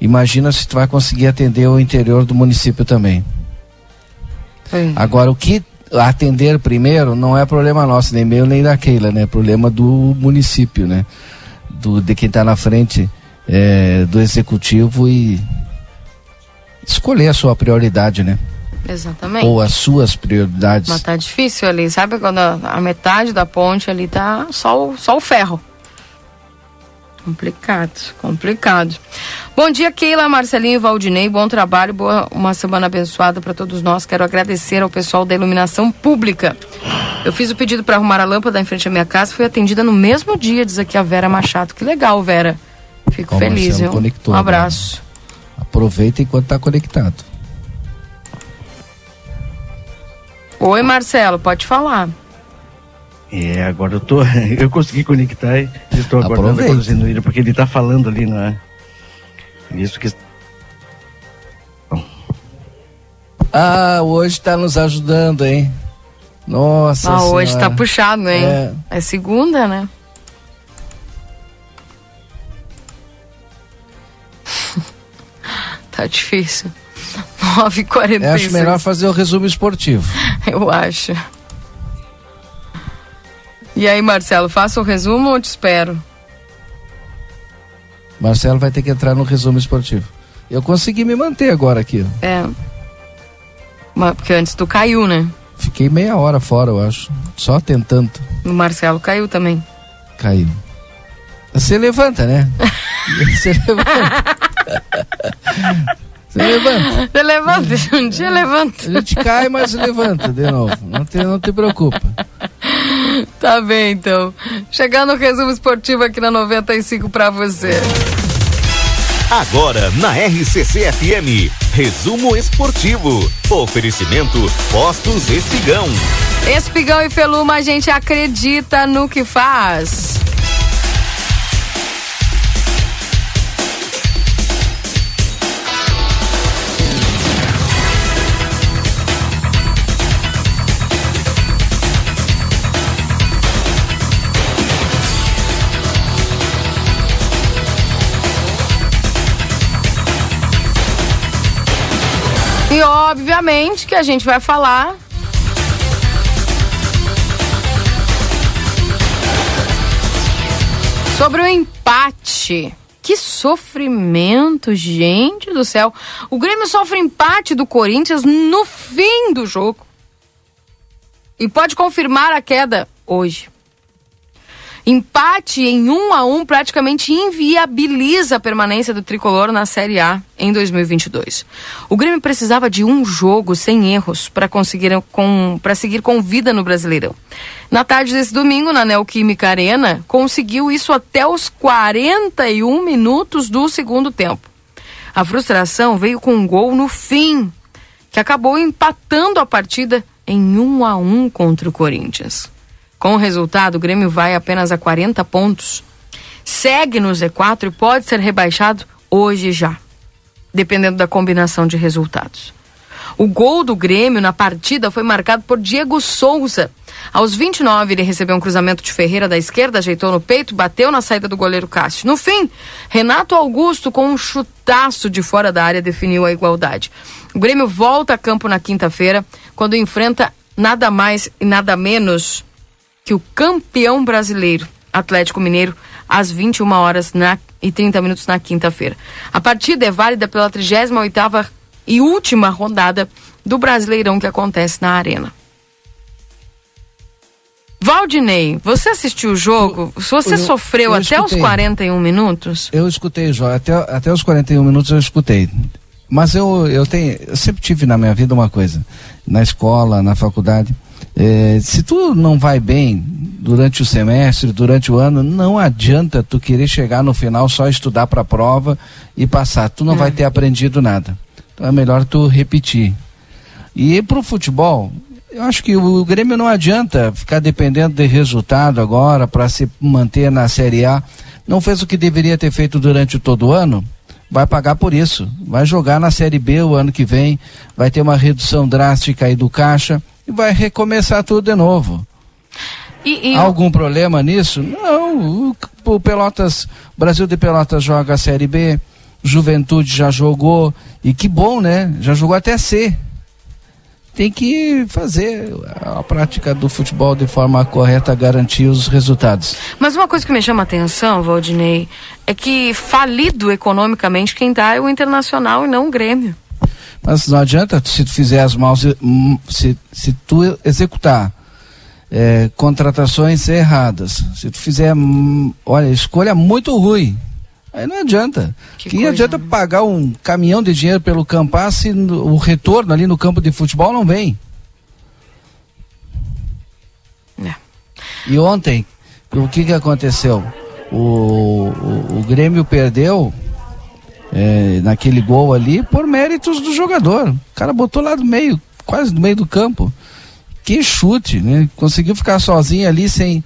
Imagina se tu vai conseguir atender o interior do município também. Agora, o que atender primeiro não é problema nosso, nem meu nem da Keila, né? É problema do município, né? Do, de quem está na frente é, do executivo e escolher a sua prioridade, né? Exatamente. Ou as suas prioridades. Mas tá difícil ali, sabe? Quando a, a metade da ponte ali tá só, só o ferro. Complicado, complicado. Bom dia, Keila, Marcelinho e Valdinei. Bom trabalho, boa uma semana abençoada para todos nós. Quero agradecer ao pessoal da iluminação pública. Eu fiz o pedido para arrumar a lâmpada em frente à minha casa, fui atendida no mesmo dia, diz aqui a Vera Machado. Que legal, Vera. Fico feliz, viu? Um abraço. Né? Aproveita enquanto está conectado. Oi, Marcelo, pode falar. É, agora eu tô. Eu consegui conectar e estou aguardando a Zinuíra, porque ele está falando ali, não é? Isso que. Ah, hoje está nos ajudando, hein? Nossa. Ah, hoje está puxado, hein? É. é segunda, né? Tá difícil. 9h46. Eu acho melhor fazer o resumo esportivo. Eu acho. E aí, Marcelo, faça o resumo ou te espero? Marcelo vai ter que entrar no resumo esportivo. Eu consegui me manter agora aqui. É. Mas, porque antes tu caiu, né? Fiquei meia hora fora, eu acho. Só tentando. O Marcelo caiu também. Caiu. Você levanta, né? Você levanta. Você levanta. Você levanta, um dia levanta. A gente cai, mas levanta de novo. Não te, não te preocupa. Tá bem, então. Chegando o resumo esportivo aqui na 95 para você. Agora na RCC FM, resumo esportivo. Oferecimento Postos Espigão. Espigão e Feluma, a gente acredita no que faz. E obviamente que a gente vai falar sobre o empate. Que sofrimento, gente do céu. O Grêmio sofre empate do Corinthians no fim do jogo. E pode confirmar a queda hoje. Empate em 1 um a 1 um praticamente inviabiliza a permanência do tricolor na Série A em 2022. O Grêmio precisava de um jogo sem erros para conseguir com para seguir com vida no Brasileirão. Na tarde desse domingo, na Neoquímica Arena, conseguiu isso até os 41 minutos do segundo tempo. A frustração veio com um gol no fim, que acabou empatando a partida em 1 um a 1 contra o Corinthians. Com o resultado, o Grêmio vai apenas a 40 pontos. Segue no Z4 e pode ser rebaixado hoje já. dependendo da combinação de resultados. O gol do Grêmio na partida foi marcado por Diego Souza. Aos 29, ele recebeu um cruzamento de Ferreira da esquerda, ajeitou no peito, bateu na saída do goleiro Cássio. No fim, Renato Augusto, com um chutaço de fora da área, definiu a igualdade. O Grêmio volta a campo na quinta-feira, quando enfrenta nada mais e nada menos que o campeão brasileiro, Atlético Mineiro, às 21 horas na, e 30 minutos na quinta-feira. A partida é válida pela 38ª e última rodada do Brasileirão que acontece na Arena. Valdinei, você assistiu o jogo? Se você eu, sofreu eu até os 41 minutos? Eu escutei o jogo, até, até os 41 minutos eu escutei. Mas eu, eu tenho, eu sempre tive na minha vida uma coisa, na escola, na faculdade, é, se tu não vai bem durante o semestre, durante o ano, não adianta tu querer chegar no final só estudar para a prova e passar. Tu não é. vai ter aprendido nada. Então é melhor tu repetir. E para o futebol, eu acho que o Grêmio não adianta ficar dependendo de resultado agora para se manter na Série A. Não fez o que deveria ter feito durante todo o ano, vai pagar por isso. Vai jogar na Série B o ano que vem, vai ter uma redução drástica aí do caixa e vai recomeçar tudo de novo. E, e... Algum problema nisso? Não. O, o Pelotas, Brasil de Pelotas joga a Série B, Juventude já jogou, e que bom, né? Já jogou até C. Tem que fazer a prática do futebol de forma correta, garantir os resultados. Mas uma coisa que me chama a atenção, Valdinei, é que falido economicamente quem dá é o Internacional e não o Grêmio. Mas não adianta, se tu fizer as mãos, hum, se, se tu executar é, contratações erradas, se tu fizer, hum, olha, escolha muito ruim, aí não adianta. Que, que adianta né? pagar um caminhão de dinheiro pelo campar se o retorno ali no campo de futebol não vem? É. E ontem, o que que aconteceu? O, o, o Grêmio perdeu é, naquele gol ali por méritos do jogador. O cara botou lá do meio, quase no meio do campo. Que chute, né? Conseguiu ficar sozinho ali sem,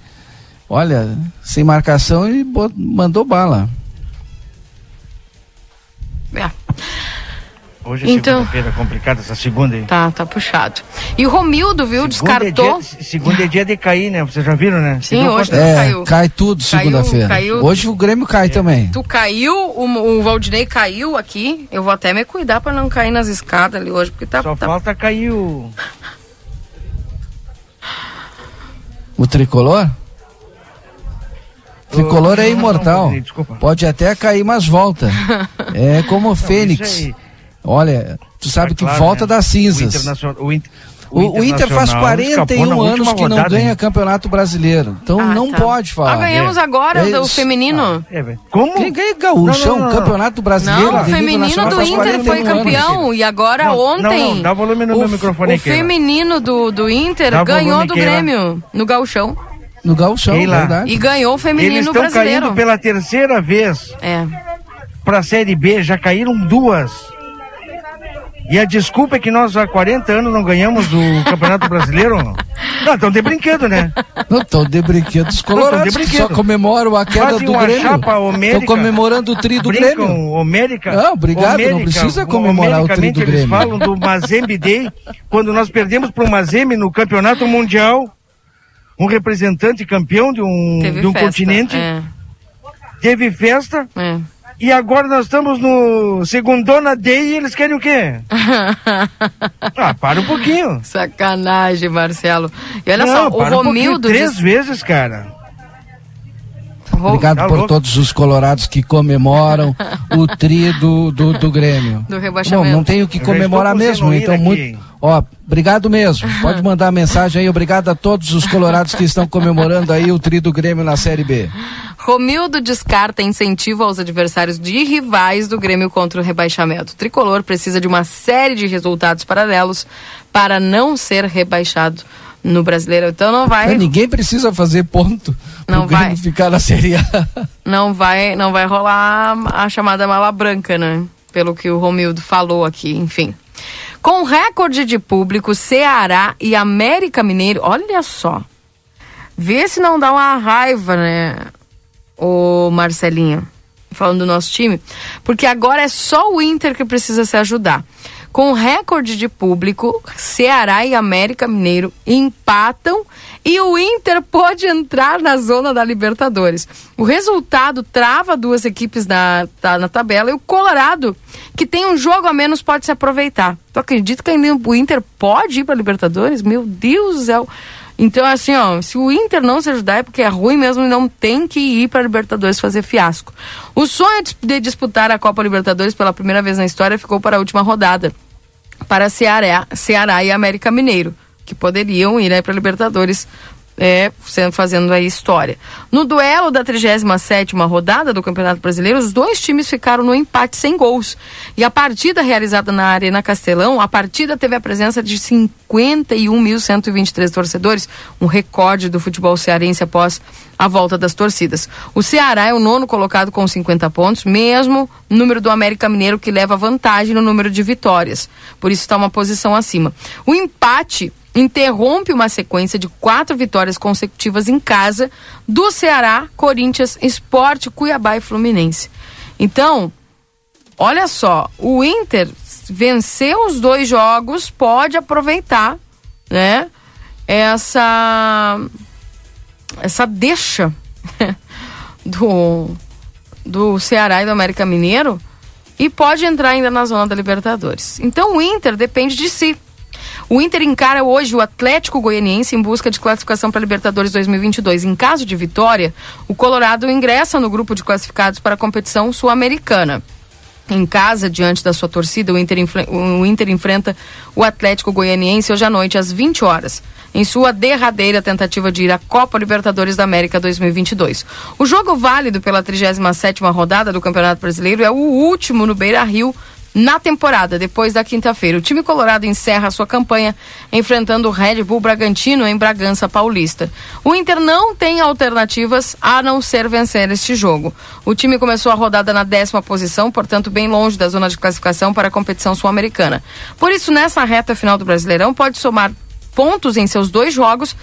olha, sem marcação e mandou bala. É. Hoje é então, segunda-feira complicada, essa segunda aí. Tá, tá puxado. E o Romildo, viu, segunda descartou. É dia, segunda é dia de cair, né? Vocês já viram, né? Sim, hoje é, caiu. Cai tudo segunda-feira. Hoje o Grêmio cai é. também. Tu caiu, o, o Valdinei caiu aqui. Eu vou até me cuidar pra não cair nas escadas ali hoje, porque tá. Só tá... falta cair o. O tricolor? Tricolor é imortal. Pode até cair, mas volta. É como o Fênix. Olha, tu sabe é que claro, volta né? das cinzas. O, o, o, Inter faz 41 anos que não ganha campeonato brasileiro. Então ah, não tá. pode falar. Ah, ganhamos é. agora é o feminino. Ah, é, Como? Quem ganha gaúchão, não, não, campeonato brasileiro? Não, o feminino do Inter foi campeão. Anos. E agora ontem. Não, dá volume no o, meu microfone O aqui, feminino do, do Inter ganhou do Grêmio no gaúchão. No gaúchão, verdade. E ganhou o feminino Eles estão brasileiro. caindo pela terceira vez. É. Pra Série B, já caíram duas. E a desculpa é que nós há 40 anos não ganhamos o Campeonato Brasileiro? Não, estão de brinquedo, né? Não, estão de brinquedo os colorados, que só comemoram a queda Fazem do Grêmio. Estão comemorando o tri do Grêmio. Omérica, não, obrigado, não precisa comemorar o tri do Grêmio. eles falam do Mazembe Day, quando nós perdemos para o Mazembe no Campeonato Mundial, um representante campeão de um, de um continente, é. teve festa, é. E agora nós estamos no Segundona Day e eles querem o quê? ah, para um pouquinho. Sacanagem, Marcelo. E olha Não, só, o Romildo. Um três diz... vezes, cara. Obrigado tá por todos os colorados que comemoram o tri do, do, do Grêmio. Do rebaixamento. Bom, não tenho que comemorar mesmo, então aqui. muito. Ó, obrigado mesmo. Pode mandar mensagem aí. Obrigado a todos os colorados que estão comemorando aí o tri do Grêmio na Série B. Romildo descarta incentivo aos adversários de rivais do Grêmio contra o rebaixamento. O tricolor precisa de uma série de resultados paralelos para não ser rebaixado no brasileiro. Então não vai. ninguém precisa fazer ponto não vai ficar na Série A. Não vai, não vai rolar a chamada mala branca, né? Pelo que o Romildo falou aqui, enfim. Com recorde de público, Ceará e América Mineiro, olha só. Vê se não dá uma raiva, né? O Marcelinho. falando do nosso time, porque agora é só o Inter que precisa se ajudar. Com recorde de público, Ceará e América Mineiro empatam e o Inter pode entrar na zona da Libertadores. O resultado trava duas equipes na, tá, na tabela e o Colorado, que tem um jogo a menos, pode se aproveitar. Tu acredita que ainda o Inter pode ir para Libertadores? Meu Deus do céu! Então, assim, ó, se o Inter não se ajudar é porque é ruim mesmo e não tem que ir para Libertadores fazer fiasco. O sonho de disputar a Copa Libertadores pela primeira vez na história ficou para a última rodada, para Ceará, Ceará e América Mineiro, que poderiam ir né, para Libertadores é, fazendo aí história. No duelo da 37 rodada do Campeonato Brasileiro, os dois times ficaram no empate sem gols. E a partida realizada na Arena Castelão, a partida teve a presença de 51.123 torcedores, um recorde do futebol cearense após a volta das torcidas. O Ceará é o nono colocado com 50 pontos, mesmo número do América Mineiro que leva vantagem no número de vitórias. Por isso está uma posição acima. O empate interrompe uma sequência de quatro vitórias consecutivas em casa do Ceará, Corinthians, Esporte, Cuiabá e Fluminense. Então, olha só, o Inter venceu os dois jogos, pode aproveitar, né? Essa essa deixa do do Ceará e do América Mineiro e pode entrar ainda na zona da Libertadores. Então o Inter depende de si. O Inter encara hoje o Atlético Goianiense em busca de classificação para Libertadores 2022. Em caso de vitória, o Colorado ingressa no grupo de classificados para a competição sul-americana. Em casa, diante da sua torcida, o Inter, o Inter enfrenta o Atlético Goianiense hoje à noite, às 20 horas, em sua derradeira tentativa de ir à Copa Libertadores da América 2022. O jogo válido pela 37ª rodada do Campeonato Brasileiro é o último no Beira-Rio na temporada, depois da quinta-feira. O time colorado encerra sua campanha enfrentando o Red Bull Bragantino em Bragança Paulista. O Inter não tem alternativas a não ser vencer este jogo. O time começou a rodada na décima posição, portanto, bem longe da zona de classificação para a competição sul-americana. Por isso, nessa reta final do Brasileirão, pode somar pontos em seus dois jogos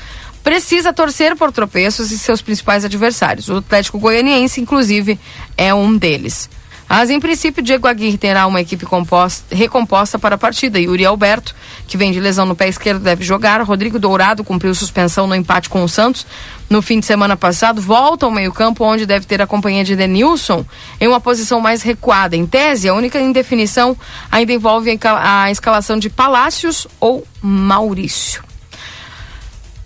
precisa torcer por tropeços e seus principais adversários. O Atlético Goianiense, inclusive, é um deles. Mas, em princípio, Diego Aguirre terá uma equipe composta, recomposta para a partida. Yuri Alberto, que vem de lesão no pé esquerdo, deve jogar. Rodrigo Dourado cumpriu suspensão no empate com o Santos no fim de semana passado. Volta ao meio-campo, onde deve ter a companhia de Denilson em uma posição mais recuada. Em tese, a única indefinição ainda envolve a escalação de Palácios ou Maurício.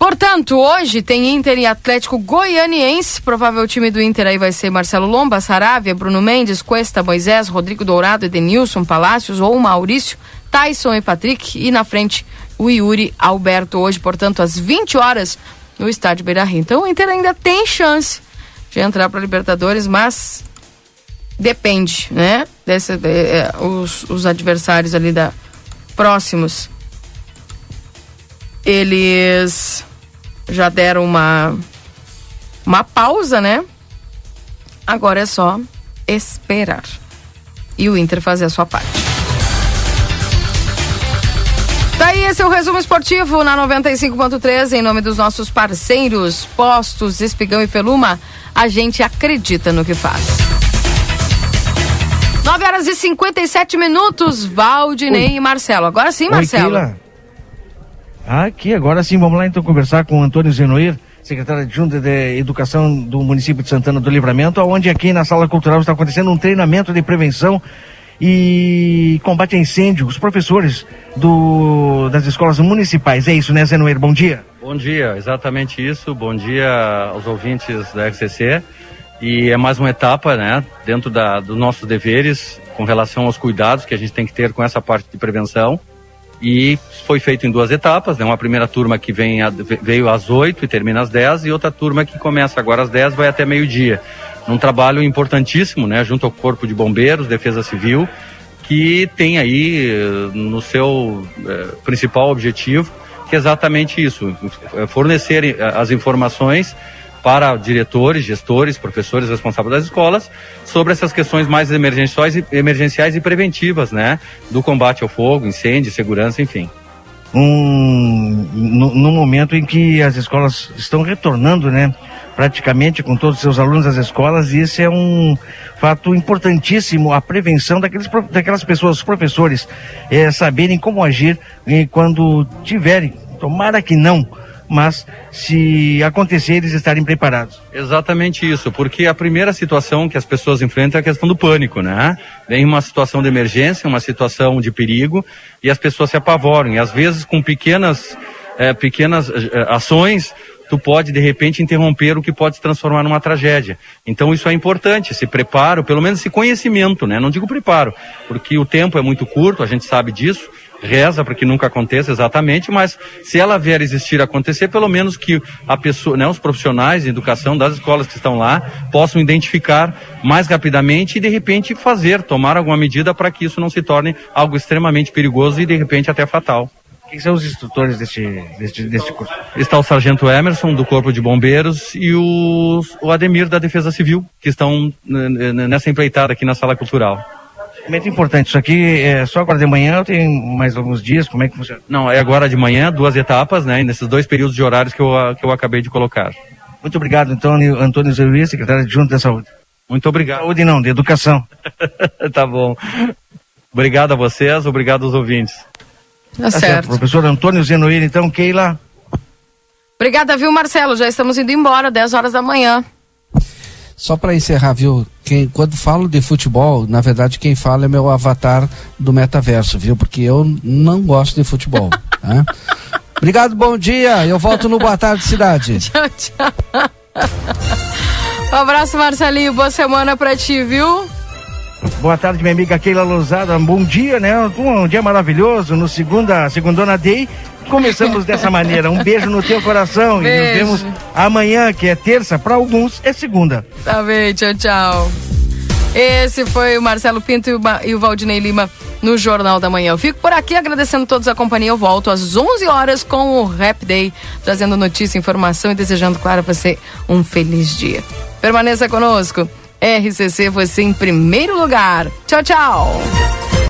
Portanto, hoje tem Inter e Atlético Goianiense. Provável time do Inter aí vai ser Marcelo Lomba, Saravia, Bruno Mendes, Cuesta, Moisés, Rodrigo Dourado, Edenilson, Palácios ou Maurício, Tyson e Patrick. E na frente o Yuri Alberto hoje, portanto, às 20 horas no estádio Beira Rio. Então o Inter ainda tem chance de entrar para Libertadores, mas depende, né? Desse, é, os, os adversários ali da próximos eles já deram uma uma pausa, né? Agora é só esperar. E o Inter fazer a sua parte. Tá aí, esse é o resumo esportivo na 95.3, em nome dos nossos parceiros, Postos, Espigão e Feluma. A gente acredita no que faz. 9 horas e 57 minutos, Valdinei Oi. e Marcelo. Agora sim, Marcelo. Oi, Aqui, agora sim, vamos lá então conversar com o Antônio Zenoir, secretário adjunto de Educação do município de Santana do Livramento, onde aqui na Sala Cultural está acontecendo um treinamento de prevenção e combate a incêndio. Os professores do, das escolas municipais. É isso, né, Zenoir? Bom dia. Bom dia, exatamente isso. Bom dia aos ouvintes da RCC. E é mais uma etapa, né, dentro dos nossos deveres com relação aos cuidados que a gente tem que ter com essa parte de prevenção e foi feito em duas etapas, né? Uma primeira turma que vem a, veio às 8 e termina às 10 e outra turma que começa agora às 10 vai até meio-dia. Um trabalho importantíssimo, né, junto ao Corpo de Bombeiros, Defesa Civil, que tem aí eh, no seu eh, principal objetivo que é exatamente isso, fornecer eh, as informações para diretores, gestores, professores responsáveis das escolas sobre essas questões mais emergenciais e, emergenciais e preventivas, né? Do combate ao fogo, incêndio, segurança, enfim. Um, no, momento em que as escolas estão retornando, né? praticamente com todos os seus alunos das escolas, e esse é um fato importantíssimo, a prevenção daqueles, daquelas pessoas, os professores, é, saberem como agir eh, quando tiverem, tomara que não, mas se acontecer, eles estarem preparados. Exatamente isso, porque a primeira situação que as pessoas enfrentam é a questão do pânico, né? Vem uma situação de emergência, uma situação de perigo, e as pessoas se apavoram, e às vezes com pequenas, é, pequenas é, ações, tu pode de repente interromper o que pode se transformar numa tragédia. Então isso é importante, esse preparo, pelo menos esse conhecimento, né? Não digo preparo, porque o tempo é muito curto, a gente sabe disso, reza para que nunca aconteça exatamente, mas se ela vier existir acontecer, pelo menos que a pessoa, né, os profissionais de educação das escolas que estão lá possam identificar mais rapidamente e de repente fazer, tomar alguma medida para que isso não se torne algo extremamente perigoso e de repente até fatal. Quem são os instrutores deste, deste, deste curso? Está o Sargento Emerson, do Corpo de Bombeiros, e o, o Ademir, da Defesa Civil, que estão nessa empreitada aqui na Sala Cultural. Muito importante. Isso aqui é só agora de manhã ou tem mais alguns dias? Como é que funciona? Não, é agora de manhã, duas etapas, né? Nesses dois períodos de horários que eu, que eu acabei de colocar. Muito obrigado, Antônio, Antônio Zeruí, secretário adjunto da Saúde. Muito obrigado. Saúde não, de educação. tá bom. Obrigado a vocês, obrigado aos ouvintes. Tá, tá certo. certo. Professor Antônio Zenoir, então, Keila. Obrigada, viu, Marcelo? Já estamos indo embora, 10 horas da manhã. Só para encerrar, viu? Quem, quando falo de futebol, na verdade quem fala é meu avatar do metaverso, viu? Porque eu não gosto de futebol. né? Obrigado, bom dia. Eu volto no Boa Tarde Cidade. tchau, tchau. Um abraço, Marcelinho. Boa semana pra ti, viu? Boa tarde, minha amiga Keila Lousada. Bom dia, né? Um dia maravilhoso no segunda, segundona day. Começamos dessa maneira. Um beijo no teu coração beijo. e nos vemos amanhã, que é terça, para alguns é segunda. Tá bem, tchau, tchau. Esse foi o Marcelo Pinto e o Valdinei Lima no Jornal da Manhã. Eu fico por aqui agradecendo a todos a companhia. Eu volto às 11 horas com o Rap Day, trazendo notícia, informação e desejando, claro, a você um feliz dia. Permaneça conosco. RCC, você em primeiro lugar. Tchau, tchau.